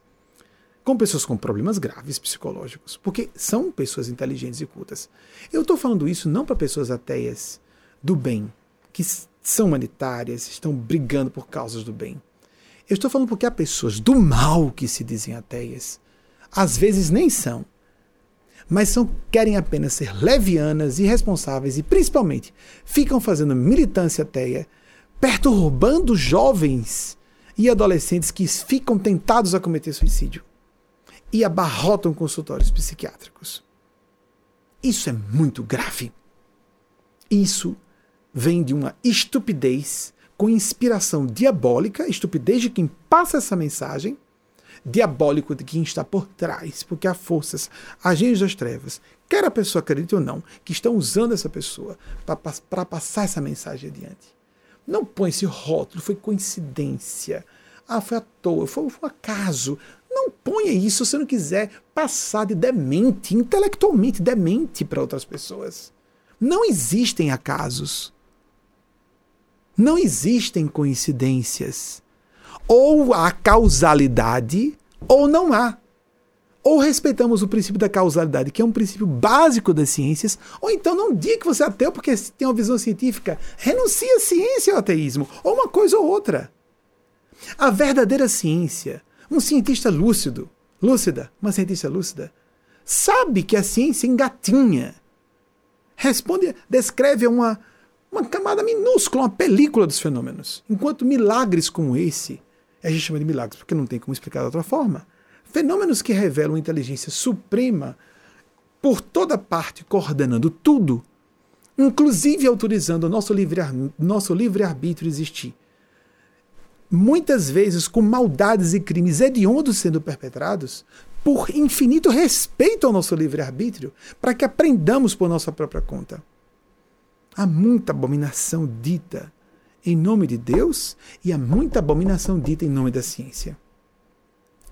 com pessoas com problemas graves psicológicos, porque são pessoas inteligentes e cultas. Eu estou falando isso não para pessoas ateias do bem, que são humanitárias, estão brigando por causas do bem. Eu estou falando porque há pessoas do mal que se dizem ateias, às vezes nem são, mas são, querem apenas ser levianas, irresponsáveis e principalmente ficam fazendo militância ateia, perturbando jovens e adolescentes que ficam tentados a cometer suicídio e abarrotam consultórios psiquiátricos. Isso é muito grave. Isso vem de uma estupidez com inspiração diabólica, estupidez de quem passa essa mensagem, diabólico de quem está por trás, porque há forças, agentes das trevas, quer a pessoa acredite ou não, que estão usando essa pessoa para passar essa mensagem adiante. Não põe esse rótulo, foi coincidência. Ah, foi à toa, foi, foi um acaso. Não ponha isso se não quiser passar de demente, intelectualmente demente para outras pessoas. Não existem acasos. Não existem coincidências. Ou há causalidade, ou não há. Ou respeitamos o princípio da causalidade, que é um princípio básico das ciências, ou então não diga que você é ateu porque tem uma visão científica. Renuncie à ciência ao ateísmo, ou uma coisa ou outra. A verdadeira ciência um cientista lúcido, lúcida, uma cientista lúcida, sabe que a ciência engatinha. Responde, descreve uma, uma camada minúscula, uma película dos fenômenos. Enquanto milagres como esse, a gente chama de milagres porque não tem como explicar de outra forma, fenômenos que revelam inteligência suprema, por toda parte, coordenando tudo, inclusive autorizando o nosso livre-arbítrio nosso livre existir. Muitas vezes com maldades e crimes hediondos sendo perpetrados, por infinito respeito ao nosso livre-arbítrio, para que aprendamos por nossa própria conta. Há muita abominação dita em nome de Deus e há muita abominação dita em nome da ciência.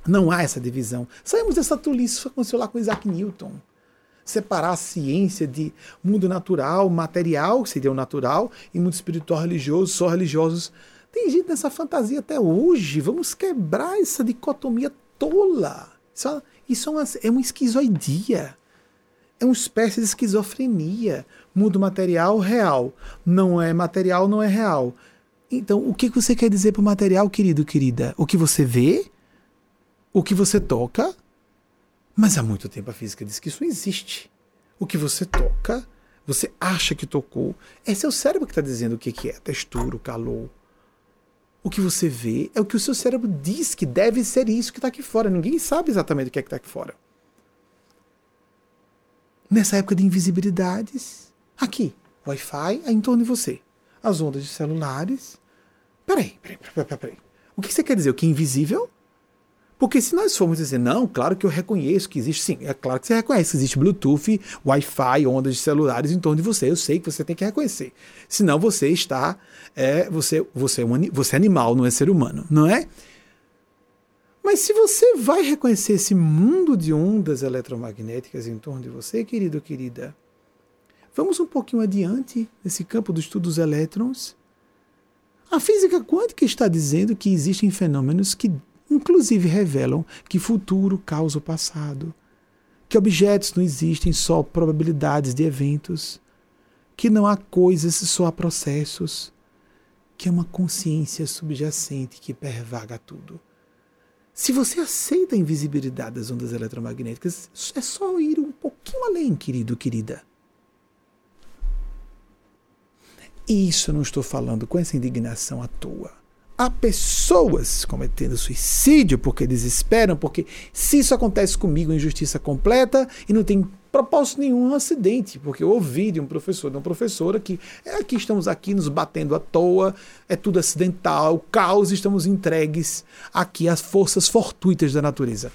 Não há essa divisão. Saímos dessa tolice, isso aconteceu lá com Isaac Newton. Separar a ciência de mundo natural, material, que seria o natural, e mundo espiritual, religioso, só religiosos. Tem gente nessa fantasia até hoje. Vamos quebrar essa dicotomia tola. Isso, isso é, uma, é uma esquizoidia. É uma espécie de esquizofrenia. Mundo material, real. Não é material, não é real. Então, o que você quer dizer para o material, querido, querida? O que você vê? O que você toca? Mas há muito tempo a física diz que isso existe. O que você toca, você acha que tocou. É seu cérebro que está dizendo o que é textura, calor. O que você vê é o que o seu cérebro diz que deve ser isso que está aqui fora. Ninguém sabe exatamente o que é que está aqui fora. Nessa época de invisibilidades, aqui, Wi-Fi é em torno de você. As ondas de celulares. Peraí, peraí, peraí, peraí. O que você quer dizer? O que é invisível? Porque se nós formos dizer, não, claro que eu reconheço que existe, sim, é claro que você reconhece que existe Bluetooth, Wi-Fi, ondas de celulares em torno de você. Eu sei que você tem que reconhecer. Senão você está, é, você, você, é um, você é animal, não é ser humano, não é? Mas se você vai reconhecer esse mundo de ondas eletromagnéticas em torno de você, querido ou querida, vamos um pouquinho adiante nesse campo do estudo dos elétrons. A física quântica está dizendo que existem fenômenos que inclusive revelam que futuro causa o passado, que objetos não existem só probabilidades de eventos, que não há coisas só há processos, que é uma consciência subjacente que pervaga tudo. Se você aceita a invisibilidade das ondas eletromagnéticas, é só ir um pouquinho além, querido, querida. Isso eu não estou falando com essa indignação à toa há pessoas cometendo suicídio porque desesperam, porque se isso acontece comigo, injustiça completa e não tem propósito nenhum um acidente, porque eu ouvi de um professor, de uma professora que é aqui estamos aqui nos batendo à toa, é tudo acidental, caos, estamos entregues aqui às forças fortuitas da natureza.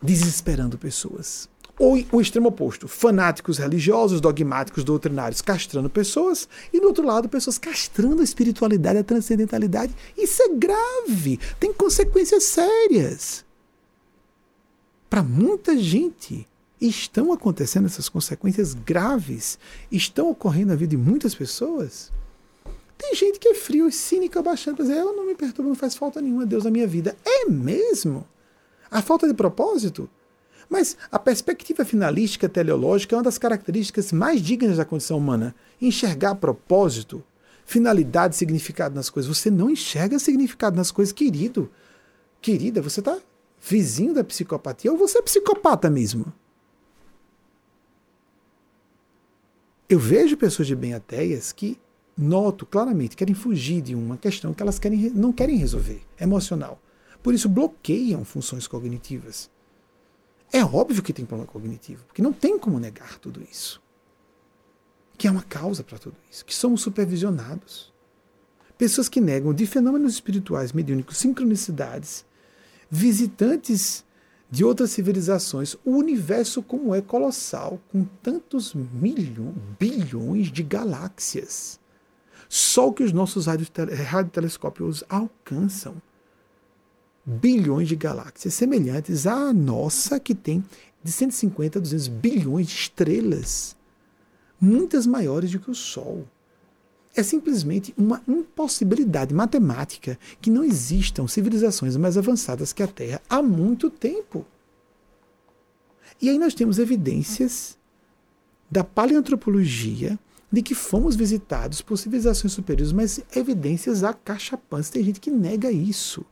Desesperando pessoas ou o extremo oposto, fanáticos religiosos, dogmáticos, doutrinários, castrando pessoas, e do outro lado, pessoas castrando a espiritualidade, a transcendentalidade. Isso é grave, tem consequências sérias. Para muita gente, estão acontecendo essas consequências graves, estão ocorrendo na vida de muitas pessoas. Tem gente que é frio e cínica, baixando dizer: Eu não me perturbo, não faz falta nenhuma, Deus na minha vida. É mesmo? A falta de propósito mas a perspectiva finalística teleológica é uma das características mais dignas da condição humana. Enxergar propósito, finalidade, significado nas coisas. Você não enxerga significado nas coisas, querido. Querida, você está vizinho da psicopatia ou você é psicopata mesmo? Eu vejo pessoas de bem ateias que noto claramente querem fugir de uma questão que elas querem, não querem resolver, emocional. Por isso bloqueiam funções cognitivas. É óbvio que tem problema cognitivo, porque não tem como negar tudo isso. Que é uma causa para tudo isso, que somos supervisionados. Pessoas que negam de fenômenos espirituais mediúnicos, sincronicidades, visitantes de outras civilizações, o universo como é colossal, com tantos milhões, bilhões de galáxias. Só o que os nossos radiotelescópios alcançam bilhões de galáxias semelhantes à nossa, que tem de 150 a 200 bilhões de estrelas, muitas maiores do que o Sol. É simplesmente uma impossibilidade matemática que não existam civilizações mais avançadas que a Terra há muito tempo. E aí nós temos evidências da paleantropologia de que fomos visitados por civilizações superiores, mas evidências acachapantes. Tem gente que nega isso.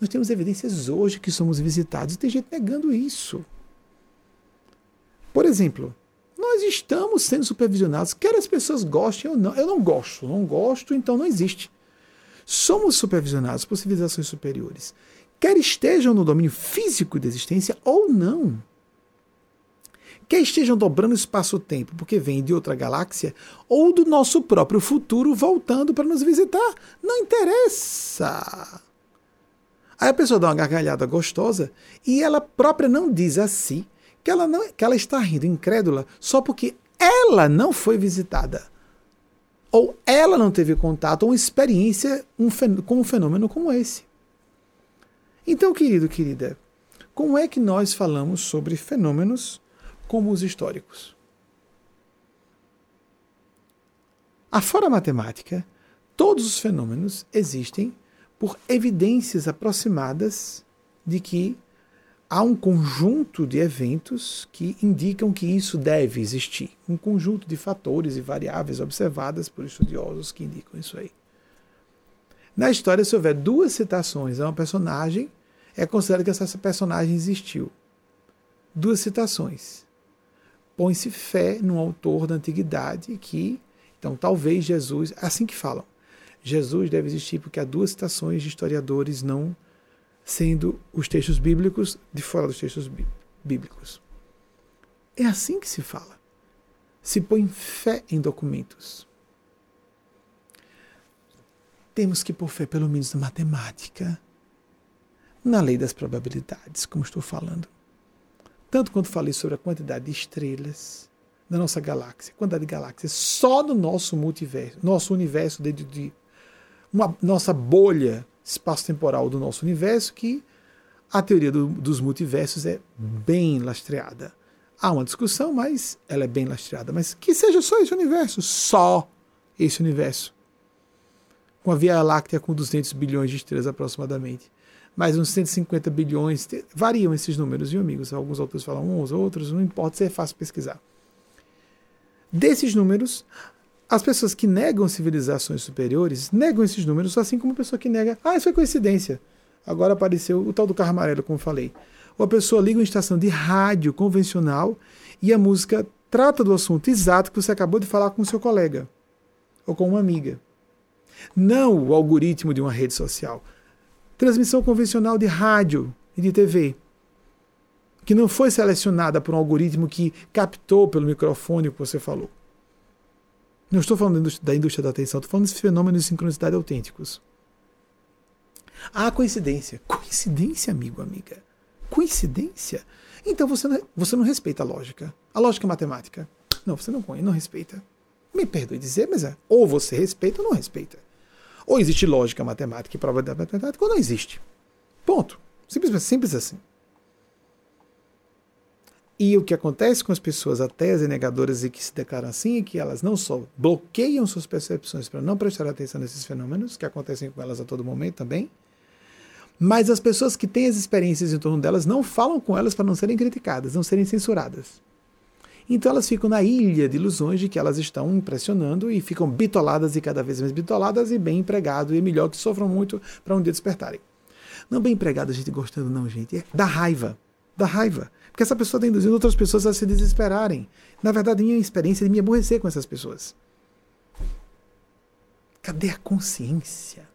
Nós temos evidências hoje que somos visitados e tem gente negando isso. Por exemplo, nós estamos sendo supervisionados, quer as pessoas gostem ou não. Eu não gosto, não gosto, então não existe. Somos supervisionados por civilizações superiores, quer estejam no domínio físico da existência ou não quer estejam dobrando espaço-tempo porque vêm de outra galáxia, ou do nosso próprio futuro voltando para nos visitar. Não interessa. Aí a pessoa dá uma gargalhada gostosa e ela própria não diz a si que ela, não, que ela está rindo incrédula só porque ela não foi visitada. Ou ela não teve contato ou experiência um, com um fenômeno como esse. Então, querido, querida, como é que nós falamos sobre fenômenos como os históricos? Afora a matemática, todos os fenômenos existem por evidências aproximadas de que há um conjunto de eventos que indicam que isso deve existir. Um conjunto de fatores e variáveis observadas por estudiosos que indicam isso aí. Na história, se houver duas citações a uma personagem, é considerado que essa personagem existiu. Duas citações. Põe-se fé num autor da antiguidade que, então, talvez Jesus, assim que falam, Jesus deve existir porque há duas citações de historiadores não sendo os textos bíblicos de fora dos textos bíblicos. É assim que se fala. Se põe fé em documentos. Temos que pôr fé, pelo menos, na matemática, na lei das probabilidades, como estou falando. Tanto quanto falei sobre a quantidade de estrelas da nossa galáxia, quantidade de galáxias só no nosso multiverso, nosso universo dentro de uma nossa bolha espaço-temporal do nosso universo, que a teoria do, dos multiversos é bem lastreada. Há uma discussão, mas ela é bem lastreada. Mas que seja só esse universo, só esse universo. Com a Via Láctea com 200 bilhões de estrelas aproximadamente. Mais uns 150 bilhões, variam esses números, viu, amigos? Alguns autores falam uns, outros, não importa, isso é fácil pesquisar. Desses números, as pessoas que negam civilizações superiores negam esses números, assim como a pessoa que nega, ah, isso foi coincidência. Agora apareceu o tal do carro amarelo, como falei. Ou a pessoa liga uma estação de rádio convencional e a música trata do assunto exato que você acabou de falar com seu colega ou com uma amiga. Não o algoritmo de uma rede social. Transmissão convencional de rádio e de TV, que não foi selecionada por um algoritmo que captou pelo microfone o que você falou. Não estou falando da indústria da atenção, estou falando desses fenômenos de sincronicidade autênticos. Há coincidência. Coincidência, amigo, amiga. Coincidência? Então você não, você não respeita a lógica. A lógica matemática. Não, você não, não respeita. Me perdoe dizer, mas é. Ou você respeita ou não respeita. Ou existe lógica matemática e da matemática, ou não existe. Ponto. Simples, simples assim. E o que acontece com as pessoas ateias e negadoras e que se declaram assim é que elas não só bloqueiam suas percepções para não prestar atenção nesses fenômenos, que acontecem com elas a todo momento também, mas as pessoas que têm as experiências em torno delas não falam com elas para não serem criticadas, não serem censuradas. Então elas ficam na ilha de ilusões de que elas estão impressionando e ficam bitoladas e cada vez mais bitoladas e bem empregado e melhor que sofram muito para um dia despertarem. Não bem empregado a gente gostando não, gente, é da raiva, da raiva. Porque essa pessoa está induzindo outras pessoas a se desesperarem. Na verdade, minha experiência é de me aborrecer com essas pessoas. Cadê a consciência?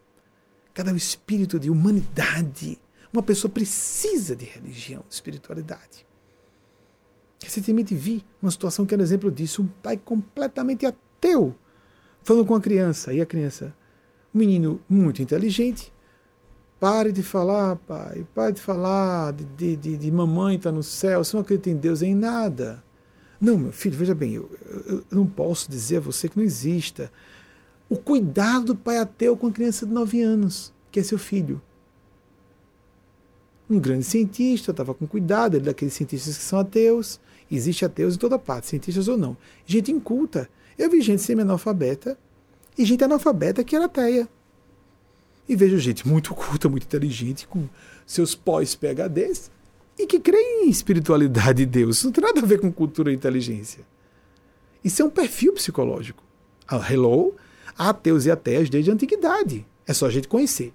Cadê o espírito de humanidade? Uma pessoa precisa de religião, de espiritualidade. Recentemente vi uma situação que era um exemplo disso. Um pai completamente ateu falando com a criança. E a criança, um menino muito inteligente, Pare de falar, pai. Pare de falar de, de, de, mamãe está no céu. Você não acredita em Deus em nada. Não, meu filho, veja bem, eu, eu, eu não posso dizer a você que não exista. O cuidado do pai ateu com a criança de 9 anos, que é seu filho. Um grande cientista estava com cuidado, ele é daqueles cientistas que são ateus. Existe ateus em toda parte, cientistas ou não. Gente inculta. Eu vi gente semi-analfabeta e gente analfabeta que era ateia. E vejo gente muito culta, muito inteligente, com seus pós-PHDs, e que crê em espiritualidade e Deus. Isso não tem nada a ver com cultura e inteligência. Isso é um perfil psicológico. Ah, hello, ateus e ateias desde a antiguidade. É só a gente conhecer.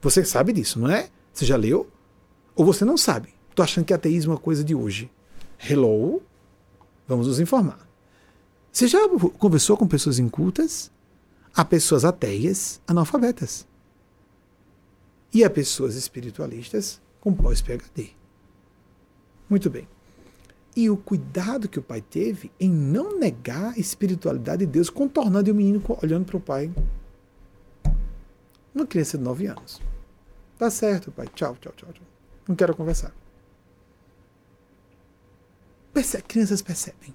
Você sabe disso, não é? Você já leu? Ou você não sabe? Estou achando que ateísmo é uma coisa de hoje. Hello? Vamos nos informar. Você já conversou com pessoas incultas? Há pessoas ateias analfabetas e a pessoas espiritualistas com pós-PHD. Muito bem. E o cuidado que o pai teve em não negar a espiritualidade de Deus, contornando o menino olhando para o pai. Uma criança de 9 anos. Tá certo, pai. Tchau, tchau, tchau, tchau. Não quero conversar. Percebe, crianças percebem.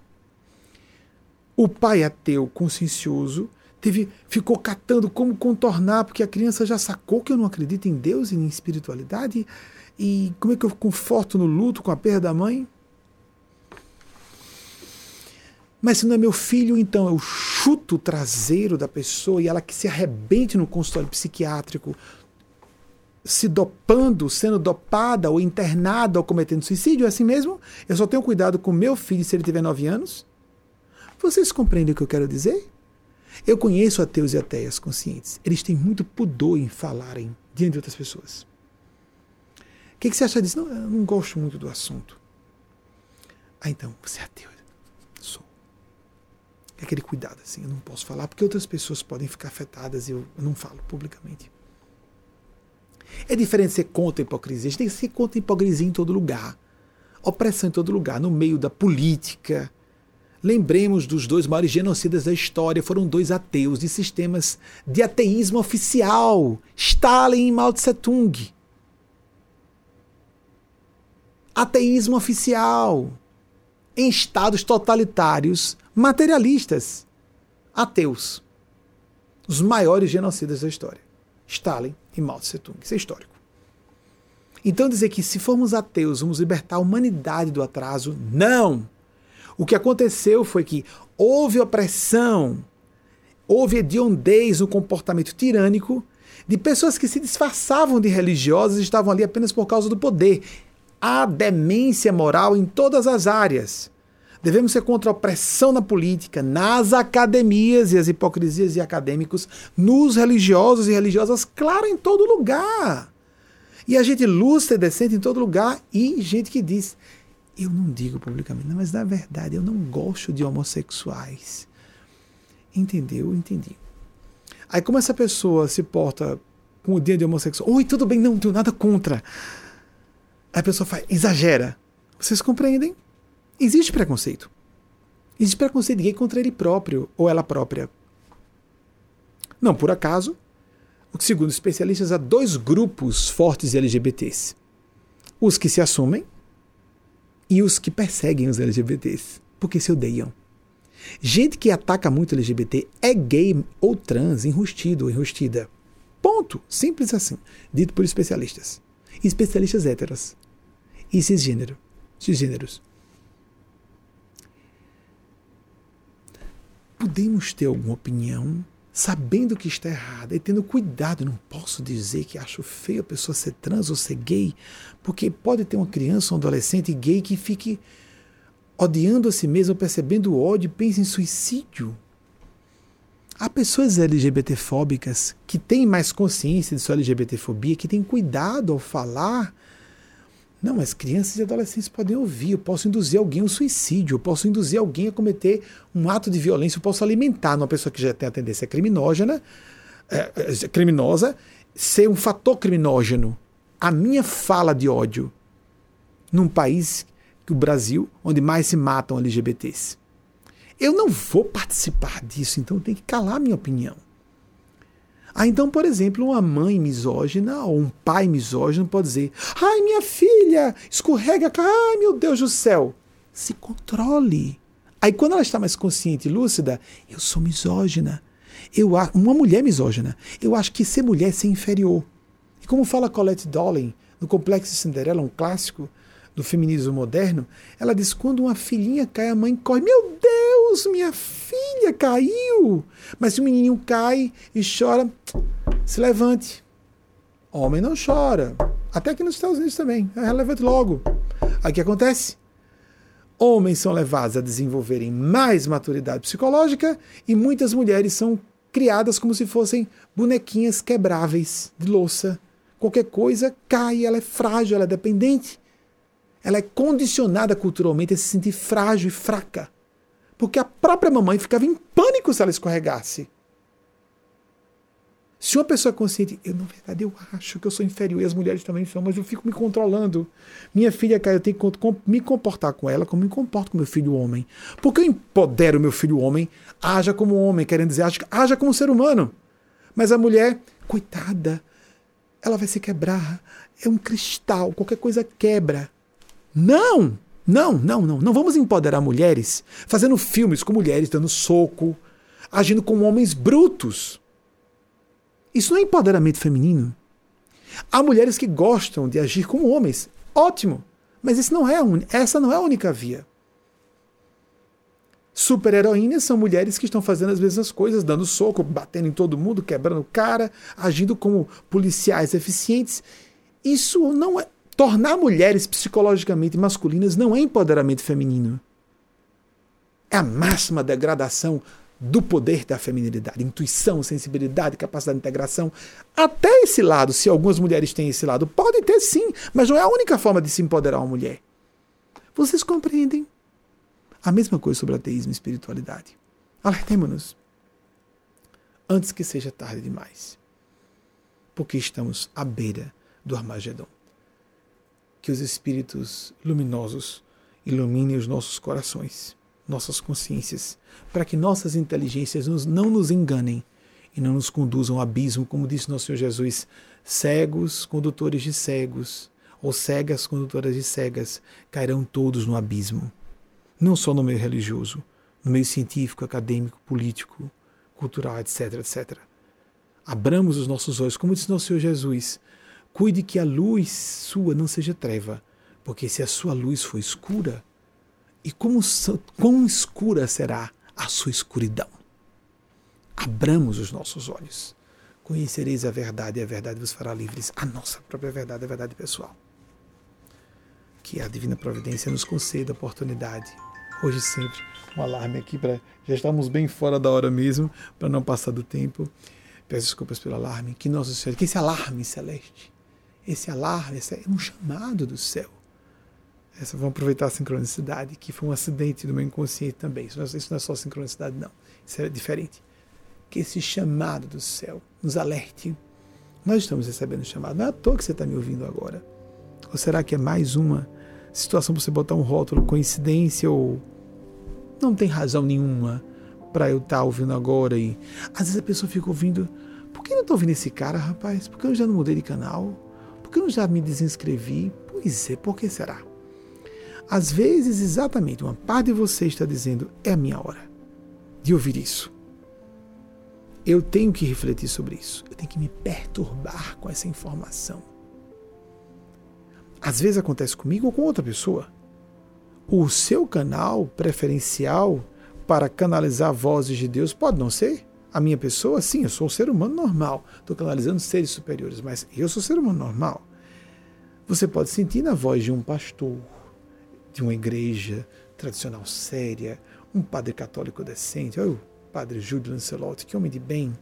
O pai ateu consciencioso teve, ficou catando como contornar, porque a criança já sacou que eu não acredito em Deus e em espiritualidade. E como é que eu conforto no luto com a perda da mãe? Mas se não é meu filho, então eu chuto o traseiro da pessoa e ela que se arrebente no consultório psiquiátrico, se dopando, sendo dopada ou internada ou cometendo suicídio, é assim mesmo? Eu só tenho cuidado com meu filho se ele tiver nove anos? Vocês compreendem o que eu quero dizer? Eu conheço ateus e ateias conscientes. Eles têm muito pudor em falarem diante de outras pessoas. O que, que você acha disso? Não, eu não gosto muito do assunto. Ah, então, você é ateu. Sou. É aquele cuidado, assim, eu não posso falar porque outras pessoas podem ficar afetadas e eu, eu não falo publicamente. É diferente ser contra a hipocrisia. A gente tem que ser contra a hipocrisia em todo lugar. Opressão em todo lugar, no meio da política. Lembremos dos dois maiores genocidas da história, foram dois ateus de sistemas de ateísmo oficial, Stalin e Mao Tse Tung. Ateísmo oficial em estados totalitários materialistas, ateus. Os maiores genocidas da história. Stalin e Mao Tse Tung. Isso é histórico. Então dizer que se formos ateus vamos libertar a humanidade do atraso, não. O que aconteceu foi que houve opressão, houve hediondez no comportamento tirânico de pessoas que se disfarçavam de religiosas e estavam ali apenas por causa do poder. Há demência moral em todas as áreas. Devemos ser contra a opressão na política, nas academias e as hipocrisias de acadêmicos, nos religiosos e religiosas, claro, em todo lugar. E a gente e decente em todo lugar, e gente que diz: eu não digo publicamente, mas na verdade eu não gosto de homossexuais. Entendeu? Entendi. Aí, como essa pessoa se porta com o dia de homossexual? Oi, tudo bem, não tenho nada contra. Aí a pessoa faz, exagera. Vocês compreendem? Existe preconceito. Existe preconceito gay contra ele próprio ou ela própria. Não por acaso, segundo especialistas, há dois grupos fortes de LGBTs: os que se assumem e os que perseguem os LGBTs, porque se odeiam. Gente que ataca muito LGBT é gay ou trans, enrustido ou enrustida. Ponto. Simples assim. Dito por especialistas. Especialistas héteros. E cisgênero. Cisgêneros. Podemos ter alguma opinião sabendo que está errada e tendo cuidado. Não posso dizer que acho feio a pessoa ser trans ou ser gay, porque pode ter uma criança ou um adolescente gay que fique odiando a si mesmo, percebendo o ódio pense em suicídio. Há pessoas LGBTfóbicas que têm mais consciência de sua LGBTfobia, que têm cuidado ao falar não, mas crianças e adolescentes podem ouvir. Eu posso induzir alguém ao suicídio, eu posso induzir alguém a cometer um ato de violência, eu posso alimentar uma pessoa que já tem a tendência criminógena, é, é, criminosa, ser um fator criminógeno. A minha fala de ódio num país, que o Brasil, onde mais se matam LGBTs. Eu não vou participar disso, então tenho que calar minha opinião. Ah, então, por exemplo, uma mãe misógina ou um pai misógino pode dizer: ai, minha filha, escorrega, ai, meu Deus do céu. Se controle. Aí, quando ela está mais consciente e lúcida, eu sou misógina. Eu, uma mulher misógina. Eu acho que ser mulher é ser inferior. E como fala Colette Dolling no Complexo de Cinderela, um clássico do feminismo moderno, ela diz: quando uma filhinha cai, a mãe corre. Meu Deus, minha filha caiu! Mas se o menininho cai e chora, se levante. Homem não chora. Até aqui nos Estados Unidos também. É, levante logo. Aí o que acontece? Homens são levados a desenvolverem mais maturidade psicológica e muitas mulheres são criadas como se fossem bonequinhas quebráveis de louça. Qualquer coisa cai, ela é frágil, ela é dependente. Ela é condicionada culturalmente a se sentir frágil e fraca. Porque a própria mamãe ficava em pânico se ela escorregasse. Se uma pessoa é consciente, eu na verdade eu acho que eu sou inferior e as mulheres também são, mas eu fico me controlando. Minha filha cai, eu tenho que me comportar com ela como me comporto com meu filho homem. Porque eu empodero meu filho homem, haja como homem, querendo dizer, haja como ser humano. Mas a mulher, coitada, ela vai se quebrar. É um cristal, qualquer coisa quebra. Não! Não, não, não. Não vamos empoderar mulheres fazendo filmes com mulheres dando soco, agindo como homens brutos. Isso não é empoderamento feminino. Há mulheres que gostam de agir como homens. Ótimo. Mas esse não é essa não é a única via. Super-heroínas são mulheres que estão fazendo as mesmas coisas, dando soco, batendo em todo mundo, quebrando cara, agindo como policiais eficientes. Isso não é. Tornar mulheres psicologicamente masculinas não é empoderamento feminino. É a máxima degradação do poder da feminilidade, intuição, sensibilidade, capacidade de integração. Até esse lado, se algumas mulheres têm esse lado, pode ter sim, mas não é a única forma de se empoderar uma mulher. Vocês compreendem? A mesma coisa sobre ateísmo e espiritualidade. Alertemos-nos antes que seja tarde demais, porque estamos à beira do Armagedon. Que os espíritos luminosos iluminem os nossos corações nossas consciências, para que nossas inteligências não nos enganem e não nos conduzam ao abismo, como disse nosso Senhor Jesus, cegos condutores de cegos, ou cegas condutoras de cegas, cairão todos no abismo. Não só no meio religioso, no meio científico, acadêmico, político, cultural, etc, etc. Abramos os nossos olhos, como disse nosso Senhor Jesus, cuide que a luz sua não seja treva, porque se a sua luz for escura, e como, quão escura será a sua escuridão? Abramos os nossos olhos. Conhecereis a verdade e a verdade vos fará livres. A nossa própria verdade, a verdade pessoal. Que a divina providência nos conceda a oportunidade, hoje sempre, um alarme aqui para. Já estamos bem fora da hora mesmo, para não passar do tempo. Peço desculpas pelo alarme. Que nosso Senhor, que esse alarme celeste, esse alarme, esse é um chamado do céu essa, vamos aproveitar a sincronicidade, que foi um acidente do meu inconsciente também. Isso não, isso não é só sincronicidade, não. Isso é diferente. Que esse chamado do céu nos alerte. Nós estamos recebendo chamado. Não é à toa que você está me ouvindo agora. Ou será que é mais uma situação para você botar um rótulo, coincidência ou não tem razão nenhuma para eu estar tá ouvindo agora? E às vezes a pessoa fica ouvindo. Por que eu não estou ouvindo esse cara, rapaz? Por que eu já não mudei de canal? Por que eu já me desinscrevi? Pois é, por que será? Às vezes, exatamente, uma parte de você está dizendo: é a minha hora de ouvir isso. Eu tenho que refletir sobre isso. Eu tenho que me perturbar com essa informação. Às vezes acontece comigo ou com outra pessoa. O seu canal preferencial para canalizar vozes de Deus pode não ser a minha pessoa. Sim, eu sou um ser humano normal. Estou canalizando seres superiores, mas eu sou ser humano normal. Você pode sentir na voz de um pastor, de uma igreja tradicional séria, um padre católico decente, olha o padre Júlio Lancelotti, que homem de bem.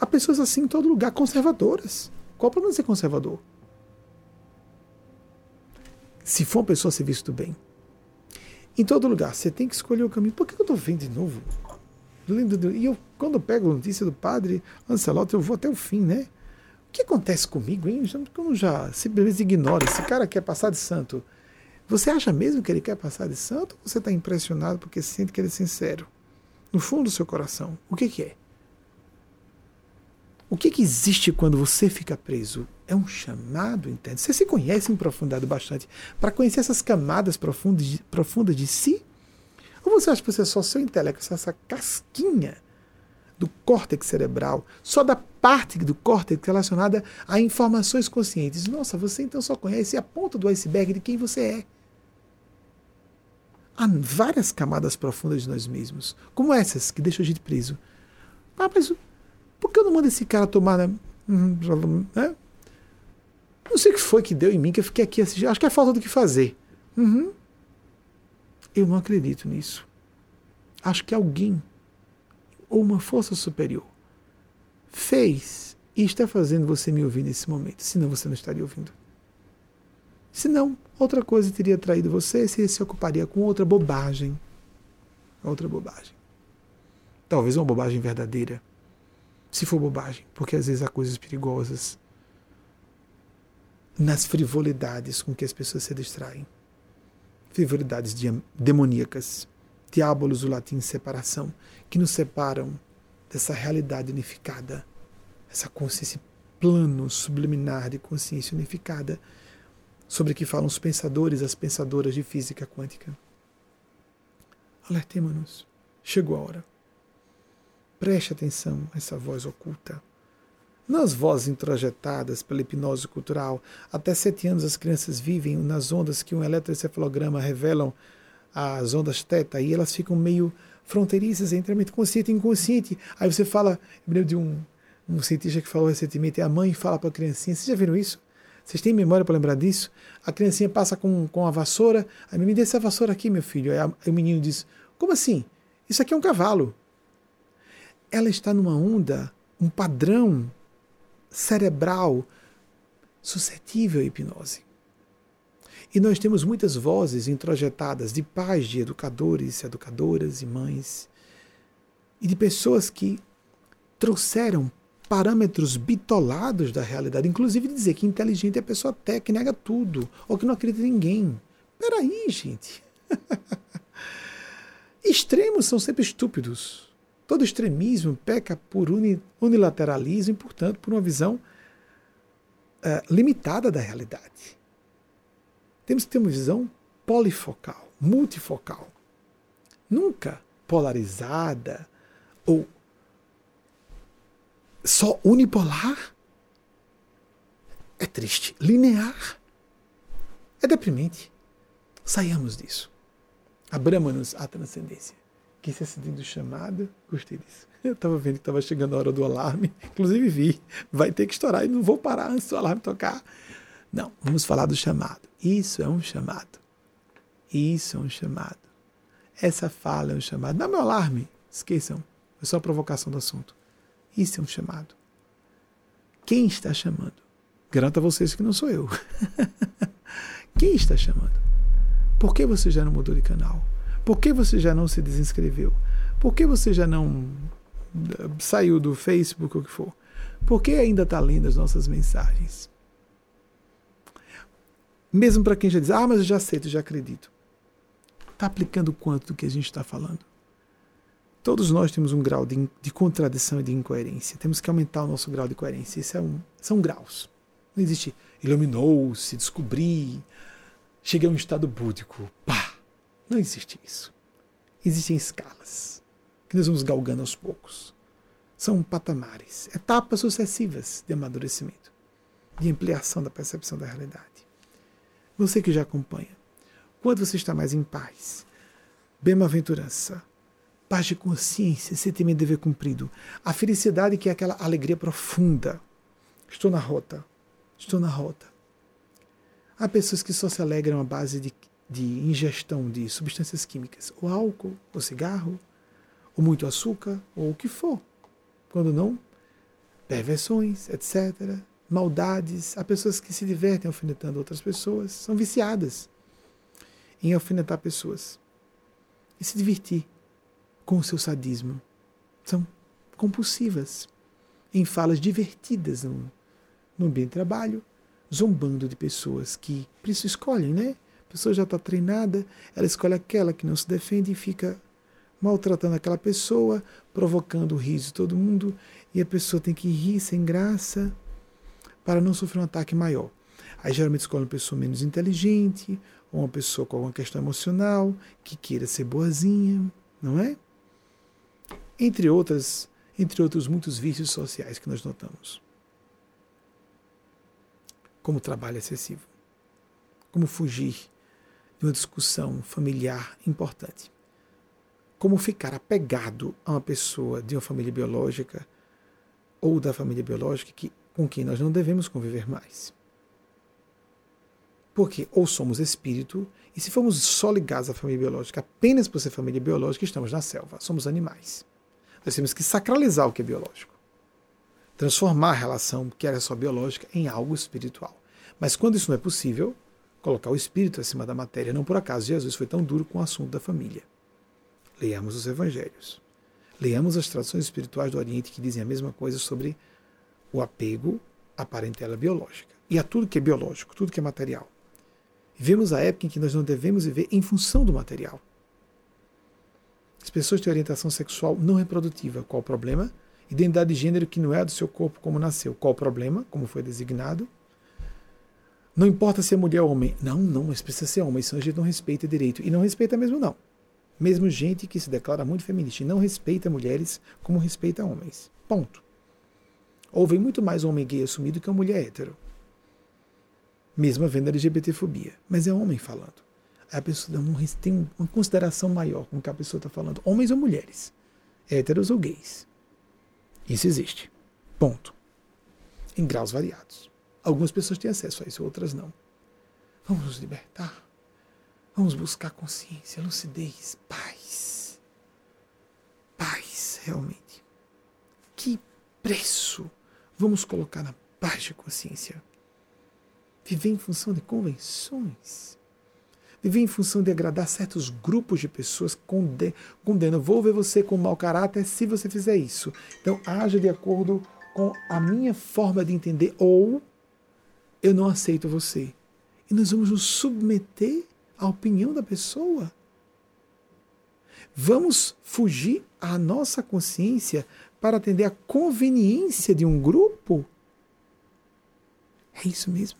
Há pessoas assim em todo lugar, conservadoras. Qual o problema de ser conservador? Se for uma pessoa ser visto bem. Em todo lugar, você tem que escolher o caminho. Por que eu estou vendo de novo? E eu, quando eu pego a notícia do padre Lancelotti, eu vou até o fim, né? O que acontece comigo, hein? Como já simplesmente ignora. Esse cara quer passar de santo. Você acha mesmo que ele quer passar de santo ou você está impressionado porque sente que ele é sincero? No fundo do seu coração, o que, que é? O que, que existe quando você fica preso? É um chamado interno. Você se conhece em profundidade bastante para conhecer essas camadas profundas de, profundas de si? Ou você acha que você é só seu intelecto, essa casquinha do córtex cerebral, só da parte do córtex relacionada a informações conscientes? Nossa, você então só conhece a ponta do iceberg de quem você é há várias camadas profundas de nós mesmos, como essas que deixam a gente preso. Ah, mas por que eu não mando esse cara tomar. Né? né? Não sei o que foi que deu em mim, que eu fiquei aqui assistindo. Acho que é falta do que fazer. Uhum. Eu não acredito nisso. Acho que alguém, ou uma força superior, fez e está fazendo você me ouvir nesse momento. Senão você não estaria ouvindo. Senão, outra coisa teria traído você e se ocuparia com outra bobagem. Outra bobagem. Talvez uma bobagem verdadeira. Se for bobagem, porque às vezes há coisas perigosas nas frivolidades com que as pessoas se distraem. Frivolidades demoníacas. Diabolos, do latim separação, que nos separam dessa realidade unificada, essa consciência plano subliminar de consciência unificada, sobre que falam os pensadores, as pensadoras de física quântica. Alertemos-nos. Chegou a hora. Preste atenção a essa voz oculta. Nas vozes introjetadas pela hipnose cultural, até sete anos as crianças vivem nas ondas que um eletroencefalograma revelam as ondas teta e elas ficam meio fronteiriças entre a mente consciente e inconsciente. Aí você fala, eu lembro de um, um cientista que falou recentemente, a mãe fala para a criancinha, vocês já viram isso? Vocês têm memória para lembrar disso? A criancinha passa com, com a vassoura, aí me dê essa vassoura aqui, meu filho. Aí, a, aí o menino diz, como assim? Isso aqui é um cavalo. Ela está numa onda, um padrão cerebral suscetível à hipnose. E nós temos muitas vozes introjetadas de pais, de educadores, educadoras e mães, e de pessoas que trouxeram parâmetros bitolados da realidade, inclusive dizer que inteligente é a pessoa até que nega tudo, ou que não acredita em ninguém. Peraí, gente. Extremos são sempre estúpidos. Todo extremismo peca por unilateralismo e, portanto, por uma visão uh, limitada da realidade. Temos que ter uma visão polifocal, multifocal. Nunca polarizada ou só unipolar. É triste. Linear. É deprimente. Saiamos disso. Abramos-nos à transcendência. Que se sentindo chamado, gostei disso. Eu estava vendo que estava chegando a hora do alarme, inclusive vi, vai ter que estourar e não vou parar antes do alarme tocar. Não, vamos falar do chamado. Isso é um chamado. Isso é um chamado. Essa fala é um chamado. Não é meu alarme. Esqueçam. É só a provocação do assunto. Isso é um chamado. Quem está chamando? Garanto a vocês que não sou eu. Quem está chamando? Por que você já não mudou de canal? Por que você já não se desinscreveu? Por que você já não eh, saiu do Facebook ou o que for? Por que ainda está lendo as nossas mensagens? Mesmo para quem já diz, ah, mas eu já aceito, já acredito. Está aplicando quanto do que a gente está falando? Todos nós temos um grau de, de, contradição e de incoerência. Temos que aumentar o nosso grau de coerência. Isso é um, são graus. Não existe iluminou-se, descobri, cheguei a um estado búdico. Pá! Não existe isso. Existem escalas que nós vamos galgando aos poucos. São patamares, etapas sucessivas de amadurecimento, de ampliação da percepção da realidade. Você que já acompanha, quando você está mais em paz, bem-aventurança, paz de consciência, sentimento de dever cumprido, a felicidade que é aquela alegria profunda. Estou na rota, estou na rota. Há pessoas que só se alegram à base de, de ingestão de substâncias químicas, ou álcool, ou cigarro, ou muito açúcar, ou o que for. Quando não, perversões, etc. Maldades. Há pessoas que se divertem alfinetando outras pessoas, são viciadas em alfinetar pessoas. E se divertir com o seu sadismo. São compulsivas, em falas divertidas no, no ambiente de trabalho, zombando de pessoas que, por isso escolhem, né? A pessoa já está treinada, ela escolhe aquela que não se defende e fica maltratando aquela pessoa, provocando o riso de todo mundo, e a pessoa tem que rir sem graça para não sofrer um ataque maior. Aí geralmente escolhe uma pessoa menos inteligente, ou uma pessoa com alguma questão emocional, que queira ser boazinha, não é? entre outras, entre outros muitos vícios sociais que nós notamos. Como trabalho excessivo. Como fugir de uma discussão familiar importante. Como ficar apegado a uma pessoa de uma família biológica ou da família biológica que, com quem nós não devemos conviver mais. Porque ou somos espírito, e se formos só ligados à família biológica apenas por ser família biológica, estamos na selva, somos animais. Nós temos que sacralizar o que é biológico. Transformar a relação que era só biológica em algo espiritual. Mas quando isso não é possível, colocar o espírito acima da matéria. Não por acaso Jesus foi tão duro com o assunto da família. Leamos os evangelhos. Leamos as tradições espirituais do Oriente que dizem a mesma coisa sobre o apego à parentela biológica e a tudo que é biológico, tudo que é material. Vivemos a época em que nós não devemos viver em função do material. As pessoas têm orientação sexual não reprodutiva. Qual o problema? Identidade de gênero que não é a do seu corpo como nasceu. Qual o problema? Como foi designado? Não importa se é mulher ou homem. Não, não, mas precisa ser homem. Isso a gente não respeita direito. E não respeita mesmo, não. Mesmo gente que se declara muito feminista e não respeita mulheres como respeita homens. Ponto. Houve muito mais homem gay assumido que uma mulher hétero. Mesmo havendo LGBTfobia. Mas é homem falando. A pessoa tem uma consideração maior com o que a pessoa está falando. Homens ou mulheres. Héteros ou gays. Isso existe. Ponto. Em graus variados. Algumas pessoas têm acesso a isso, outras não. Vamos nos libertar. Vamos buscar consciência, lucidez, paz. Paz, realmente. Que preço vamos colocar na paz de consciência? Viver em função de convenções. Viver em função de agradar certos grupos de pessoas condenam. Vou ver você com mau caráter se você fizer isso. Então, haja de acordo com a minha forma de entender, ou eu não aceito você. E nós vamos nos submeter a opinião da pessoa. Vamos fugir à nossa consciência para atender a conveniência de um grupo? É isso mesmo.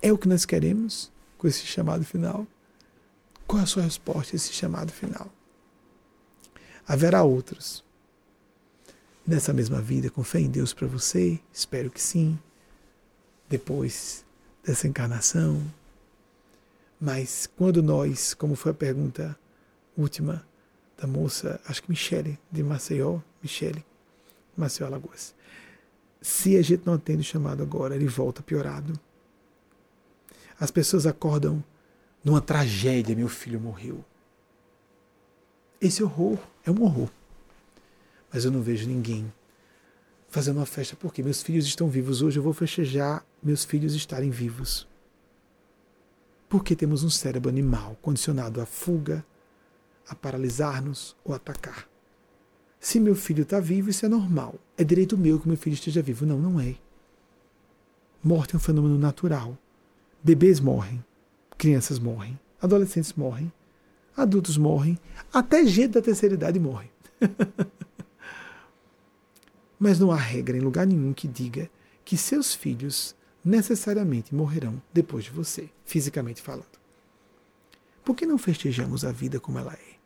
É o que nós queremos com esse chamado final? Qual é a sua resposta a esse chamado final? Haverá outros nessa mesma vida com fé em Deus para você? Espero que sim. Depois dessa encarnação. Mas quando nós, como foi a pergunta última da moça, acho que Michele, de Maceió, Michele, Maceió Alagoas, se a gente não atende o chamado agora, ele volta piorado. As pessoas acordam numa tragédia, meu filho morreu. Esse horror é um horror. Mas eu não vejo ninguém fazendo uma festa porque meus filhos estão vivos. Hoje eu vou festejar meus filhos estarem vivos. Porque temos um cérebro animal condicionado à fuga, a paralisar-nos ou atacar. Se meu filho está vivo, isso é normal. É direito meu que meu filho esteja vivo. Não, não é. Morte é um fenômeno natural. Bebês morrem, crianças morrem, adolescentes morrem, adultos morrem, até gente da terceira idade morre. Mas não há regra em lugar nenhum que diga que seus filhos necessariamente morrerão depois de você, fisicamente falando. Por que não festejamos a vida como ela é?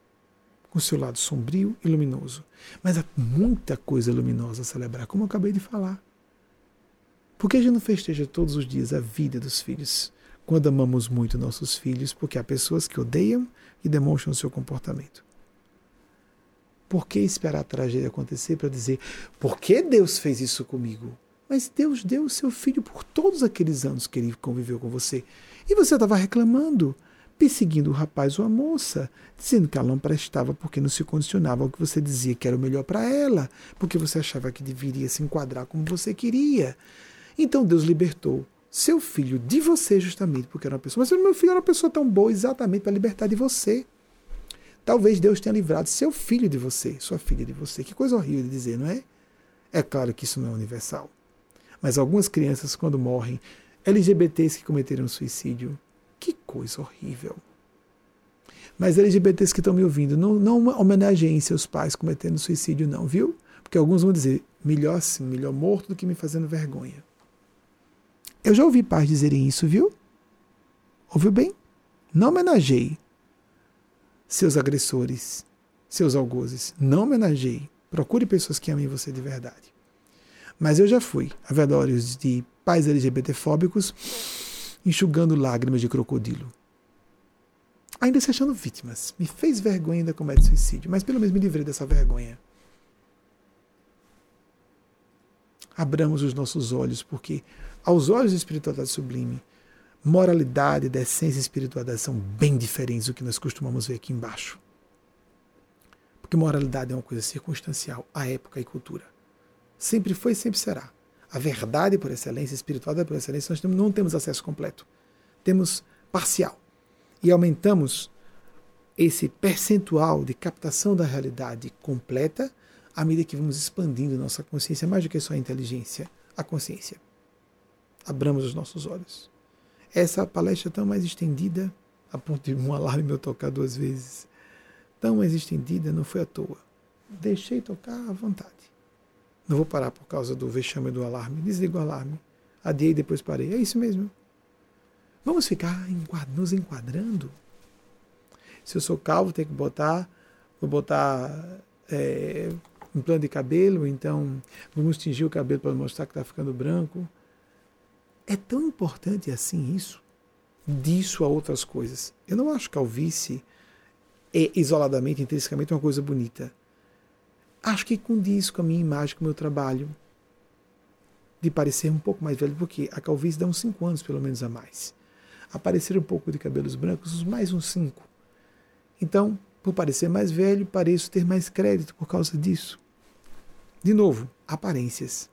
Com seu lado sombrio e luminoso. Mas há muita coisa luminosa a celebrar, como eu acabei de falar. Por que a gente não festeja todos os dias a vida dos filhos? Quando amamos muito nossos filhos, porque há pessoas que odeiam e demonstram seu comportamento. Por que esperar a tragédia acontecer para dizer por que Deus fez isso comigo? Mas Deus deu o seu filho por todos aqueles anos que ele conviveu com você. E você estava reclamando, perseguindo o rapaz ou a moça, dizendo que ela não prestava porque não se condicionava ao que você dizia que era o melhor para ela, porque você achava que deveria se enquadrar como você queria. Então Deus libertou seu filho de você justamente porque era uma pessoa. Mas meu filho era uma pessoa tão boa exatamente para libertar de você. Talvez Deus tenha livrado seu filho de você, sua filha de você. Que coisa horrível de dizer, não é? É claro que isso não é universal. Mas algumas crianças, quando morrem, LGBTs que cometeram suicídio, que coisa horrível. Mas LGBTs que estão me ouvindo, não, não homenageiem seus pais cometendo suicídio, não, viu? Porque alguns vão dizer, melhor assim, melhor morto do que me fazendo vergonha. Eu já ouvi pais dizerem isso, viu? Ouviu bem? Não homenageie seus agressores, seus algozes. Não homenageie. Procure pessoas que amem você de verdade. Mas eu já fui a velórios de pais LGBTfóbicos enxugando lágrimas de crocodilo. Ainda se achando vítimas. Me fez vergonha da comete suicídio, mas pelo menos me livrei dessa vergonha. Abramos os nossos olhos, porque aos olhos da espiritualidade sublime, moralidade, decência espiritualidade são bem diferentes do que nós costumamos ver aqui embaixo. Porque moralidade é uma coisa circunstancial à época e cultura. Sempre foi e sempre será. A verdade por excelência, a espiritualidade por excelência, nós não temos acesso completo. Temos parcial. E aumentamos esse percentual de captação da realidade completa à medida que vamos expandindo nossa consciência, mais do que só a inteligência, a consciência. Abramos os nossos olhos. Essa palestra tão mais estendida, a ponto de um alarme meu tocar duas vezes, tão mais estendida, não foi à toa. Deixei tocar à vontade. Não vou parar por causa do vexame do alarme. Desligo o alarme. Adiei e depois parei. É isso mesmo. Vamos ficar nos enquadrando. Se eu sou calvo, tenho que botar, vou botar é, um plano de cabelo, então vamos tingir o cabelo para mostrar que está ficando branco. É tão importante assim isso, disso a outras coisas. Eu não acho calvície é isoladamente, intrinsecamente, uma coisa bonita. Acho que condiz com a minha imagem, com o meu trabalho, de parecer um pouco mais velho, porque a calvície dá uns 5 anos, pelo menos, a mais. Aparecer um pouco de cabelos brancos, mais uns 5. Então, por parecer mais velho, pareço ter mais crédito por causa disso. De novo, aparências.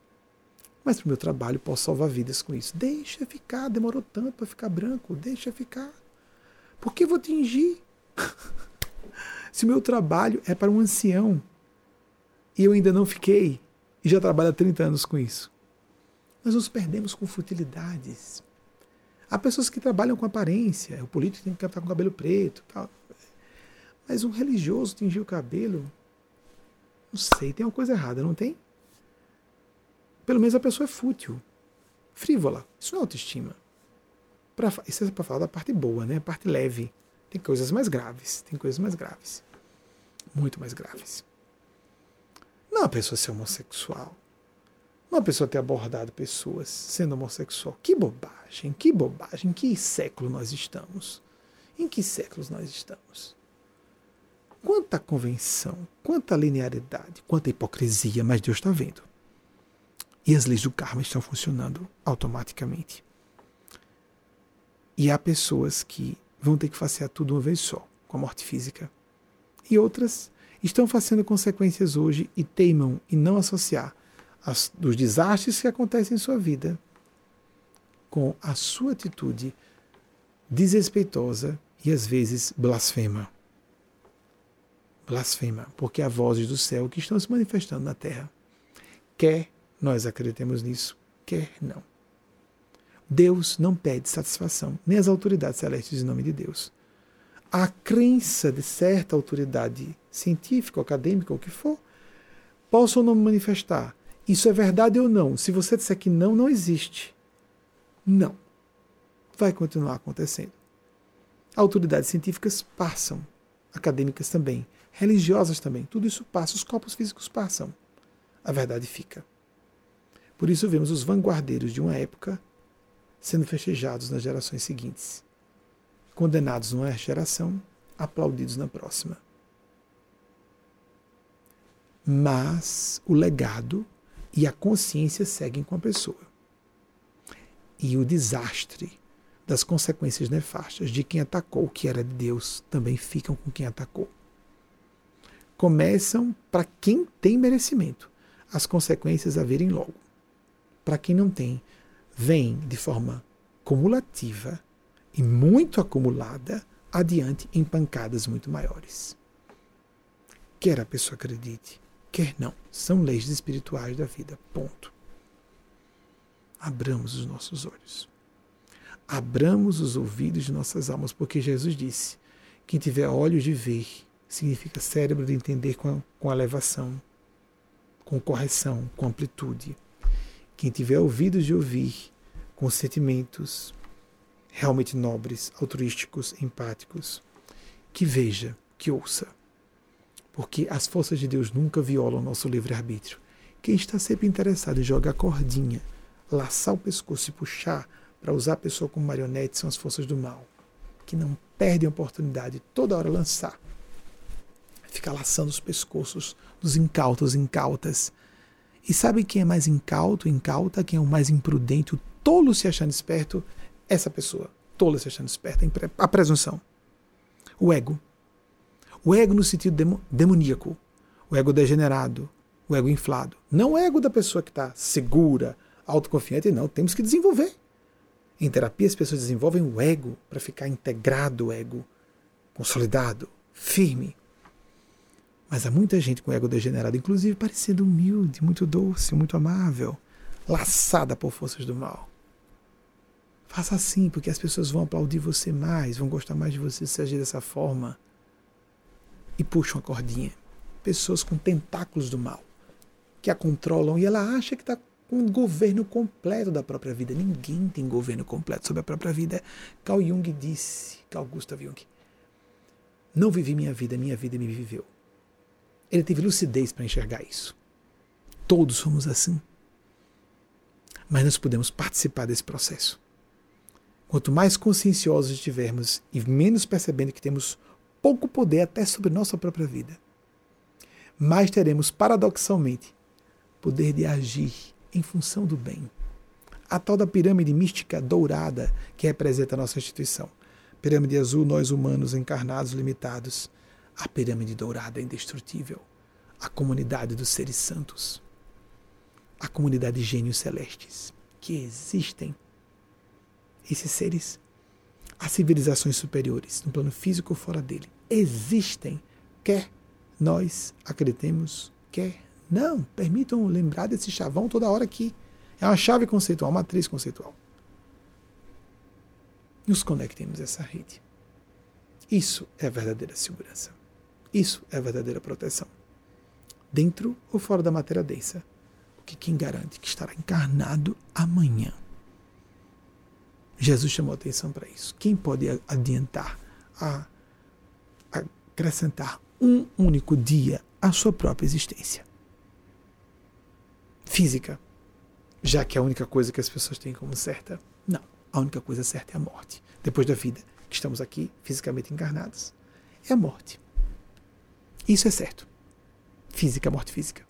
Mas para o meu trabalho posso salvar vidas com isso. Deixa ficar, demorou tanto para ficar branco, deixa ficar. Por que vou tingir? Se o meu trabalho é para um ancião e eu ainda não fiquei e já trabalho há 30 anos com isso. Nós nos perdemos com futilidades. Há pessoas que trabalham com aparência, o político tem que estar com cabelo preto, tal. Mas um religioso tingir o cabelo, não sei, tem uma coisa errada, não tem? Pelo menos a pessoa é fútil, frívola. Isso não é autoestima. Pra, isso é para falar da parte boa, né? Parte leve. Tem coisas mais graves. Tem coisas mais graves. Muito mais graves. Não a pessoa ser homossexual. Não a pessoa ter abordado pessoas sendo homossexual. Que bobagem, que bobagem. Em que século nós estamos? Em que séculos nós estamos? Quanta convenção, quanta linearidade, quanta hipocrisia, mas Deus está vendo. E as leis do karma estão funcionando automaticamente. E há pessoas que vão ter que fazer tudo uma vez só, com a morte física. E outras estão fazendo consequências hoje e teimam em não associar as, dos desastres que acontecem em sua vida com a sua atitude desrespeitosa e às vezes blasfema blasfema, porque há vozes do céu que estão se manifestando na terra. Quer nós acreditemos nisso, quer não. Deus não pede satisfação, nem as autoridades celestes em nome de Deus. A crença de certa autoridade científica, acadêmica, o que for, possa ou não manifestar. Isso é verdade ou não? Se você disser que não, não existe. Não. Vai continuar acontecendo. Autoridades científicas passam, acadêmicas também religiosas também. Tudo isso passa, os corpos físicos passam. A verdade fica. Por isso vemos os vanguardeiros de uma época sendo festejados nas gerações seguintes, condenados numa geração, aplaudidos na próxima. Mas o legado e a consciência seguem com a pessoa. E o desastre das consequências nefastas de quem atacou o que era de Deus também ficam com quem atacou começam para quem tem merecimento, as consequências a virem logo. Para quem não tem, vem de forma cumulativa e muito acumulada adiante em pancadas muito maiores. Quer a pessoa acredite, quer não, são leis espirituais da vida. Ponto. Abramos os nossos olhos. Abramos os ouvidos de nossas almas, porque Jesus disse: quem tiver olhos de ver significa cérebro de entender com, com elevação, com correção, com amplitude. Quem tiver ouvidos de ouvir, com sentimentos realmente nobres, altruísticos, empáticos, que veja, que ouça. Porque as forças de Deus nunca violam nosso livre-arbítrio. Quem está sempre interessado em jogar cordinha, laçar o pescoço e puxar para usar a pessoa como marionete são as forças do mal, que não perdem a oportunidade de toda hora lançar fica laçando os pescoços dos incautos, incautas. E sabe quem é mais incauto, incauta? Quem é o mais imprudente, o tolo se achando esperto? Essa pessoa, tolo se achando esperta, a presunção. O ego. O ego no sentido demoníaco. O ego degenerado. O ego inflado. Não o ego da pessoa que está segura, autoconfiante, não. Temos que desenvolver. Em terapia, as pessoas desenvolvem o ego para ficar integrado o ego, consolidado, firme. Mas há muita gente com ego degenerado, inclusive parecendo humilde, muito doce, muito amável, laçada por forças do mal. Faça assim, porque as pessoas vão aplaudir você mais, vão gostar mais de você se agir dessa forma. E puxam a cordinha. Pessoas com tentáculos do mal, que a controlam e ela acha que está com um governo completo da própria vida. Ninguém tem governo completo sobre a própria vida. Carl Jung disse, Carl Gustav Jung, não vivi minha vida, minha vida me viveu. Ele teve lucidez para enxergar isso. Todos somos assim. Mas nós podemos participar desse processo. Quanto mais conscienciosos estivermos e menos percebendo que temos pouco poder até sobre nossa própria vida, mais teremos, paradoxalmente, poder de agir em função do bem. A tal da pirâmide mística dourada que representa a nossa instituição. Pirâmide azul, nós humanos encarnados limitados. A pirâmide dourada é indestrutível. A comunidade dos seres santos. A comunidade de gênios celestes que existem. Esses seres, as civilizações superiores, no plano físico ou fora dele, existem, quer nós acreditemos, quer não, permitam lembrar desse chavão toda hora aqui. É uma chave conceitual, uma matriz conceitual. Nos conectemos a essa rede. Isso é verdadeira segurança. Isso é verdadeira proteção. Dentro ou fora da matéria densa. Porque quem garante que estará encarnado amanhã? Jesus chamou atenção para isso. Quem pode adiantar, a, acrescentar um único dia à sua própria existência? física, já que é a única coisa que as pessoas têm como certa. Não, a única coisa certa é a morte. Depois da vida, que estamos aqui fisicamente encarnados, é a morte. Isso é certo. Física, morte física.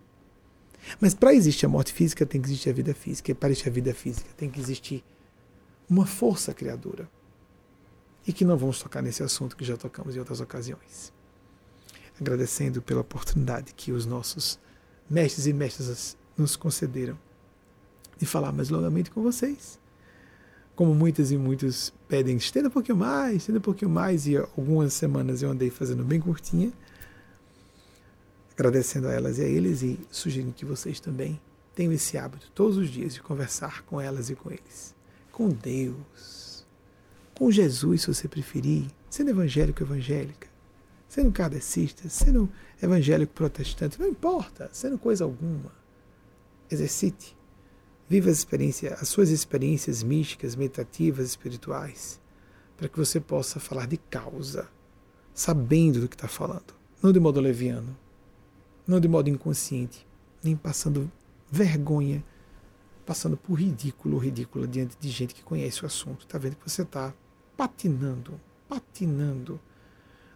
Mas para existir a morte física, tem que existir a vida física. E para existir a vida física, tem que existir uma força criadora. E que não vamos tocar nesse assunto que já tocamos em outras ocasiões. Agradecendo pela oportunidade que os nossos mestres e mestras nos concederam de falar mais longamente com vocês. Como muitas e muitos pedem, estenda um pouquinho mais, estenda um pouquinho mais, e algumas semanas eu andei fazendo bem curtinha, agradecendo a elas e a eles e sugerindo que vocês também tenham esse hábito todos os dias de conversar com elas e com eles, com Deus, com Jesus, se você preferir, sendo evangélico evangélica, sendo kardecista, sendo evangélico protestante, não importa, sendo coisa alguma exercite. Viva as, experiências, as suas experiências místicas, meditativas, espirituais, para que você possa falar de causa, sabendo do que está falando. Não de modo leviano, não de modo inconsciente, nem passando vergonha, passando por ridículo ridícula diante de gente que conhece o assunto. Está vendo que você está patinando, patinando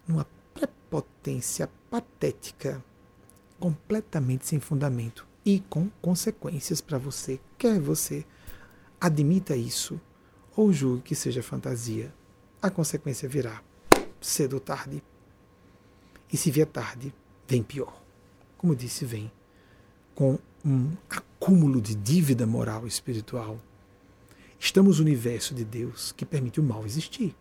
numa prepotência patética, completamente sem fundamento e com consequências para você, quer você admita isso ou julgue que seja fantasia. A consequência virá cedo ou tarde. E se vier tarde, vem pior. Como disse, vem com um acúmulo de dívida moral e espiritual. Estamos no universo de Deus que permite o mal existir.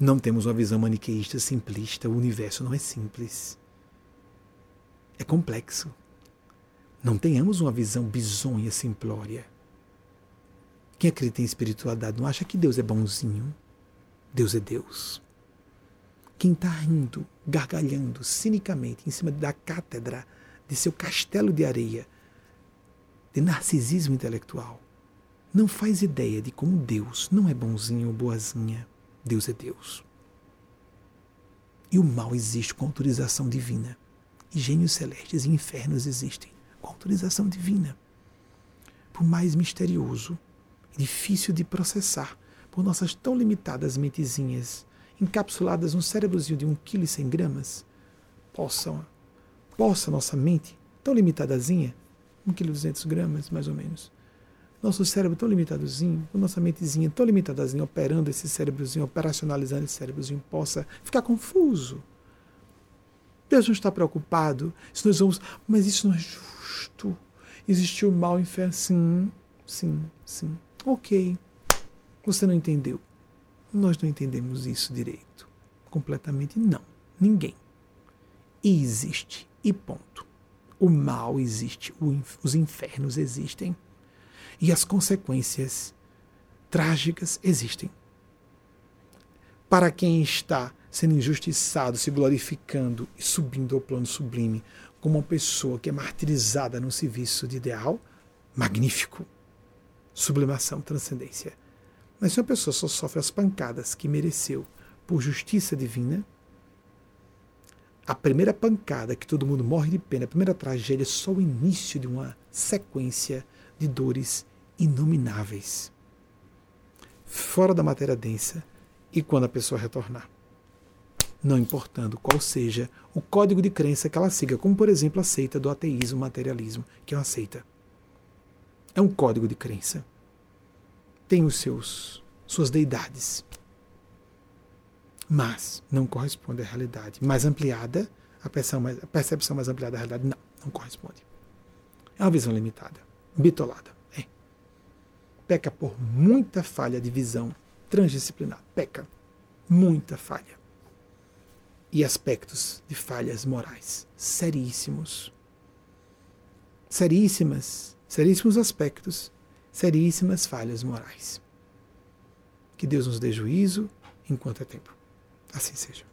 Não temos uma visão maniqueísta simplista, o universo não é simples. É complexo. Não tenhamos uma visão bizonha, simplória. Quem acredita em espiritualidade não acha que Deus é bonzinho. Deus é Deus. Quem está rindo, gargalhando cinicamente em cima da cátedra de seu castelo de areia, de narcisismo intelectual, não faz ideia de como Deus não é bonzinho ou boazinha. Deus é Deus. E o mal existe com autorização divina. E gênios celestes e infernos existem com autorização divina. Por mais misterioso difícil de processar por nossas tão limitadas mentezinhas, encapsuladas num cérebrozinho de 1 kg 100 gramas, possam, possa nossa mente, tão limitadazinha, 1 kg 200 gramas mais ou menos, nosso cérebro tão limitadozinho, nossa mentezinha tão limitadazinha, operando esse cérebrozinho, operacionalizando esse cérebrozinho, possa ficar confuso. Deus não está preocupado se nós vamos, mas isso não é justo justo. Existiu mal e fé? Sim, sim, sim. Ok. Você não entendeu. Nós não entendemos isso direito. completamente não. Ninguém. E existe. E ponto. O mal existe, os infernos existem. E as consequências trágicas existem. Para quem está sendo injustiçado, se glorificando e subindo ao plano sublime, como uma pessoa que é martirizada no serviço de ideal, magnífico. Sublimação, transcendência. Mas se uma pessoa só sofre as pancadas que mereceu por justiça divina, a primeira pancada que todo mundo morre de pena, a primeira tragédia é só o início de uma sequência de dores inomináveis. Fora da matéria densa e quando a pessoa retornar. Não importando qual seja o código de crença que ela siga, como por exemplo a seita do ateísmo materialismo, que é uma seita. É um código de crença tem os seus suas deidades. Mas não corresponde à realidade mais ampliada, a percepção mais, a percepção mais ampliada da realidade, não, não corresponde. É uma visão limitada, bitolada. É. Peca por muita falha de visão transdisciplinar. Peca. Muita falha. E aspectos de falhas morais seríssimos. Seríssimas, seríssimos aspectos seríssimas falhas morais. Que Deus nos dê juízo enquanto é tempo. Assim seja.